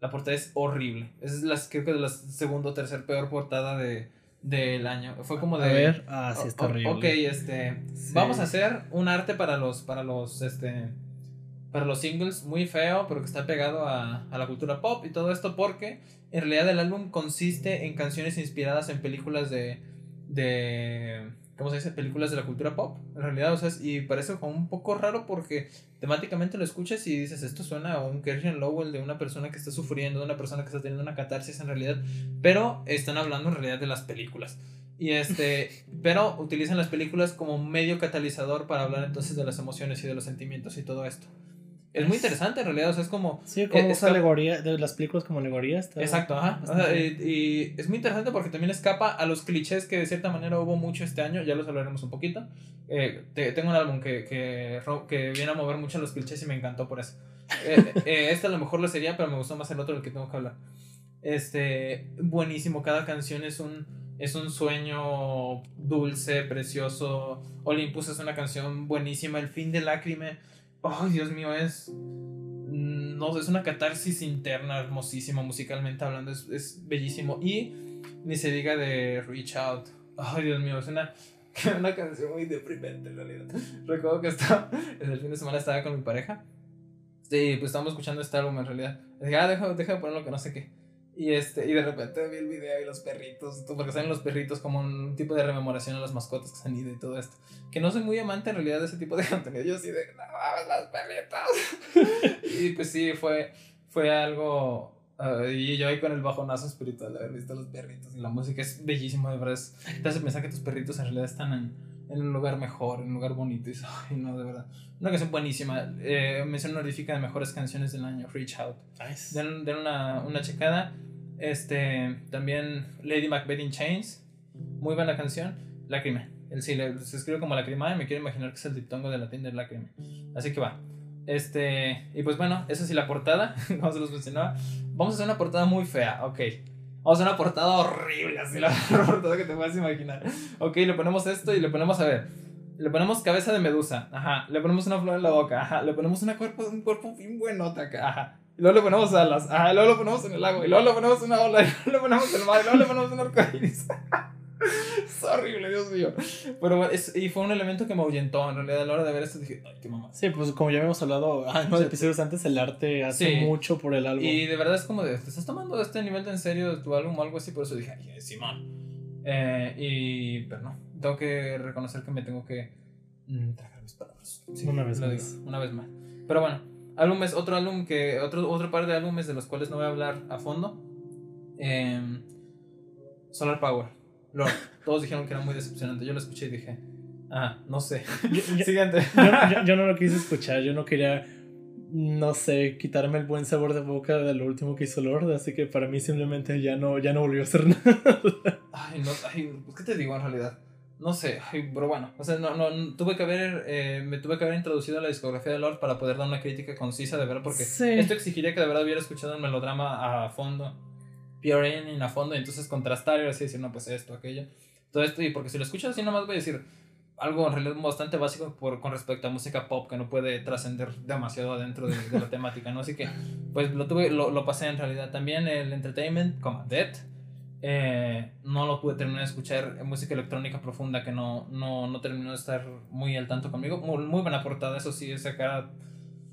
La portada es horrible. Es la, creo que la segunda o tercera peor portada de, del año. Fue como de. A ver, ah, sí, está horrible. Ok, este. Vamos a hacer un arte para los. Para los. Este. Para los singles muy feo, pero que está pegado a, a la cultura pop y todo esto porque en realidad el álbum consiste en canciones inspiradas en películas de. De ¿cómo se dice? Películas de la cultura pop, en realidad, o sea, y parece como un poco raro porque temáticamente lo escuchas y dices, esto suena a un Christian Lowell de una persona que está sufriendo, de una persona que está teniendo una catarsis en realidad, pero están hablando en realidad de las películas. Y este, pero utilizan las películas como medio catalizador para hablar entonces de las emociones y de los sentimientos y todo esto es muy interesante en realidad, o sea, es como... Sí, como esa alegoría, de las películas como alegorías. Exacto, ajá. y, es muy interesante porque también escapa a los clichés que de cierta manera hubo mucho este año, ya los hablaremos un poquito. Eh, tengo un álbum que, que, que, viene a mover mucho los clichés y me encantó por eso. Eh, eh, este a lo mejor lo sería, pero me gustó más el otro del que tengo que hablar. Este, buenísimo, cada canción es un, es un sueño dulce, precioso. Olympus es una canción buenísima, El fin de lágrime oh, Dios mío, es. Mm, no es una catarsis interna hermosísima, musicalmente hablando, es, bellísimo. Y ni se diga de Reach Out. Ay, Dios mío, es una, una canción muy deprimente en realidad. Recuerdo que estaba, el fin de semana estaba con mi pareja. Sí, pues estábamos escuchando este álbum en realidad. Dije, ah, deja, deja de ponerlo que no sé qué. Y, este, y de repente vi el video y los perritos, porque salen los perritos como un tipo de rememoración a las mascotas que se han ido y todo esto. Que no soy muy amante en realidad de ese tipo de contenido. Yo sí de, no las perritas. y pues sí, fue, fue algo. Uh, y yo ahí con el bajonazo espiritual de haber visto los perritos. Y la música es bellísima, de verdad. te hace pensar que tus perritos en realidad están en, en un lugar mejor, en un lugar bonito. Y ay, no, de verdad. Una canción buenísima. Eh, mención honorífica de mejores canciones del año, Reach Out. Nice. Den, den una, una checada. Este, también Lady Macbeth in Chains. Muy buena canción. Lágrima. El sí, se escribe como Lágrima y me quiero imaginar que es el diptongo de latín de Lágrima. Así que va. Este, y pues bueno, esa sí la portada, como se los mencionaba. Vamos a hacer una portada muy fea, ok. Vamos a una portada horrible, así la portada que te puedas imaginar. Ok, le ponemos esto y le ponemos, a ver, le ponemos cabeza de medusa, ajá. Le ponemos una flor en la boca, ajá. Le ponemos una cuerpo, un cuerpo bien buenota acá, ajá. Y luego le ponemos alas, ajá. Y luego lo ponemos en el lago, y luego le ponemos una ola, y luego le ponemos el mar, y luego le ponemos un arcoíris. es horrible, Dios mío. Pero es, y fue un elemento que me ahuyentó. En realidad, a la hora de ver esto dije, ay, qué mamá. Sí, pues como ya habíamos hablado en unos episodios antes, el arte hace mucho por el álbum. Y de verdad es como de, ¿te estás tomando este nivel de en serio de tu álbum o algo así? Por eso dije, ay, Simón. Eh, y, pero no, tengo que reconocer que me tengo que mm, tragar mis palabras. una vez más. una vez más. Pero bueno, álbumes, otro álbum que, otro, otro par de álbumes de los cuales no voy a hablar a fondo. Em, Solar Power. Lord. Todos dijeron que era muy decepcionante. Yo lo escuché y dije, ah, no sé. Siguiente. Yo, no lo quise escuchar. Yo no quería, no sé, quitarme el buen sabor de boca de lo último que hizo Lord. Así que para mí simplemente ya no, ya no volvió a hacer nada. Ay, no, ay, pues, ¿qué te digo en realidad? No sé, pero bueno, o sea, no, no, tuve que haber, eh, me tuve que haber introducido a la discografía de Lord para poder dar una crítica concisa de verdad, porque esto exigiría que de verdad hubiera escuchado el melodrama a fondo PRN a fondo y entonces contrastar y así decir, no, pues esto, aquello. Todo esto, y porque si lo escuchas así nomás voy a decir algo en realidad bastante básico por, con respecto a música pop que no puede trascender demasiado adentro de, la temática, ¿no? Así que, pues lo tuve, lo, lo pasé en realidad. También el Entertainment, como Dead, eh, no lo pude terminar de escuchar música electrónica profunda que no, no, no terminó de estar muy al tanto conmigo. Muy, muy buena portada, eso sí, esa cara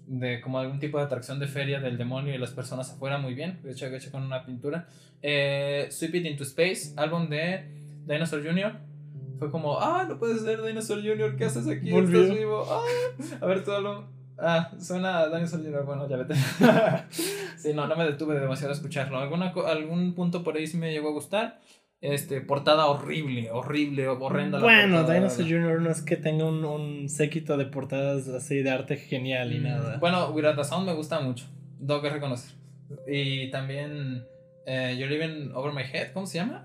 de como algún tipo de atracción de feria del demonio y las personas afuera, muy bien, de hecho, hecho con una pintura. Eh, Sweep It Into Space, álbum de Dinosaur Jr. Fue como, ah, no puedes ser Dinosaur Jr., ¿qué haces aquí? Estás vivo. Ah, a ver, todo lo... Ah, suena a Dinosaur Jr., bueno, ya vete. sí, no, no me detuve demasiado a escucharlo. Alguna, algún punto por ahí sí me llegó a gustar. Este, portada horrible, horrible, horrenda. Bueno, Dinosaur Jr. no es que tenga un, un, séquito de portadas así de arte genial y mm, nada. Bueno, Without a Sound me gusta mucho, tengo que reconocer. Y también eh, You're Living Over My Head, ¿cómo se llama?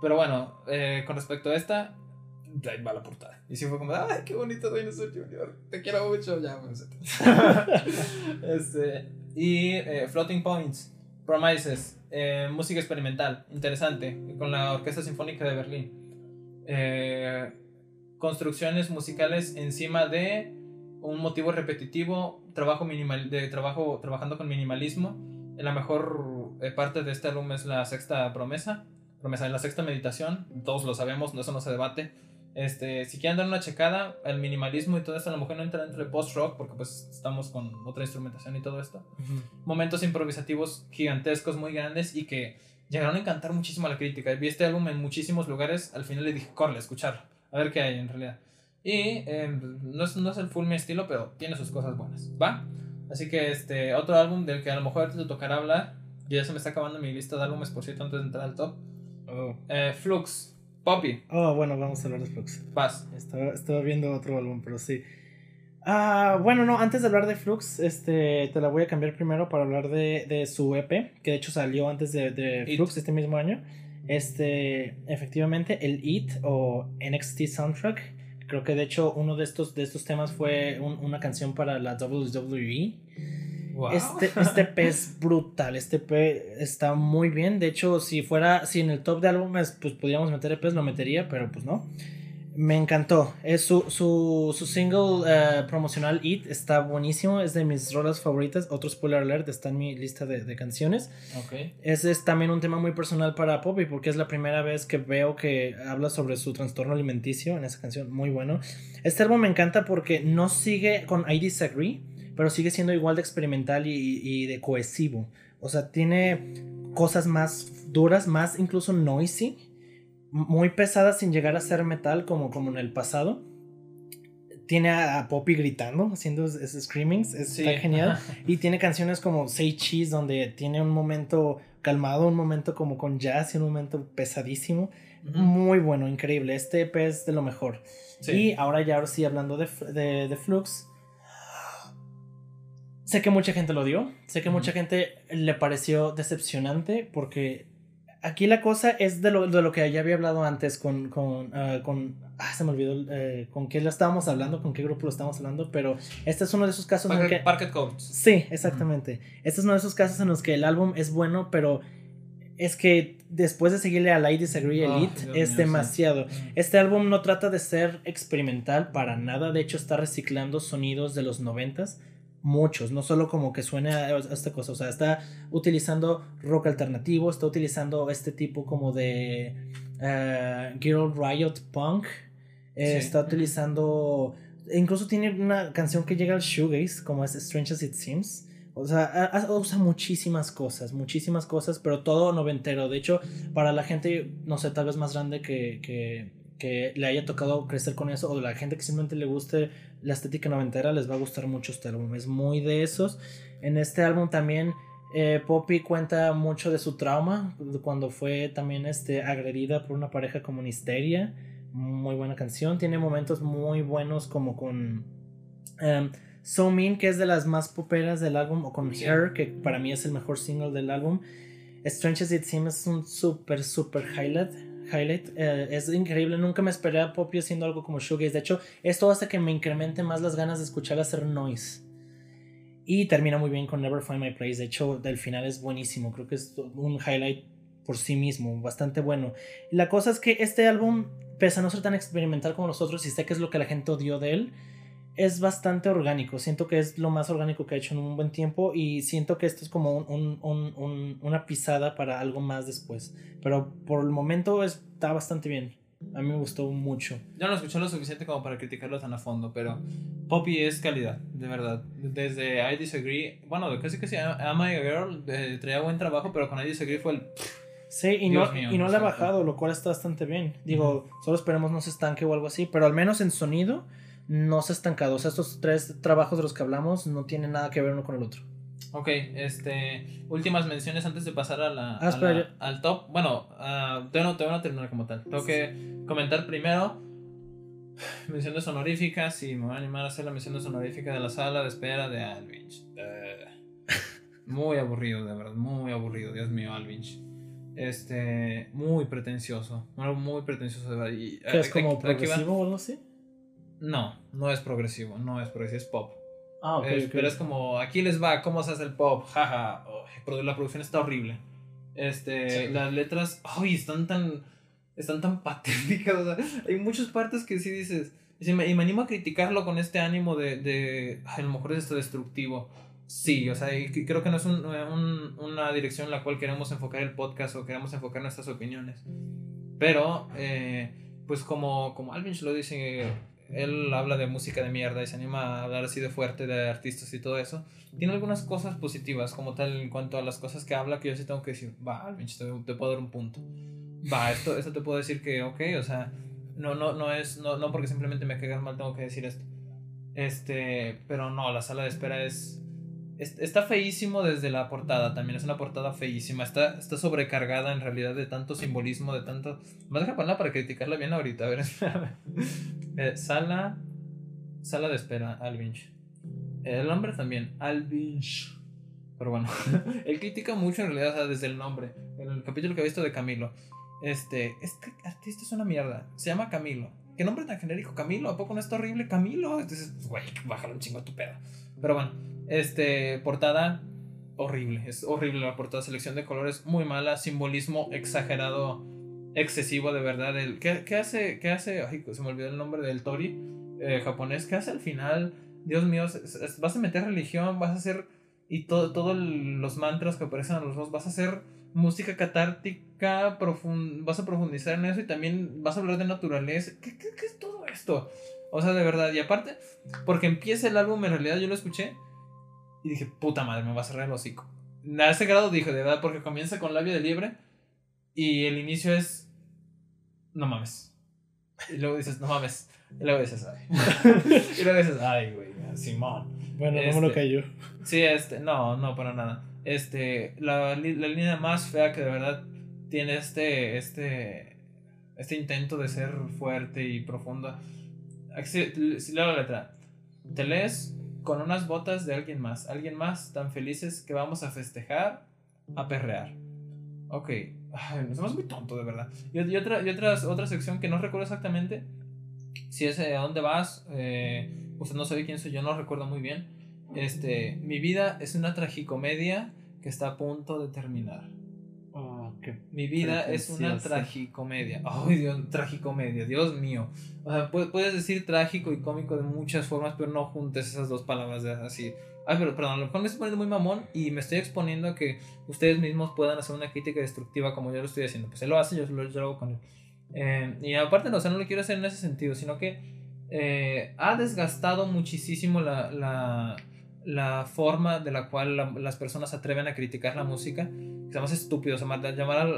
Pero bueno, eh, con respecto a esta, ahí va la portada. Y sí fue como, ay, qué bonito Dinosaur Jr., te quiero mucho, ya, pues. este, y eh, Floating Points, Promises. Eh, música experimental, interesante, con la Orquesta Sinfónica de Berlín. Eh, construcciones musicales encima de un motivo repetitivo, trabajo minimal, de trabajo trabajando con minimalismo la mejor eh, parte de este álbum es la sexta promesa. Promesa, la sexta meditación. Todos lo sabemos, eso no se debate. Este, si quieren dar una checada, el minimalismo y todo esto, a lo mejor no entra dentro de post-rock porque pues estamos con otra instrumentación y todo esto. Momentos improvisativos gigantescos, muy grandes y que llegaron a encantar muchísimo a la crítica. Vi este álbum en muchísimos lugares, al final le dije, corre, escucharlo, a ver qué hay en realidad. Y em, no, es, no es el full mi estilo, pero tiene sus cosas buenas, ¿va? Así que este, otro álbum del que a lo mejor te tocará hablar, ya se me está acabando mi lista de álbumes, por cierto, antes de entrar al top. Oh. Eh, Flux, Poppy. Oh, bueno, vamos a hablar de Flux. Vas. Estaba, estaba viendo otro álbum, pero sí. Ah, bueno, no, antes de hablar de Flux, este, te la voy a cambiar primero para hablar de, de su EP, que de hecho salió antes de, de Flux este mismo año. Este, efectivamente, el It o NXT Soundtrack. Creo que de hecho uno de estos, de estos temas fue una canción para la WWE. Este, este P es brutal, este P está muy bien. De hecho, si fuera, si en el top de álbumes, pues podríamos meter EPs, lo metería, pero pues no. Me encantó. Es su, su, su single eh, promocional It está buenísimo. Es de mis rolas favoritas. Otro spoiler alert está en mi lista de, de canciones. Okay. Ese es también un tema muy personal para Poppy porque es la primera vez que veo que habla sobre su trastorno alimenticio en esa canción. Muy bueno. Este álbum me encanta porque no sigue con I Disagree pero sigue siendo igual de experimental y, de cohesivo. O sea, tiene cosas más duras, más incluso noisy, muy pesadas sin llegar a ser metal como, como en el pasado. Tiene a, Poppy gritando, haciendo esos screamings, está genial. y tiene canciones como Say Cheese, donde tiene un momento calmado, un momento como con jazz y un momento pesadísimo. Muy bueno, increíble. Este EP es de lo mejor. Y ahora ya ahora sí hablando de, de, de Flux, Sé que mucha gente lo dio, sé que mucha gente le pareció decepcionante porque aquí la cosa es de lo, de lo que ya había hablado antes con, con, ah, con ah, se me olvidó eh, con qué lo estábamos hablando, con qué grupo lo estábamos hablando, pero este es uno de esos casos en que... Parket Codes. Sí, exactamente. Este es uno de esos casos en los que el álbum es bueno, pero es que después de seguirle a Light Disagree Elite es demasiado. Este álbum no trata de ser experimental para nada, de hecho está reciclando sonidos de los noventas muchos, no solo como que suene a esta cosa, o sea, está utilizando rock alternativo, está utilizando este tipo como de uh, Girl Riot Punk, eh, está utilizando, incluso tiene una canción que llega al shoegaze, como es Strange as It Seems, o sea, usa muchísimas cosas, muchísimas cosas, pero todo noventero, de hecho, para la gente, no sé, tal vez más grande que, que que le haya tocado crecer con eso o la gente que simplemente le guste la estética noventera les va a gustar mucho este álbum. Es muy de esos. En este álbum también eh, Poppy cuenta mucho de su trauma cuando fue también este, agredida por una pareja como Histeria. Muy buena canción. Tiene momentos muy buenos como con um, So Mean, que es de las más poperas del álbum, o con Her, que para mí es el mejor single del álbum. Strange as It Seems es un súper, súper highlight highlight. Eh, es increíble, nunca me esperé a Poppy haciendo algo como Shoegaze. De hecho, esto hace que me incremente más las ganas de escuchar hacer noise. Y termina muy bien con Never Find My Place. De hecho, del final es buenísimo. Creo que es un highlight por sí mismo, bastante bueno. La cosa es que este álbum, pese a no ser tan experimental como los otros, y sé que es lo que la gente odió de él, es bastante orgánico. Siento que es lo más orgánico que ha hecho en un buen tiempo y siento que esto es como una pisada para algo más después. Pero por el momento está bastante bien. A mí me gustó mucho. Ya no escuché lo suficiente como para criticarlo tan a fondo, pero Poppy es calidad, de verdad. Desde I Disagree, bueno, casi que se Am I a Girl, eh, traía buen trabajo, pero con I Disagree fue el... Sí, y no, y no le ha bajado, lo cual está bastante bien. Digo, solo esperemos no se estanque o algo así, pero al menos en sonido no se ha estancado. O sea, estos tres trabajos de los que hablamos no tienen nada que ver uno con el otro. Ok, este. Últimas menciones antes de pasar a la, ah, al top. Bueno, uh, tengo, no terminar como tal. Tengo que comentar primero. Menciones honoríficas y me voy a animar a hacer la mención honorífica de la sala de espera de Alvinch. muy aburrido, de verdad, muy aburrido, Dios mío, Alvinch. Este, muy pretencioso, muy pretencioso de verdad. ¿Qué es como progresivo o algo así? No, no es progresivo, no es progresivo, es pop. Ah, ok. Pero es como, aquí les va, ¿cómo se hace el pop? Jaja, ja. la producción está horrible. Este, las letras, ay, están tan, están tan patéticas. hay muchas partes que sí dices, y me, animo a criticarlo con este ánimo de, de a lo mejor es esto destructivo. sí, o sea, creo que no es una dirección en la cual queremos enfocar el podcast o queremos enfocar nuestras opiniones. Pero, eh, pues como, como Alvin lo dice, él habla de música de mierda y se anima a hablar así de fuerte de artistas y todo eso. Tiene algunas cosas positivas, como tal, en cuanto a las cosas que habla, que yo sí tengo que decir, va, te, te puedo dar un punto. Va, esto, esto te puedo decir que, ok, o sea, no, no, no es, no, no porque simplemente me caigas mal tengo que decir esto. Este, pero no, la sala de espera es Está feísimo desde la portada también, es una portada feísima, está, está sobrecargada en realidad de tanto simbolismo, de tanto... Más deja ponerla para criticarla bien ahorita, a ver, eh, sala, sala de espera, Alvinch. El nombre también, Alvinch. Pero bueno, él critica mucho en realidad desde el nombre, en el capítulo que he visto de Camilo. Este, este artista es una mierda, se llama Camilo. ¿Qué nombre tan genérico? Camilo, ¿a poco no está horrible? Camilo. Entonces, güey, bájalo un chingo a tu pedo. Pero bueno, este, portada horrible. Es horrible la portada. Selección de colores muy mala. Simbolismo exagerado, excesivo de verdad. El, ¿qué, ¿qué, hace? ¿Qué hace? Ay, se me olvidó el nombre del Tori eh, japonés. ¿Qué hace al final? Dios mío, vas a meter religión, vas a hacer. Y todos todo los mantras que aparecen a los dos, vas a hacer música catártica, vas a profundizar en eso y también vas a hablar de naturaleza. ¿Qué, qué, qué es todo esto? O sea, de verdad. Y aparte, porque empieza el álbum, en realidad yo lo escuché y dije, puta madre, me va a cerrar el hocico. A ese grado dije, de verdad, porque comienza con labio de liebre y el inicio es, no mames. Y luego dices, no mames. Y luego dices, ay. y luego dices, ay, güey, Simón. Bueno, no me lo este, cayó. Sí, este, no, no, para nada. Este, la, la línea más fea que de verdad tiene este, este, este intento de ser fuerte y profundo. Si, si leo la letra, te lees con unas botas de alguien más. Alguien más tan felices que vamos a festejar, a perrear. Ok. Ay, nos muy tonto, de verdad. Y, otra, y otra, otra sección que no recuerdo exactamente. Si es eh, a dónde vas. Eh, usted no sabe quién soy yo, no recuerdo muy bien. Este, mi vida es una tragicomedia que está a punto de terminar. Mi vida es una tragicomedia. Ay, Dios, tragicomedia, Dios mío. O sea, puedes decir trágico y cómico de muchas formas, pero no juntes esas dos palabras así. Ay, pero perdón, a lo mejor me estoy poniendo muy mamón y me estoy exponiendo a que ustedes mismos puedan hacer una crítica destructiva como yo lo estoy haciendo. Pues él lo hace, yo lo, hago con él. Eh, y aparte, no, o sea, no lo quiero hacer en ese sentido, sino que eh, ha desgastado muchísimo la, la la forma de la cual las personas se atreven a criticar la música, es más estúpido, llamar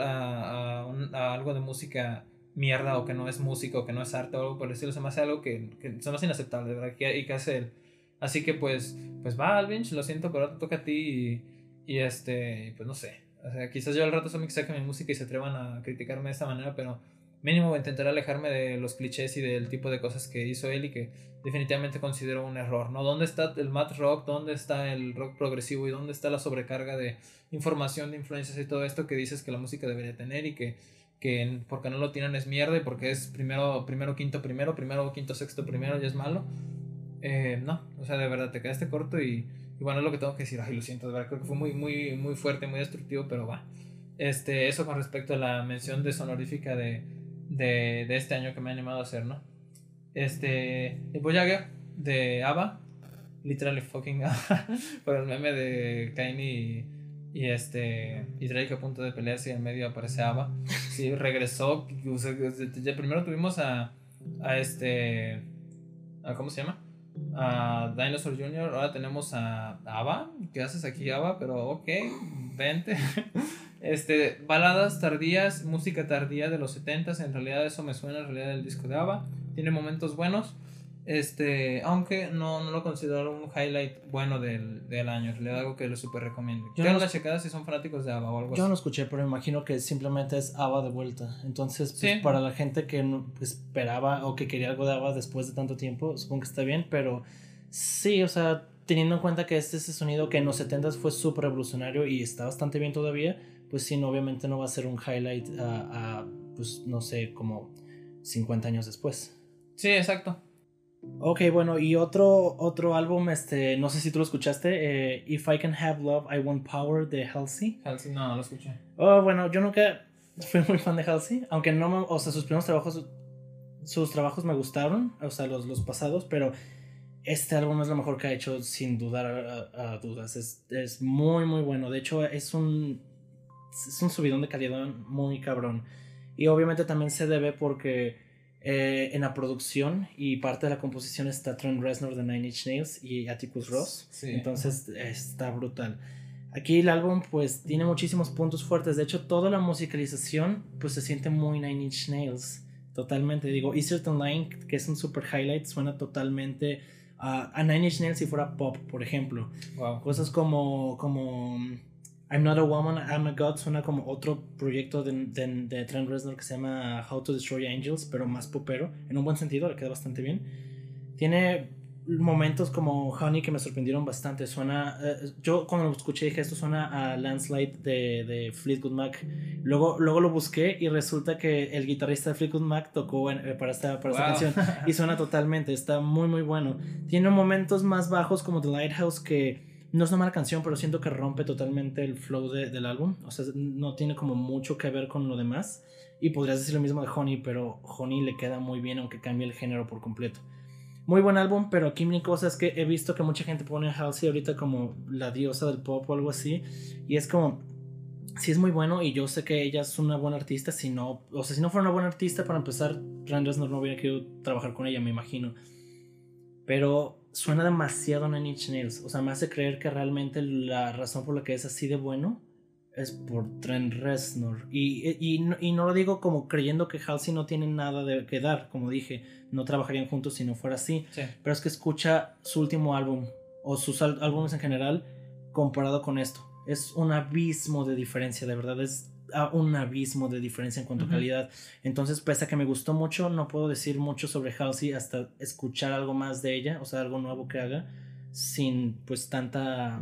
a, a, algo de música mierda o que no es música o que no es arte o algo por el estilo, se me hace algo que, que se me hace inaceptable, ¿verdad? y que hace él. Así que pues, pues va Alvinch, lo siento, pero ahora te toca a ti y, y este, pues no sé. O sea, quizás yo al rato me saque mi música y se atrevan a criticarme de esta manera, pero mínimo intentar alejarme de los clichés y del tipo de cosas que hizo él y que definitivamente considero un error, ¿no? ¿Dónde está el mat rock? ¿Dónde está el rock progresivo? ¿Y dónde está la sobrecarga de información, de influencias y todo esto que dices que la música debería tener y que, que porque no lo tienen es mierda y porque es primero, primero, quinto, primero, primero, quinto, sexto, primero y es malo? Eh, no, o sea, de verdad te quedaste corto y, y, bueno, es lo que tengo que decir. Ay, lo siento, de verdad, creo que fue muy, muy, muy fuerte, muy destructivo, pero va. Este, eso con respecto a la mención de sonorífica de, de, de este año que me ha animado a hacer, ¿no? Este, el Voyager de Ava, literally fucking por el meme de Kanye y, este, y Drake a punto de pelearse y en medio aparece Ava. Sí, regresó, ya primero tuvimos a, a este, a, ¿cómo se llama? A Dinosaur Jr., ahora tenemos a Ava, ¿qué haces aquí Ava? Pero ok, vente. Este, baladas tardías, música tardía de los 70 en realidad eso me suena en realidad del disco de ABBA. Tiene momentos buenos, este, aunque no, no lo considero un highlight bueno del, del año, le algo que lo super recomiendo. Yo no, la checada si son fanáticos de ABBA o algo yo no escuché, pero imagino que simplemente es ABBA de vuelta. Entonces, pues, para la gente que esperaba o que quería algo de ABBA después de tanto tiempo, supongo que está bien, pero sí, o sea, teniendo en cuenta que este es ese sonido que en los 70 fue súper revolucionario y está bastante bien todavía pues sí, obviamente no va a ser un highlight a, pues no sé, como 50 años después. Sí, exacto. Ok, bueno, y otro, otro álbum, este, no sé si tú lo escuchaste, eh, If I Can Have Love, I Want Power de Halsey. Halsey, no, no lo escuché. Oh, bueno, yo nunca fui muy fan de Halsey, aunque no me, o sea, sus primeros trabajos, sus trabajos me gustaron, o sea, los, los pasados, pero este álbum es lo mejor que ha hecho sin dudar a, dudas. Es, es, muy, muy bueno. De hecho, es un, es un subidón de calidad muy cabrón. Y obviamente también se debe porque eh, en la producción y parte de la composición está Trent Reznor de Nine Inch Nails y Atticus Ross. Entonces está brutal. Aquí el álbum pues tiene muchísimos puntos fuertes. De hecho, toda la musicalización pues se siente muy Nine Inch Nails. Totalmente. Digo, Easter Line, que es un super highlight, suena totalmente a Nine Inch Nails si fuera pop, por ejemplo. Cosas como, como I'm Not a Woman, I'm a God suena como otro proyecto de, de, Trent Reznor que se llama How to Destroy Angels, pero más popero, en un buen sentido, le queda bastante bien. Tiene momentos como Honey que me sorprendieron bastante. Suena, eh, yo cuando lo escuché dije esto suena a Landslide de, de, Fleetwood Mac. Luego, luego lo busqué y resulta que el guitarrista de Fleetwood Mac tocó eh, para, esta, para esta canción y suena totalmente, está muy muy bueno. Tiene momentos más bajos como The Lighthouse que no es una mala canción, pero siento que rompe totalmente el flow del álbum. O sea, no tiene como mucho que ver con lo demás. Y podrías decir lo mismo de Honey, pero Honey le queda muy bien aunque cambie el género por completo. Muy buen álbum, pero aquí mi cosa es que he visto que mucha gente pone a Halsey ahorita como la diosa del pop o algo así. Y es como, sí es muy bueno y yo sé que ella es una buena artista. Si no, o sea, si no fuera una buena artista, para empezar, Randers no hubiera querido trabajar con ella, me imagino. Pero suena demasiado Nine Inch Nails. O sea, me hace creer que realmente la razón por la que es así de bueno es por Trent Reznor. Y, y, y, no lo digo como creyendo que Halsey no tiene nada de que dar. Como dije, no trabajarían juntos si no fuera así. Pero es que escucha su último álbum o sus álbumes en general comparado con esto. Es un abismo de diferencia, de verdad. Es un abismo de diferencia en cuanto a calidad. Entonces, pese a que me gustó mucho, no puedo decir mucho sobre Halsey hasta escuchar algo más de ella, o sea, algo nuevo que haga, sin pues tanta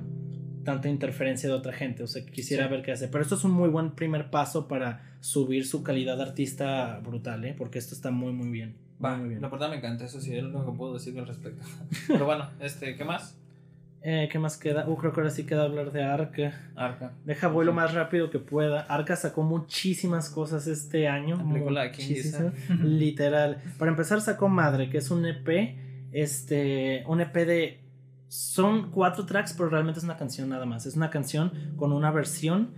tanta interferencia de otra gente, o sea, quisiera ver qué hace. Pero esto es un muy buen primer paso para subir su calidad de artista brutal, ¿eh? Porque esto está muy, muy bien. Va, muy bien. la verdad me encanta, eso sí, es lo único que puedo decir al respecto. Pero bueno, este, ¿qué más? Eh, ¿Qué más queda? Uh, creo que ahora sí queda hablar de Arca. Arca. Deja vuelo más rápido que pueda. Arca sacó muchísimas cosas este año. Literal. Para empezar sacó Madre, que es un EP. Este. Un EP de. Son cuatro tracks, pero realmente es una canción nada más. Es una canción con una versión.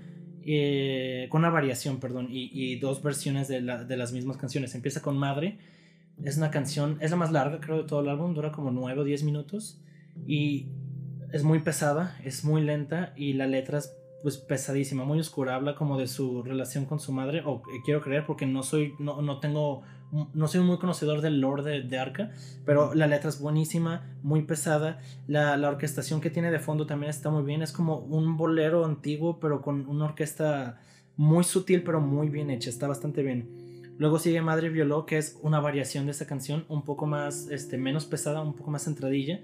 Eh, con una variación, perdón. Y, dos versiones de, de las mismas canciones. Empieza con Madre. Es una canción. Es la más larga, creo, de todo el álbum. Dura como 9 o 10 minutos. Y es muy pesada, es muy lenta y la letra es pues pesadísima, muy oscura, habla como de su relación con su madre, o eh, quiero creer porque no soy, no, no tengo, no soy muy conocedor del lore de, Arca, pero la letra es buenísima, muy pesada, la, la, orquestación que tiene de fondo también está muy bien, es como un bolero antiguo, pero con una orquesta muy sutil, pero muy bien hecha, está bastante bien. Luego sigue Madre Violó, que es una variación de esa canción, un poco más, este, menos pesada, un poco más centradilla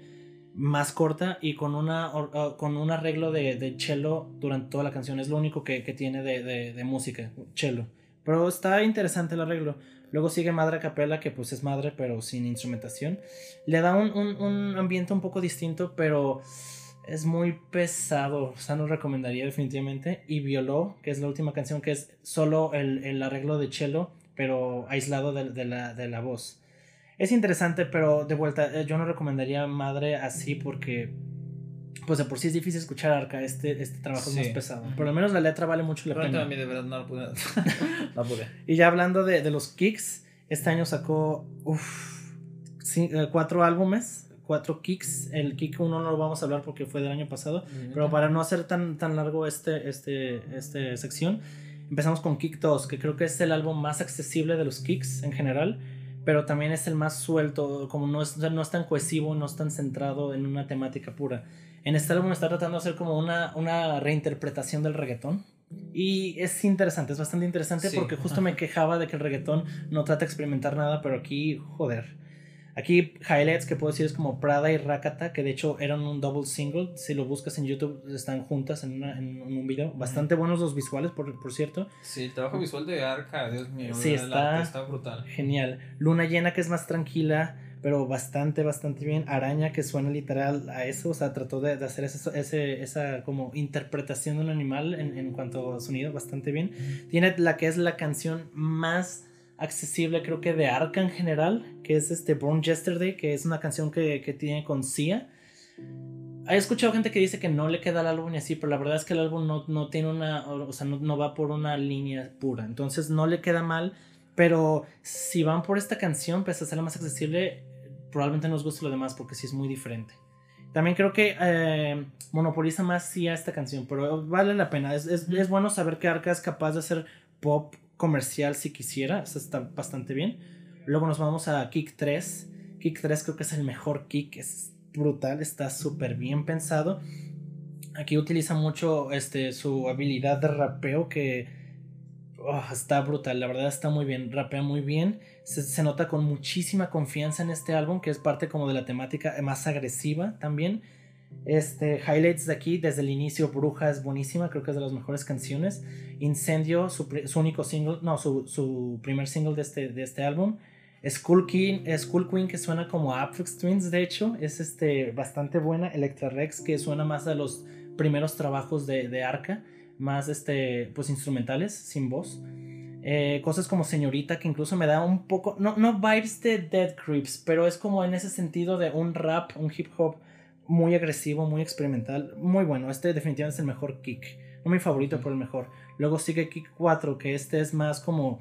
más corta y con, una, con un arreglo de, de, cello durante toda la canción. Es lo único que, tiene de, música, cello. Pero está interesante el arreglo. Luego sigue Madre Capella, que pues es madre, pero sin instrumentación. Le da un, ambiente un poco distinto, pero es muy pesado. O sea, no recomendaría definitivamente. Y Violó, que es la última canción, que es solo el, arreglo de cello, pero aislado de, la, de la voz. Es interesante, pero de vuelta, eh, yo no recomendaría Madre así porque, pues de por sí es difícil escuchar Arca. Este, este trabajo es más pesado. Por lo menos la letra vale mucho la pena. a mí de verdad no lo pude. no pude. Y ya hablando de, de, los kicks, este año sacó uf, eh, cuatro álbumes, cuatro kicks. El kick uno no lo vamos a hablar porque fue del año pasado, pero para no hacer tan, tan largo este, este, este sección, empezamos con Kick 2, que creo que es el álbum más accesible de los kicks en general pero también es el más suelto, como no es, no es tan cohesivo, no es tan centrado en una temática pura. En este álbum está tratando de hacer como una, una reinterpretación del reggaetón. Y es interesante, es bastante interesante porque justo me quejaba de que el reggaetón no trata de experimentar nada, pero aquí, joder, Aquí highlights que puedo decir es como Prada y Rakata, que de hecho eran un double single. Si lo buscas en YouTube, están juntas en, un video. Bastante buenos los visuales, por, por, cierto. Sí, el trabajo visual de Arca, Dios mío. Sí, está, está brutal. Genial. Luna llena, que es más tranquila, pero bastante, bastante bien. Araña, que suena literal a eso. O sea, trató de, hacer ese, esa como interpretación de un animal en, en cuanto a sonido, bastante bien. Tiene la que es la canción más accesible creo que de Arca en general, que es este Born Yesterday, que es una canción que, que tiene con Sia. He escuchado gente que dice que no le queda el álbum y así, pero la verdad es que el álbum no, no tiene una, o sea, no, no, va por una línea pura, entonces no le queda mal, pero si van por esta canción, pese a ser la más accesible, probablemente nos guste lo demás porque sí es muy diferente. También creo que eh, monopoliza más sí a esta canción, pero vale la pena. Es, es, es, bueno saber que Arca es capaz de hacer pop comercial si quisiera, está bastante bien. Luego nos vamos a Kick 3. Kick 3 creo que es el mejor kick, es brutal, está súper bien pensado. Aquí utiliza mucho este, su habilidad de rapeo que oh, está brutal, la verdad está muy bien, rapea muy bien. Se, se, nota con muchísima confianza en este álbum, que es parte como de la temática más agresiva también. Este, highlights de aquí, desde el inicio, Bruja es buenísima, creo que es de las mejores canciones. Incendio, su, su único single, no, su, su, primer single de este, de este álbum. School Queen, School Queen que suena como Aphex Twins, de hecho, es este, bastante buena. Electra Rex que suena más a los primeros trabajos de, de Arca, más este, pues instrumentales, sin voz. Eh, cosas como Señorita, que incluso me da un poco, no, no vibes de Dead Creeps, pero es como en ese sentido de un rap, un hip hop muy agresivo, muy experimental, muy bueno. Este definitivamente es el mejor kick, no mi favorito, pero el mejor. Luego sigue Kick 4, que este es más como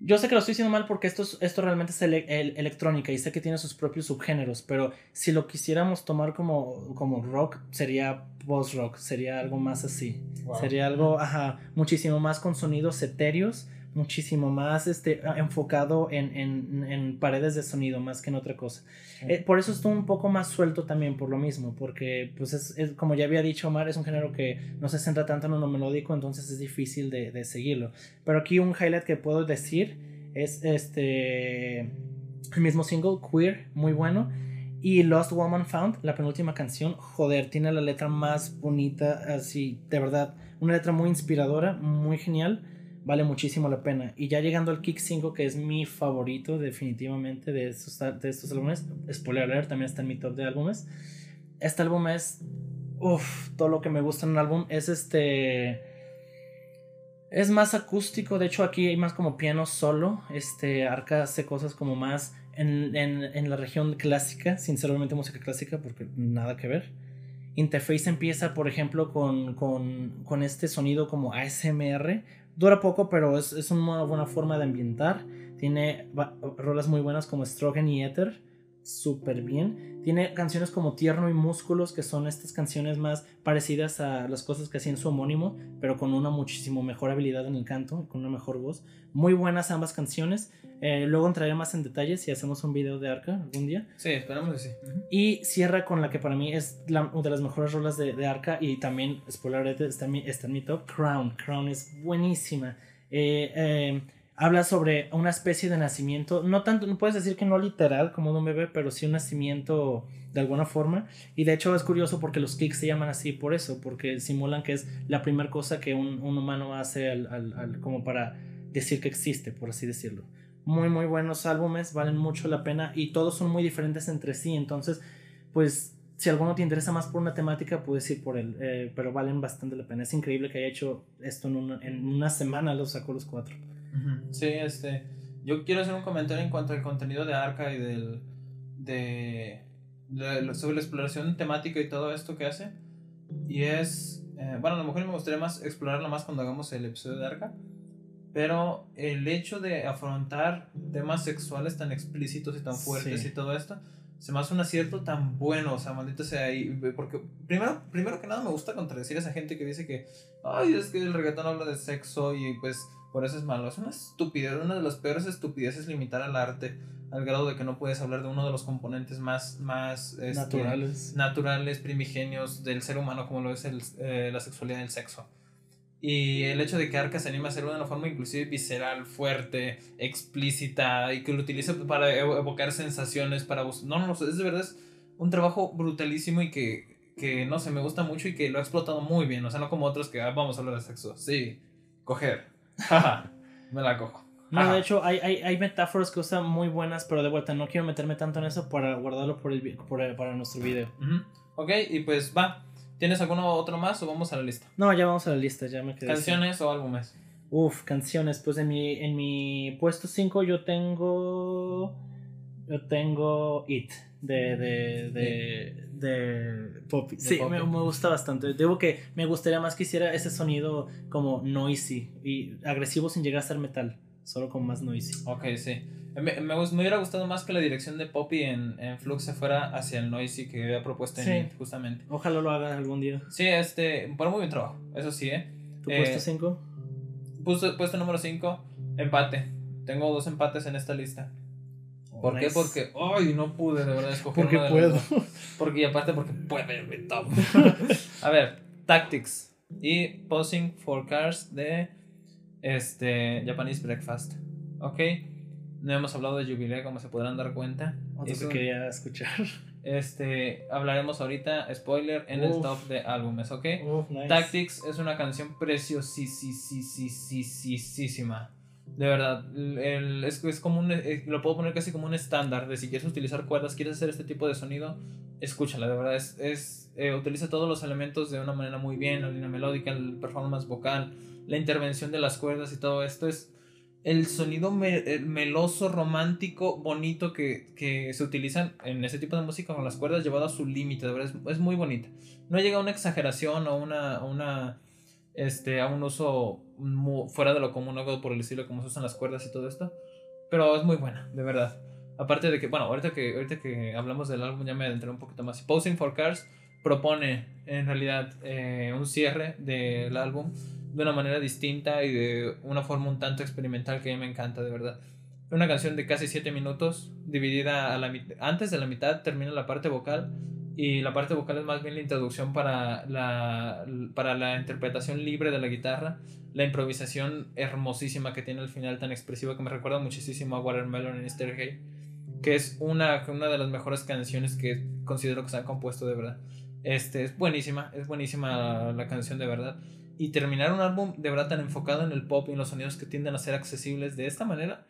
yo sé que lo estoy diciendo mal porque esto, esto realmente es el, electrónica y sé que tiene sus propios subgéneros, pero si lo quisiéramos tomar como, como rock, sería post-rock, sería algo más así. Sería algo, ajá, muchísimo más con sonidos etéreos, muchísimo más este, enfocado en, en, en paredes de sonido más que en otra cosa. Eh, por eso estuvo un poco más suelto también, por lo mismo, porque, pues, es, es, como ya había dicho Omar, es un género que no se centra tanto en lo melódico, entonces es difícil de, de seguirlo. Pero aquí un highlight que puedo decir es este el mismo single, Queer, muy bueno. Y Lost Woman Found, la penúltima canción, joder, tiene la letra más bonita, así, de verdad, una letra muy inspiradora, muy genial vale muchísimo la pena. Y ya llegando al Kick 5, que es mi favorito definitivamente de estos, de estos álbumes, spoiler alert, también está en mi top de álbumes. Este álbum es, uff, todo lo que me gusta en un álbum es este... Es más acústico, de hecho aquí hay más como piano solo, este Arca hace cosas como más en, en, en la región clásica, sinceramente música clásica, porque nada que ver. Interface empieza, por ejemplo, con, con, con, este sonido como ASMR, Dura poco, pero es, es una buena forma de ambientar. Tiene rolas muy buenas como Strogen y Ether. Súper bien. Tiene canciones como Tierno y Músculos, que son estas canciones más parecidas a las cosas que hacía en su homónimo, pero con una muchísimo mejor habilidad en el canto, con una mejor voz. Muy buenas ambas canciones. Eh, luego entraré más en detalles si hacemos un video de Arca algún día. Sí, esperamos que sí. Y cierra con la que para mí es la, una de las mejores rolas de, de Arca y también, spoiler, está en mi, está en mi top, Crown. Crown es buenísima. Eh, eh, habla sobre una especie de nacimiento, no tanto, no puedes decir que no literal como de un bebé, pero sí un nacimiento de alguna forma. Y de hecho es curioso porque los kicks se llaman así por eso, porque simulan que es la primera cosa que un, un humano hace al, al, como para decir que existe, por así decirlo muy muy buenos álbumes, valen mucho la pena y todos son muy diferentes entre sí, entonces pues si alguno te interesa más por una temática puedes ir por él, eh, pero valen bastante la pena, es increíble que haya hecho esto en una, en una semana, los sacó los cuatro. Sí, este, yo quiero hacer un comentario en cuanto al contenido de Arca y del, de, de sobre la exploración temática y todo esto que hace, y es, eh, bueno, a lo mejor me gustaría más explorarlo más cuando hagamos el episodio de Arca pero el hecho de afrontar temas sexuales tan explícitos y tan fuertes y todo esto, se me hace un acierto tan bueno, o sea, maldito sea ahí. Porque primero, primero que nada me gusta contradecir a esa gente que dice que, ay, es que el reggaetón habla de sexo y pues por eso es malo. Es una estupidez, una de las peores estupideces limitar al arte al grado de que no puedes hablar de uno de los componentes más, más este, naturales. naturales, primigenios del ser humano como lo es el, eh, la sexualidad y el sexo. Y el hecho de que Arca se anime a hacerlo de una forma inclusive visceral, fuerte, explícita y que lo utilice para evocar sensaciones, para... No, no, es de verdad es un trabajo brutalísimo y que, que, no sé, me gusta mucho y que lo ha explotado muy bien. O sea, no como otros que ah, vamos a hablar de sexo. Sí, coger. me la cojo. No, de hecho, hay, hay, hay, metáforas que usan muy buenas, pero de vuelta, no quiero meterme tanto en eso para guardarlo por el, por para nuestro video. Ok, y pues va. ¿Tienes alguno otro más o vamos a la lista? No, ya vamos a la lista, ya me quedé. ¿Canciones o álbumes? Uf, canciones. Pues en mi, en mi puesto 5 yo tengo. Yo tengo It de, de, de, de Poppy. Sí, Me, me, gusta bastante. Digo que me gustaría más que hiciera ese sonido como noisy y agresivo sin llegar a ser metal, solo con más noisy. Ok, sí. Me, me, hubiera gustado más que la dirección de Poppy en, en Flux se fuera hacia el noisy que había propuesto en It, justamente. Ojalá lo haga algún día. Sí, este, por muy buen trabajo, eso sí, ¿eh? ¿Tu puesto 5? Eh, puesto, puesto número 5, empate. Tengo dos empates en esta lista. ¿Por qué? Porque, ay, no pude de verdad escoger Porque puedo. Porque, y aparte, porque puede, mi top. A ver, Tactics y Posing for Cars de este, Japanese Breakfast. ¿Ok? No hemos hablado de Jubilee, como se podrán dar cuenta. Eso quería escuchar. Este, hablaremos ahorita, spoiler, en el top de álbumes, ¿ok? Tactics es una canción preciosísima. De verdad, el, es, es, como un, eh, lo puedo poner casi como un estándar de si quieres utilizar cuerdas, quieres hacer este tipo de sonido, escúchala, de verdad, es, es eh, utiliza todos los elementos de una manera muy bien, la línea melódica, el performance vocal, la intervención de las cuerdas y todo esto es el sonido eh, meloso, romántico, bonito que, que, se utilizan en ese tipo de música con las cuerdas llevado a su límite, de verdad, es, es, muy bonita. No llega a una exageración o una, una este, a un uso fuera de lo común, algo por el estilo como se usan las cuerdas y todo esto. Pero es muy buena, de verdad. Aparte de que, bueno, ahorita que, ahorita que hablamos del álbum ya me adentré un poquito más. Posing for Cars propone en realidad eh, un cierre del álbum de una manera distinta y de una forma un tanto experimental que a mí me encanta, de verdad. Una canción de casi 7 minutos, dividida a la antes de la mitad termina la parte vocal y la parte vocal es más bien la introducción para la, para la interpretación libre de la guitarra, la improvisación hermosísima que tiene al final tan expresiva que me recuerda muchísimo a Watermelon en Hay, que es una, una de las mejores canciones que considero que se han compuesto de verdad. Este, es buenísima, es buenísima la canción de verdad. Y terminar un álbum de verdad tan enfocado en el pop y en los sonidos que tienden a ser accesibles de esta manera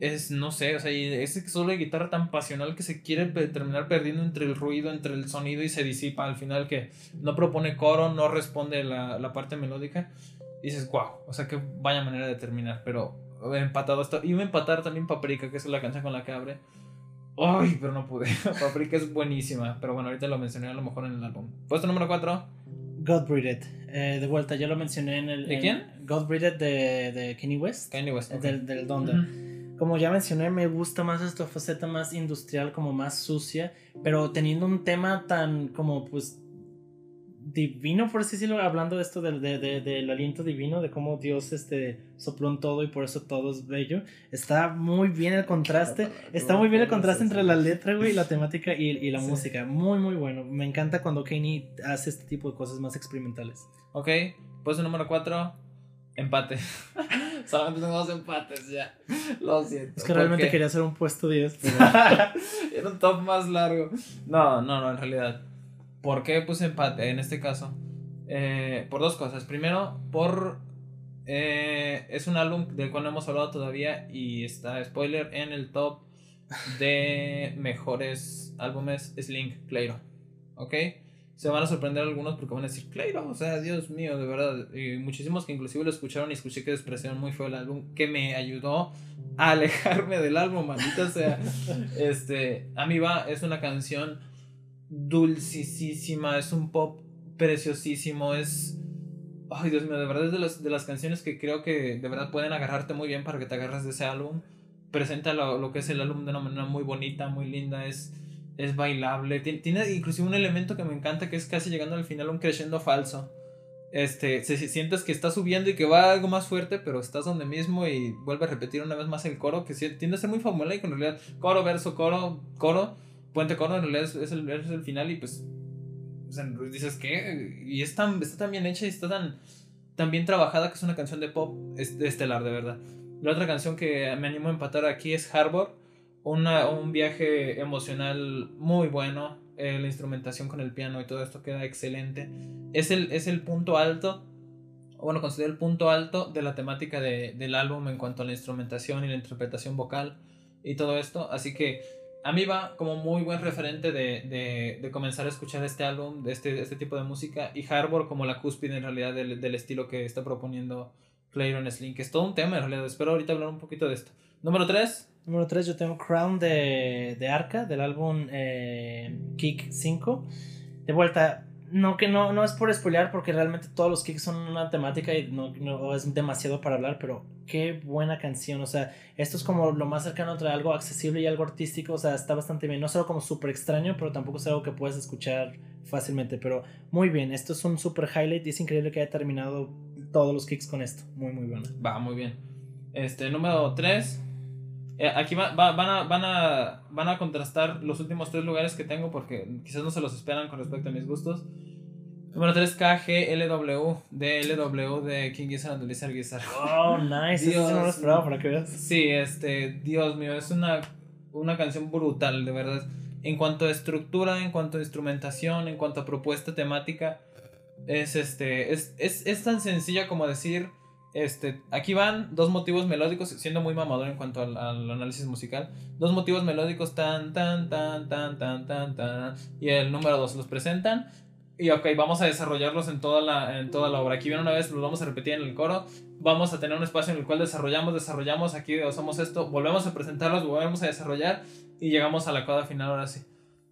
es, no sé, o sea, ese solo de guitarra tan pasional que se quiere terminar perdiendo entre el ruido, entre el sonido y se disipa al final que no propone coro, no responde la, la parte melódica. Dices, wow, o sea, que vaya manera de terminar, pero empatado esto. Y a empatar también Paprika, que es la canción con la que abre. Ay, pero no pude. Paprika es buenísima, pero bueno, ahorita lo mencioné a lo mejor en el álbum. Puesto número 4. God. Eh, de vuelta, ya lo mencioné en el. ¿De quién? God de, de Kenny West. Kenny West. Del, del Donda como ya mencioné, me gusta más esta faceta más industrial, como más sucia, pero teniendo un tema tan como pues divino, por así decirlo, hablando de esto del, del aliento divino, de cómo Dios este, sopló en todo y por eso todo es bello. Está muy bien el contraste, está muy bien el contraste entre la letra, güey, la temática y, y la música. Muy, muy bueno. Me encanta cuando Kanye hace este tipo de cosas más experimentales. Ok, puesto número 4 Empate. Solamente tengo dos empates ya. Lo siento. Es que realmente quería hacer un puesto 10. Era un top más largo. No, no, no, en realidad. ¿Por qué puse empate en este caso? Eh, por dos cosas. Primero, por. Eh, es un álbum del cual no hemos hablado todavía y está, spoiler, en el top de mejores álbumes Slink Clairo. ¿Ok? se van a sorprender algunos porque van a decir, claro, o sea, Dios mío, de verdad. Y muchísimos que inclusive lo escucharon y escuché que despreciaron muy feo el álbum, que me ayudó a alejarme del álbum, maldita sea. este, a mí va, es una canción dulcisísima, es un pop preciosísimo, es... Ay, Dios mío, de verdad es de las, de las canciones que creo que de verdad pueden agarrarte muy bien para que te agarres de ese álbum. Presenta lo, lo que es el álbum de una manera muy bonita, muy linda, es es bailable. Tiene, inclusive un elemento que me encanta que es casi llegando al final un crescendo falso. Este, se, sientes que está subiendo y que va algo más fuerte, pero estás donde mismo y vuelve a repetir una vez más el coro, que tiende a ser muy y en realidad coro, verso, coro, coro, puente coro, en realidad es, el, es el final y pues dices que y es tan, está tan bien hecha y está tan, tan bien trabajada que es una canción de pop estelar, de verdad. La otra canción que me animo a empatar aquí es Harbor un viaje emocional muy bueno. Eh, la instrumentación con el piano y todo esto queda excelente. Es el, es el punto alto, bueno, considero el punto alto de la temática del álbum en cuanto a la instrumentación y la interpretación vocal y todo esto. Así que a mí va como muy buen referente de, comenzar a escuchar este álbum, de este, este tipo de música, y Harbor como la cúspide en realidad del, del estilo que está proponiendo Clarion Slim, que es todo un tema en realidad. Espero ahorita hablar un poquito de esto. Número 3. Número 3 yo tengo Crown de, de Arca, del álbum eh, Kick 5. De vuelta, no que no, no es por spoilear porque realmente todos los kicks son una temática y no, no, es demasiado para hablar, pero qué buena canción, o sea, esto es como lo más cercano entre algo accesible y algo artístico, o sea, está bastante bien, no es algo como súper extraño, pero tampoco es algo que puedes escuchar fácilmente, pero muy bien, esto es un super highlight y es increíble que haya terminado todos los kicks con esto, muy muy bueno. Va, muy bien. Este, número 3. Eh, aquí van, a, van, a, van a contrastar los últimos tres lugares que tengo porque quizás no se los esperan con respecto a mis gustos. Número 3, KGLW de LW de King Gizzard and the Lizard Gizzard. Oh, nice. Dios, no lo esperaba para que veas. Sí, este, Dios mío, es una, una canción brutal, de verdad. En cuanto a estructura, en cuanto a instrumentación, en cuanto a propuesta temática, es este, es, es, es tan sencilla como decir este, aquí van dos motivos melódicos, siendo muy mamador en cuanto al, análisis musical. Dos motivos melódicos tan, tan, tan, tan, tan, tan, tan. Y el número dos los presentan. Y ok, vamos a desarrollarlos en toda la, en toda la obra. Aquí viene una vez, los vamos a repetir en el coro. Vamos a tener un espacio en el cual desarrollamos, desarrollamos, aquí usamos esto, volvemos a presentarlos, volvemos a desarrollar y llegamos a la coda final ahora sí.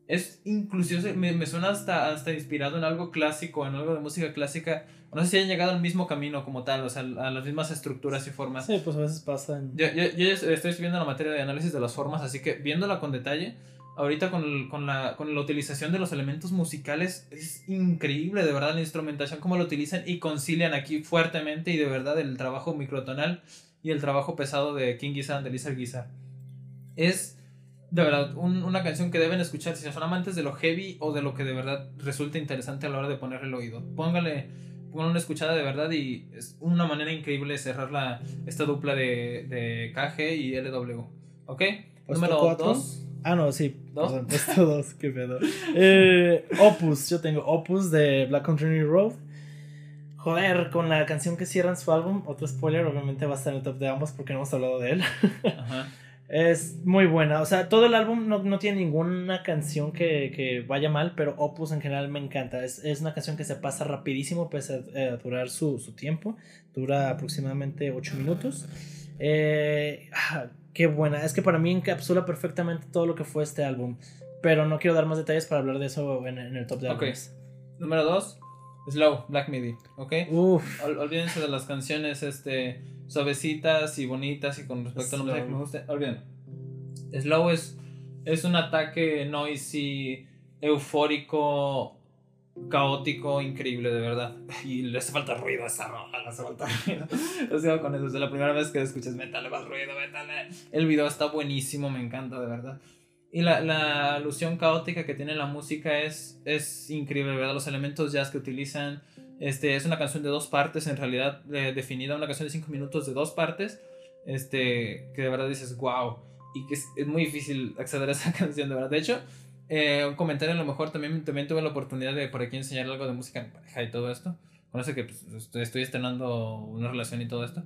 Es inclusive, me, me suena hasta, hasta inspirado en algo clásico, en algo de música clásica no sé si han llegado al mismo camino como tal, o sea, a las mismas estructuras y formas. Sí, pues a veces pasan. Yo, yo, yo estoy viendo la materia de análisis de las formas, así que viéndola con detalle, ahorita con, con, la, con la utilización de los elementos musicales, es increíble, de verdad, la instrumentación, cómo lo utilizan y concilian aquí fuertemente y de verdad el trabajo microtonal y el trabajo pesado de King Gizzard, de Lizard Gizzard. Es de verdad, una canción que deben escuchar si son amantes de lo heavy o de lo que de verdad resulta interesante a la hora de ponerle el oído. Póngale con una escuchada de verdad y es una manera increíble de cerrar la, esta dupla de, de KG y LW. ¿Ok? Número 2. Ah, no, sí. ¿Dos? Perdón, esto dos, qué pedo. Eh, Opus, yo tengo Opus de Black Country Road. Joder, con la canción que cierran su álbum, otro spoiler, obviamente va a estar en el top de ambos porque no hemos hablado de él. Ajá. Es muy buena. O sea, todo el álbum no, tiene ninguna canción que, vaya mal, pero Opus en general me encanta. Es, una canción que se pasa rapidísimo, pese a, eh, durar su, tiempo. Dura aproximadamente 8 minutos. Eh, ah, qué buena. Es que para mí encapsula perfectamente todo lo que fue este álbum. Pero no quiero dar más detalles para hablar de eso en, el top de álbumes. Número 2. Slow, Black Midi, ¿ok? Uf. olvídense de las canciones este, suavecitas y bonitas y con respecto a lo que me gusta. Olviden. Slow es, es un ataque noisy, eufórico, caótico, increíble, de verdad. Y le hace falta ruido a esa roja, le hace falta ruido. Yo sigo con eso, es la primera vez que escuchas, métale más ruido, métale. El video está buenísimo, me encanta, de verdad. Y la, la, alusión caótica que tiene la música es, es increíble, ¿verdad? Los elementos jazz que utilizan. Este, es una canción de dos partes, en realidad definida, una canción de cinco minutos de dos partes. Este, que de verdad dices, wow. Y que es, es muy difícil acceder a esa canción, de verdad. De hecho, eh, un comentario a lo mejor también, también tuve la oportunidad de por aquí enseñar algo de música en pareja y todo esto. Con eso que pues, estoy, estoy estrenando una relación y todo esto.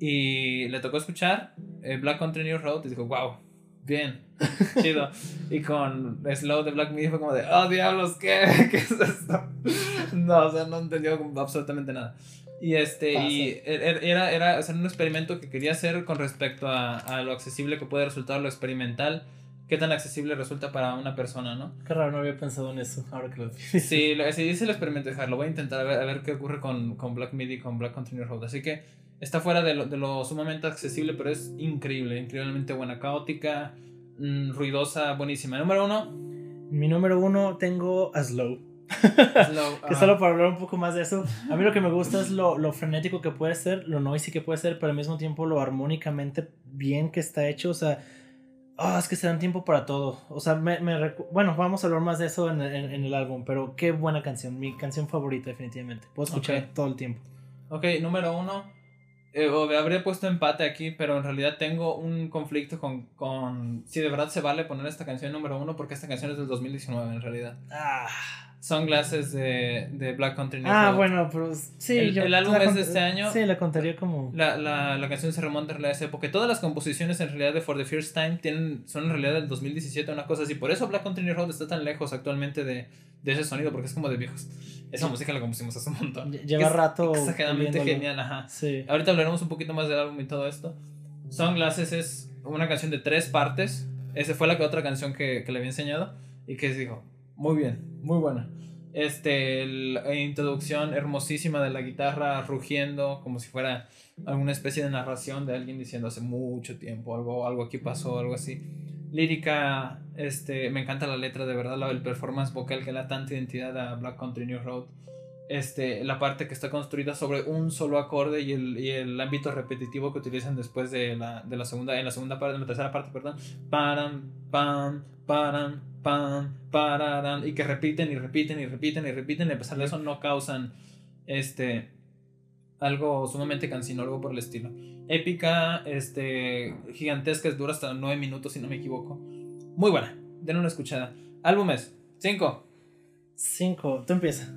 Y le tocó escuchar eh, Black Country New Road y dijo, wow bien, chido. Y con Slow de Black Midi fue como de, oh diablos, ¿qué? ¿Qué es esto? No, o sea, no entendió absolutamente nada. Y este, y er, er, era, era, un experimento que quería hacer con respecto a, a, lo accesible que puede resultar lo experimental. ¿Qué tan accesible resulta para una persona, no? Qué raro, no había pensado en eso, ahora que lo dices. Sí, lo, sí, hice el experimento, lo voy a intentar a ver, a ver qué ocurre con, con Black Midi, con Black Continuous Road. Así que está fuera de lo, de lo, sumamente accesible, pero es increíble, increíblemente buena, caótica, mm, ruidosa, buenísima. Número uno. Mi número uno tengo a Slow. Slow que solo para hablar un poco más de eso, a mí lo que me gusta es lo, lo, frenético que puede ser, lo noisy que puede ser, pero al mismo tiempo lo armónicamente bien que está hecho. O sea, oh, es que se dan tiempo para todo. O sea, me, me bueno, vamos a hablar más de eso en, en, el álbum, pero qué buena canción, mi canción favorita definitivamente. Puedo escuchar todo el tiempo. Ok, número uno. Eh, habría puesto empate aquí, pero en realidad tengo un conflicto con, con si de verdad se vale poner esta canción número uno, porque esta canción es del 2019 en realidad. Ah. Sunglasses de, de Black Country New Ah, bueno, pero sí. El, el álbum es de este año. Sí, la contaría como. La, la, la canción se remonta a esa época. Todas las composiciones en realidad de For the First Time tienen, son en realidad del 2017, una cosa así. Por eso Black Country New Road está tan lejos actualmente de, de ese sonido, porque es como de viejos. Esa música la compusimos hace un montón. Lleva rato. Exageradamente genial, ajá. Sí. Ahorita hablaremos un poquito más del álbum y todo esto. Sunglasses es una canción de tres partes. Esa fue la que otra canción que, que le había enseñado. Y que dijo, muy bien, muy buena. Este, la introducción hermosísima de la guitarra rugiendo como si fuera alguna especie de narración de alguien diciendo hace mucho tiempo algo, algo aquí pasó, algo así. Lírica, este, me encanta la letra de verdad, el performance vocal que le da tanta identidad a Black Country New Road. Este, la parte que está construida sobre un solo acorde y el, y el ámbito repetitivo que utilizan después de la, de la segunda, en la segunda parte, en la tercera parte, perdón. Pam, pam, pam, pam, pararan, y que repiten y repiten y repiten y repiten, y a pesar de eso no causan este algo sumamente cansino, algo por el estilo. Épica, este, gigantesca, es dura hasta 9 minutos si no me equivoco. Muy buena, denle una escuchada. Álbumes, 5. 5, tú empieza.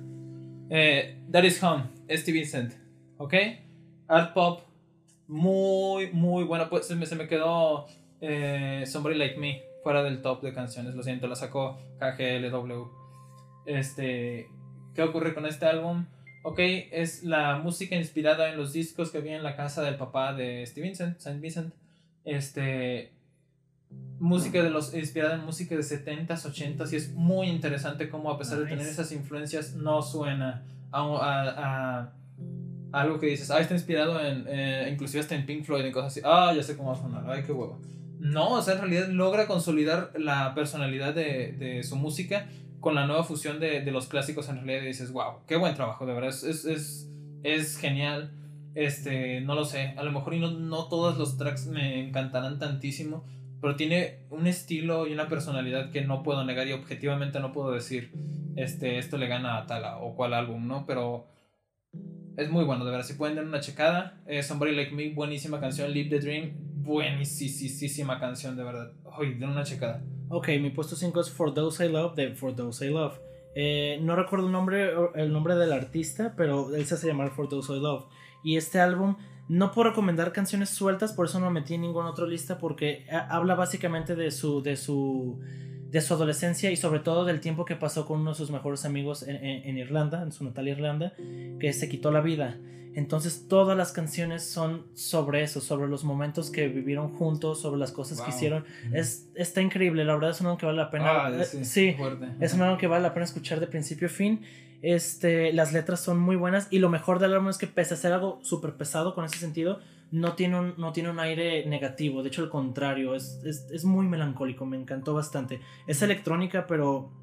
Eh, That is Home, Steve Vincent, ¿ok? Art Pop, muy, muy buena. Pues se me, se me quedó eh, Somebody Like Me fuera del top de canciones. Lo siento, la sacó KGLW. Este, ¿qué ocurre con este álbum? Ok, es la música inspirada en los discos que había en la casa del papá de Steve Vincent, Saint Vincent. Este, música de los inspirada en música de 70s, 80s y es muy interesante cómo a pesar de tener esas influencias no suena a, algo que dices, ah, está inspirado en, eh, inclusive hasta en Pink Floyd y cosas así, ah, ya sé cómo va a sonar, ay, qué huevo. No, o sea, en realidad logra consolidar la personalidad de, de su música con la nueva fusión de, de, los clásicos en realidad dices, wow, qué buen trabajo, de verdad, es, es, es, es genial. Este, no lo sé, a lo mejor y no, no todos los tracks me encantarán tantísimo, pero tiene un estilo y una personalidad que no puedo negar y objetivamente no puedo decir, este, esto le gana a tal o cual álbum, ¿no? Pero es muy bueno, de verdad, si pueden dar una checada, eh, Somebody Like Me, buenísima canción, Live the Dream, buenísima canción, de verdad. Ay, den una checada. Ok, mi puesto 5 es For Those I Love de For Those I Love. Eh, no recuerdo el nombre, el nombre del artista, pero él se hace llamar For Those I Love. Y este álbum, no puedo recomendar canciones sueltas, por eso no metí en ninguna otra lista, porque habla básicamente de su, de su, de su adolescencia y sobre todo del tiempo que pasó con uno de sus mejores amigos en, en Irlanda, en su natal Irlanda, que se quitó la vida. Entonces todas las canciones son sobre eso, sobre los momentos que vivieron juntos, sobre las cosas que hicieron. es, está increíble, la verdad es un álbum que vale la pena. Ah, sí, es un álbum que vale la pena escuchar de principio a fin. Este, las letras son muy buenas y lo mejor del álbum es que pese a ser algo súper pesado con ese sentido, no tiene, un, no tiene un aire negativo, de hecho al contrario, es, es, es muy melancólico, me encantó bastante. Es electrónica, pero eh,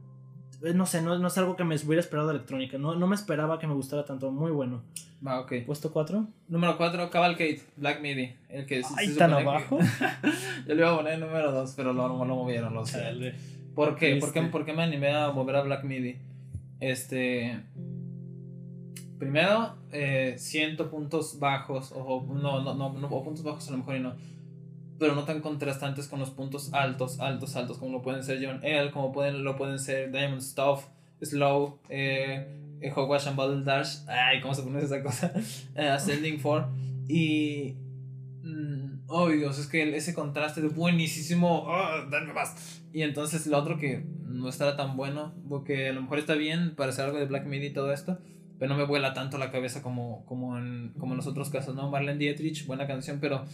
no sé, no, no, es algo que me hubiera esperado electrónica. No, no me esperaba que me gustara tanto. Muy bueno. Ah, ok. ¿Puesto 4? Número 4, Cavalcade, Black Midi. El que Ay, tan abajo. Yo le iba a poner número 2, pero lo, lo movieron, lo sé. ¿Por qué? ¿Por qué? ¿Por qué me animé a mover a Black Midi? Este. Primero, eh, siento puntos bajos, o no, no, no, no, o puntos bajos a lo mejor y no pero no tan contrastantes con los puntos altos, altos, altos, como lo pueden ser John L, como pueden, lo pueden ser Diamond Stuff, Slow, eh, Hogwash and Bottle Dash, ay, ¿cómo se pronuncia esa cosa? Eh, Ascending 4, y... Mm, oh Dios, es que ese contraste de buenísimo, oh, dame más. Y entonces lo otro que no estará tan bueno, porque a lo mejor está bien para hacer algo de Black Midi y todo esto, pero no me vuela tanto la cabeza como, como, en, como en los otros casos, ¿no? Marlene Dietrich, buena canción, pero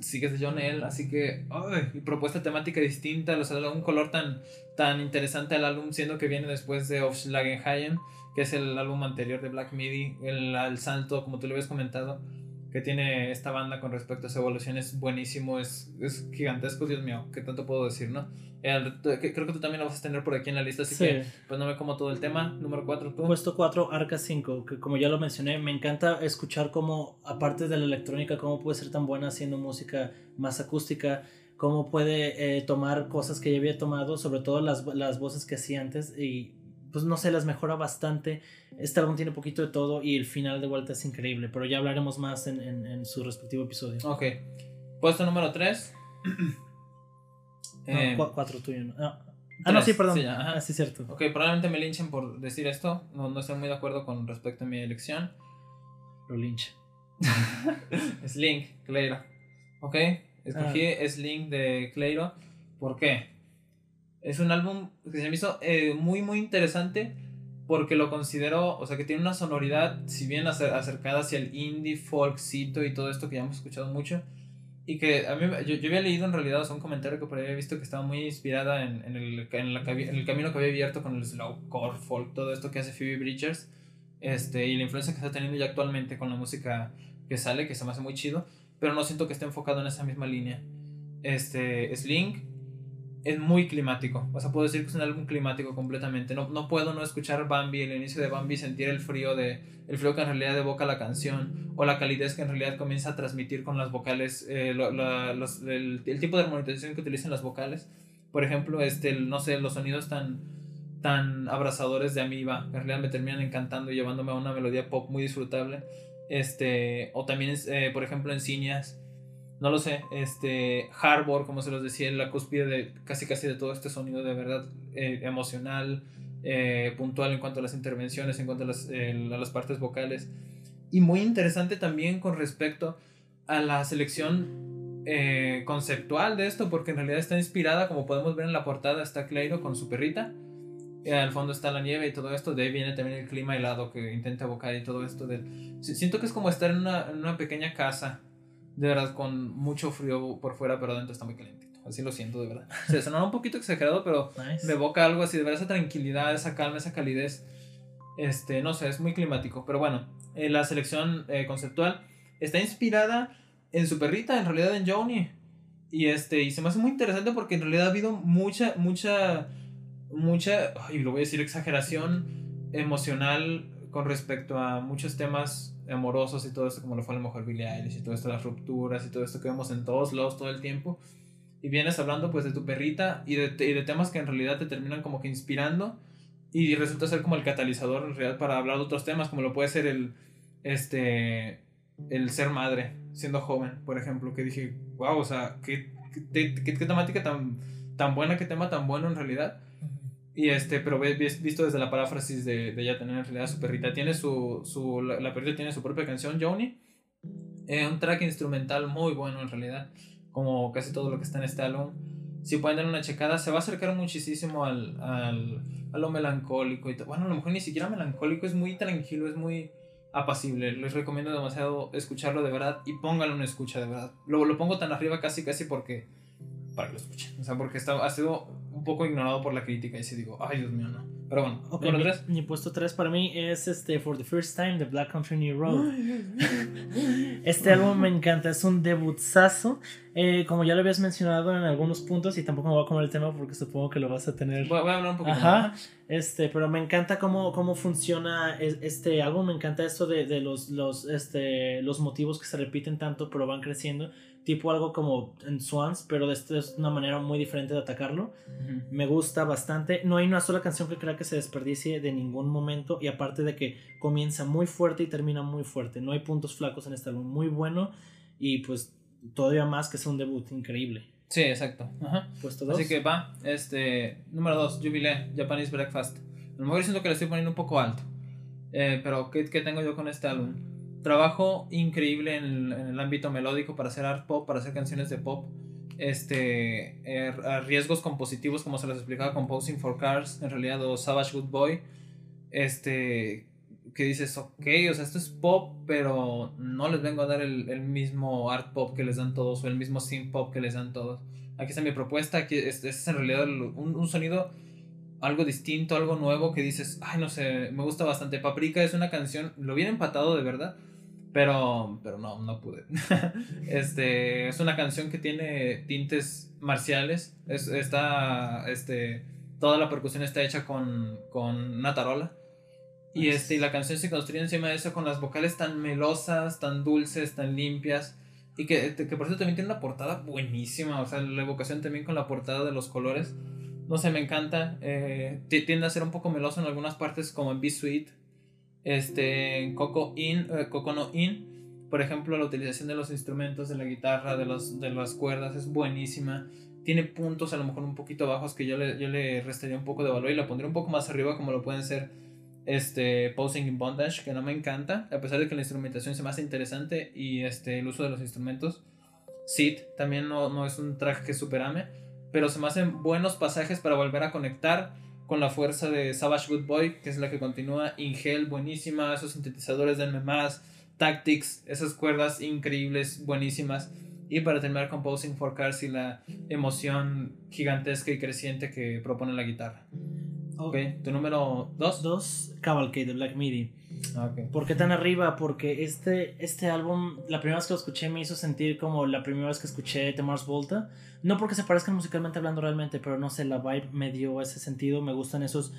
sigues de John L. Así que, ay, propuesta temática distinta, o sea, un color tan, tan interesante al álbum, siendo que viene después de Aufschlagenhaien, que es el álbum anterior de Black Midi, el, el salto, como tú lo habías comentado, que tiene esta banda con respecto a su evolución es buenísimo, es, es gigantesco, Dios mío, ¿qué tanto puedo decir, no? Creo que tú también lo vas a tener por aquí en la lista, así que pues no me como todo el tema. Número 4, tú. Puesto 4, Arca 5, que como ya lo mencioné, me encanta escuchar cómo, aparte de la electrónica, cómo puede ser tan buena haciendo música más acústica, cómo puede eh, tomar cosas que ya había tomado, sobre todo las, las voces que hacía antes, y pues no sé, las mejora bastante. Este álbum tiene poquito de todo y el final de vuelta es increíble, pero ya hablaremos más en, en, en su respectivo episodio. Ok. Puesto número 3. Eh, cuatro tuyo. Ah, no, sí, perdón. Sí, ah, sí, cierto. Ok, probablemente me linchen por decir esto. No, no estoy muy de acuerdo con respecto a mi elección. Lo linche. es Link, Clairo. Ok, escogí ah. es Link de Clairo. ¿Por qué? Es un álbum que se me hizo eh, muy, muy interesante porque lo considero, o sea, que tiene una sonoridad, si bien acercada hacia el indie, folkcito y todo esto que ya hemos escuchado mucho, y que a mí, yo, yo había leído en realidad, o sea, un comentario que por ahí había visto que estaba muy inspirada en, en, el, en, el camino que había abierto con el slowcore, folk, todo esto que hace Phoebe Bridgers, este, y la influencia que está teniendo ya actualmente con la música que sale, que se me hace muy chido, pero no siento que esté enfocado en esa misma línea. Este, Slink es muy climático. O sea, puedo decir que es un álbum climático completamente. No, no puedo no escuchar Bambi, el inicio de Bambi, sentir el frío de el frío que en realidad evoca la canción o la calidez que en realidad comienza a transmitir con las vocales, eh, el, tipo de armonización que utilizan las vocales. Por ejemplo, este, no sé, los sonidos tan tan abrazadores de Amiba, que en realidad me terminan encantando y llevándome a una melodía pop muy disfrutable. Este, o también, eh, por ejemplo, en Cineas no lo sé, este, Harbor, como se los decía, la cúspide de casi casi de todo este sonido de verdad eh, emocional, eh, puntual en cuanto a las intervenciones, en cuanto a las, a las partes vocales. Y muy interesante también con respecto a la selección eh, conceptual de esto, porque en realidad está inspirada, como podemos ver en la portada, está Clairo con su perrita. al fondo está la nieve y todo esto. De ahí viene también el clima helado que intenta evocar y todo esto. Del... Siento que es como estar en una, en una pequeña casa de verdad con mucho frío por fuera, pero adentro está muy calentito. Así lo siento, de verdad. Se sonó un poquito exagerado, pero me evoca algo así, de verdad, esa tranquilidad, esa calma, esa calidez. Este, no sé, es muy climático. Pero bueno, eh, la selección eh, conceptual está inspirada en su perrita, en realidad en Joni. Y este, y se me hace muy interesante porque en realidad ha habido mucha, mucha, mucha, y lo voy a decir, exageración emocional con respecto a muchos temas amorosos y todo esto, como lo fue a lo mejor Billie Eilish y todo esto, las rupturas y todo esto que vemos en todos lados todo el tiempo. Y vienes hablando pues de tu perrita y de, y de temas que en realidad te terminan como que inspirando y resulta ser como el catalizador en realidad para hablar de otros temas, como lo puede ser el, este, el ser madre siendo joven, por ejemplo, que dije, wow, o sea, qué, qué, qué, qué temática tan, tan buena, qué tema tan bueno en realidad. Y este, pero visto desde la paráfrasis de, de ella tener en realidad su perrita. Tiene su, su la, perrita tiene su propia canción, Joni. Eh, un track instrumental muy bueno en realidad. Como casi todo lo que está en este álbum. Si pueden dar una checada, se va a acercar muchísimo al, al, a lo melancólico. Y bueno, a lo mejor ni siquiera melancólico, es muy tranquilo, es muy apacible. Les recomiendo demasiado escucharlo de verdad y pónganlo en escucha de verdad. Lo, lo pongo tan arriba casi casi porque para que lo escuchen. O sea, porque está, ha sido un poco ignorado por la crítica y si digo, ay Dios mío, no. Pero bueno, okay, mi, tres? mi, puesto 3 para mí es este For the First Time de Black Country New Road. este álbum me encanta, es un debutazo. Eh, como ya lo habías mencionado en algunos puntos, y tampoco me voy a comer el tema porque supongo que lo vas a tener. Voy, a hablar un poquito. Ajá. Este, pero me encanta cómo, cómo funciona este álbum. Me encanta esto de, de los, los, este, los motivos que se repiten tanto, pero van creciendo tipo algo como en Swans, pero de esta es una manera muy diferente de atacarlo. Me gusta bastante. No hay una sola canción que crea que se desperdicie de ningún momento y aparte de que comienza muy fuerte y termina muy fuerte. No hay puntos flacos en este álbum. Muy bueno y pues todavía más que es un debut increíble. Sí, exacto. Ajá. Puesto dos. Así que va, este, número 2, Jubilee, Japanese Breakfast. A lo mejor siento que le estoy poniendo un poco alto. Eh, pero ¿qué, ¿qué tengo yo con este álbum? Trabajo increíble en el, ámbito melódico para hacer art pop, para hacer canciones de pop. Este, eh, riesgos compositivos, como se les explicaba, Composing for Cars, en realidad, o Savage Good Boy. Este, que dices, ok, o sea, esto es pop, pero no les vengo a dar el, mismo art pop que les dan todos, o el mismo synth pop que les dan todos. Aquí está mi propuesta, aquí es, es en realidad un, sonido algo distinto, algo nuevo que dices, ay, no sé, me gusta bastante. Paprika es una canción, lo viene empatado de verdad, pero, pero no, no pude. este, es una canción que tiene tintes marciales. Es, está, este, toda la percusión está hecha con, con una tarola. Y, este, y la canción se construye encima de eso con las vocales tan melosas, tan dulces, tan limpias. Y que, que por eso también tiene una portada buenísima. O sea, la evocación también con la portada de los colores. No sé, me encanta. Eh, tiende a ser un poco meloso en algunas partes, como en Sweet este, Coco In, eh, Coco no In, por ejemplo, la utilización de los instrumentos, de la guitarra, de, los, de las cuerdas es buenísima. tiene puntos a lo mejor un poquito bajos que yo le, yo le restaría un poco de valor y la pondría un poco más arriba como lo pueden ser este Posing in Bondage, que no me encanta, a pesar de que la instrumentación se me hace interesante y este, el uso de los instrumentos. Sid también no, no es un track que superame, pero se me hacen buenos pasajes para volver a conectar con la fuerza de Savage Good Boy, que es la que continúa. Ingel, buenísima, esos sintetizadores denme más. Tactics, esas cuerdas increíbles, buenísimas. Y para terminar con Posing for Cars y la emoción gigantesca y creciente que propone la guitarra. Ok, tu número 2. 2, Cavalcade de Black Midi. Ah, okay. ¿Por qué tan arriba? Porque este, este álbum, la primera vez que lo escuché me hizo sentir como la primera vez que escuché The Mars Volta. No porque se parezcan musicalmente hablando realmente, pero no sé, la vibe me dio ese sentido. Me gustan esos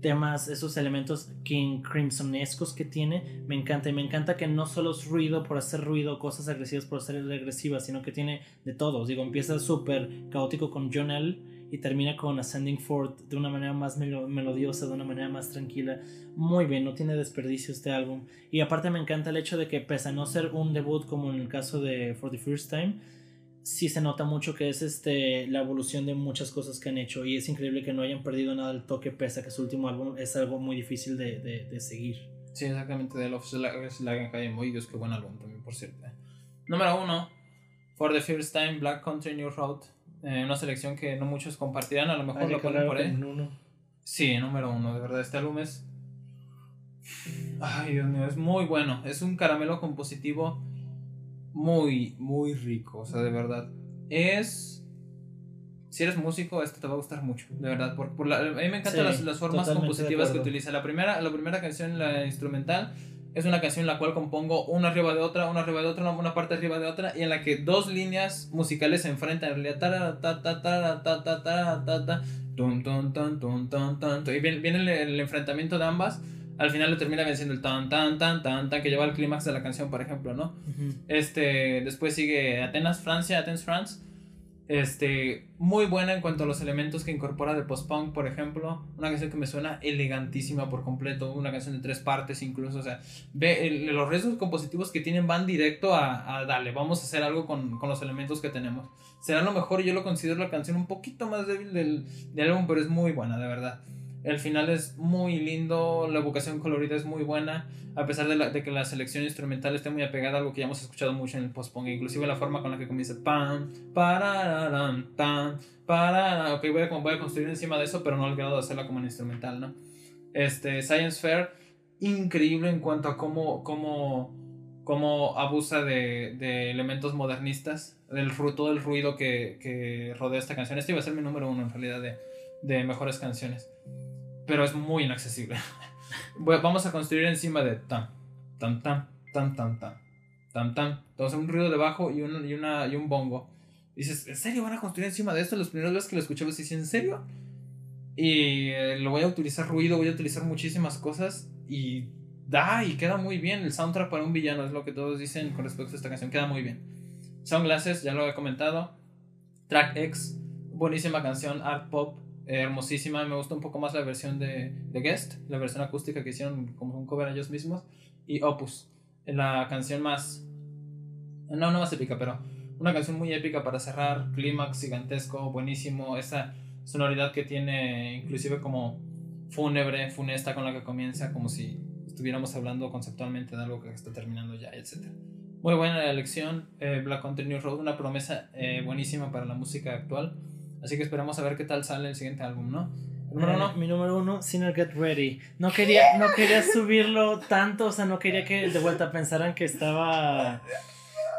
temas, esos elementos King Crimsonescos que tiene. Me encanta y me encanta que no solo es ruido por hacer ruido, cosas agresivas por ser agresivas, sino que tiene de todo. Digo, empieza súper caótico con John L y termina con Ascending Forth de una manera más melodiosa, de una manera más tranquila. Muy bien, no tiene desperdicio este álbum. Y aparte me encanta el hecho de que pese a no ser un debut como en el caso de For the First Time, sí se nota mucho que es este, la evolución de muchas cosas que han hecho y es increíble que no hayan perdido nada del toque pese a que su último álbum es algo muy difícil de, de, seguir. Sí, exactamente, de Love Slag Academy, Dios, qué buen álbum también, por cierto. Número uno, For the First Time, Black Country New Road eh, una selección que no muchos compartirán, a lo mejor lo ponen por ahí. Sí, número uno, de verdad, este álbum es... Ay, Dios mío, es muy bueno. Es un caramelo compositivo muy, muy rico, o sea, de verdad. Es... Si eres músico, esto te va a gustar mucho, de verdad. Por, por a mí me encantan las, las, formas compositivas que utiliza. La primera, la primera canción, la instrumental, es una canción en la cual compongo una arriba de otra, una arriba de otra, una parte arriba de otra, y en la que dos líneas musicales se enfrentan. En realidad, y viene, el, enfrentamiento de ambas. Al final lo termina venciendo el tan tan tan tan tan que lleva al clímax de la canción, por ejemplo, ¿no? Este, después sigue Atenas, Francia, Athens, France este, muy buena en cuanto a los elementos que incorpora de post-punk, por ejemplo. Una canción que me suena elegantísima por completo. Una canción de tres partes incluso. O sea, ve, los restos compositivos que tienen van directo a, a dale, vamos a hacer algo con, con, los elementos que tenemos. Será lo mejor, yo lo considero la canción un poquito más débil del, del álbum, pero es muy buena, de verdad. El final es muy lindo, la evocación colorida es muy buena, a pesar de, la, de, que la selección instrumental esté muy apegada a algo que ya hemos escuchado mucho en el post-punk, inclusive la forma con la que comienza pam, para pam, para, ok, voy a, voy a construir encima de eso, pero no al grado de hacerla como en instrumental, ¿no? Este, Science Fair, increíble en cuanto a cómo, cómo, cómo abusa de, de elementos modernistas, del, todo el ruido que, que rodea esta canción. Este iba a ser mi número uno en realidad de, de mejores canciones pero es muy inaccesible. Vamos a construir encima de tan, tan, tan, tan, tan, tan, tan, tan. Entonces un ruido de bajo y un, y una, y un bongo. dices, ¿en serio van a construir encima de esto? Los primeros veces que lo escuché, dije, ¿en serio? Y eh, lo voy a utilizar ruido, voy a utilizar muchísimas cosas y da y queda muy bien. El soundtrack para un villano es lo que todos dicen con respecto a esta canción, queda muy bien. Sunglasses, ya lo he comentado. Track X, buenísima canción, art pop, hermosísima. Me gusta un poco más la versión de, de, Guest, la versión acústica que hicieron como un cover ellos mismos. Y Opus, la canción más. No, no más épica, pero una canción muy épica para cerrar. Clímax gigantesco, buenísimo. Esa sonoridad que tiene, inclusive como fúnebre, funesta con la que comienza, como si estuviéramos hablando conceptualmente de algo que está terminando ya, etc. Muy buena la elección. Eh, Black Country New Road, una promesa eh, buenísima para la música actual. Así que esperamos a ver qué tal sale el siguiente álbum, ¿no? Número uno. Mi número uno, Sinner Get Ready. No quería, no quería subirlo tanto, o sea, no quería que de vuelta pensaran que estaba.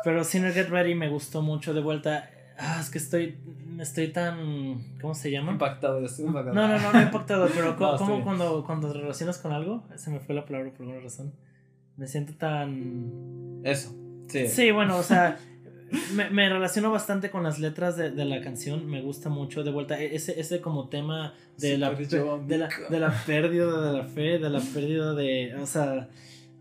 Pero Sinner Get Ready me gustó mucho de vuelta. Ah, es que estoy, estoy tan. ¿Cómo se llama? Impactado, estoy impactado. No, no, no, no impactado, pero ¿cómo, cuando, cuando te relacionas con algo? Se me fue la palabra por alguna razón. Me siento tan. Eso. Sí. Sí, bueno, o sea, me, me, relaciono bastante con las letras de, de, la canción, me gusta mucho. De vuelta e, ese, ese como tema de, la, de, la, de la pérdida de la fe, de la pérdida de, o sea,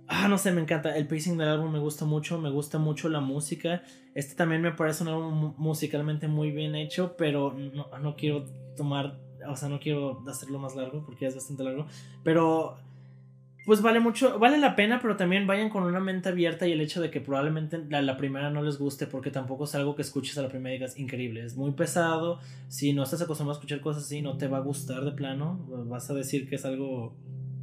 ah, no sé, me encanta, el pacing del álbum me gusta mucho, me gusta mucho la música, este también me parece un álbum musicalmente muy bien hecho, pero no, no quiero tomar, o sea, no quiero hacerlo más largo porque es bastante largo, pero pues vale mucho, vale la pena, pero también vayan con una mente abierta y el hecho de que probablemente la, la, primera no les guste, porque tampoco es algo que escuches a la primera y digas increíble, es muy pesado, si no estás acostumbrado a escuchar cosas así, no te va a gustar de plano, vas a decir que es algo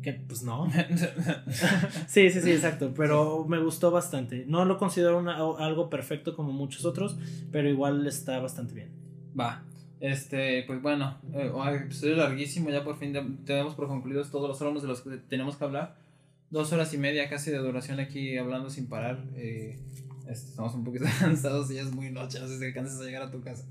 que pues no. sí, sí, sí, exacto, pero me gustó bastante, no lo considero algo perfecto como muchos otros, pero igual está bastante bien. Va, este, pues bueno, eh, episodio larguísimo, ya por fin tenemos por concluidos todos los álbumes de los que tenemos que hablar. Dos horas y media casi de duración aquí hablando sin parar. Eh, este, estamos un poquito cansados y ya es muy noche, no sé si alcanzas a llegar a tu casa.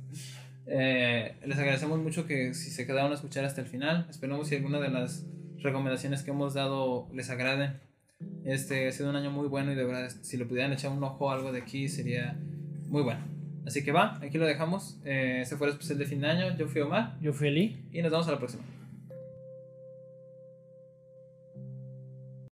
Eh, les agradecemos mucho que si se quedaron a escuchar hasta el final. Esperamos si alguna de las recomendaciones que hemos dado les agraden. Este ha sido un año muy bueno y de verdad, si le pudieran echar un ojo a algo de aquí sería muy bueno. Así que va, aquí lo dejamos. Eh, ese fue el especial de fin de año. Yo fui Omar. Yo fui Eli. Y nos vemos a la próxima.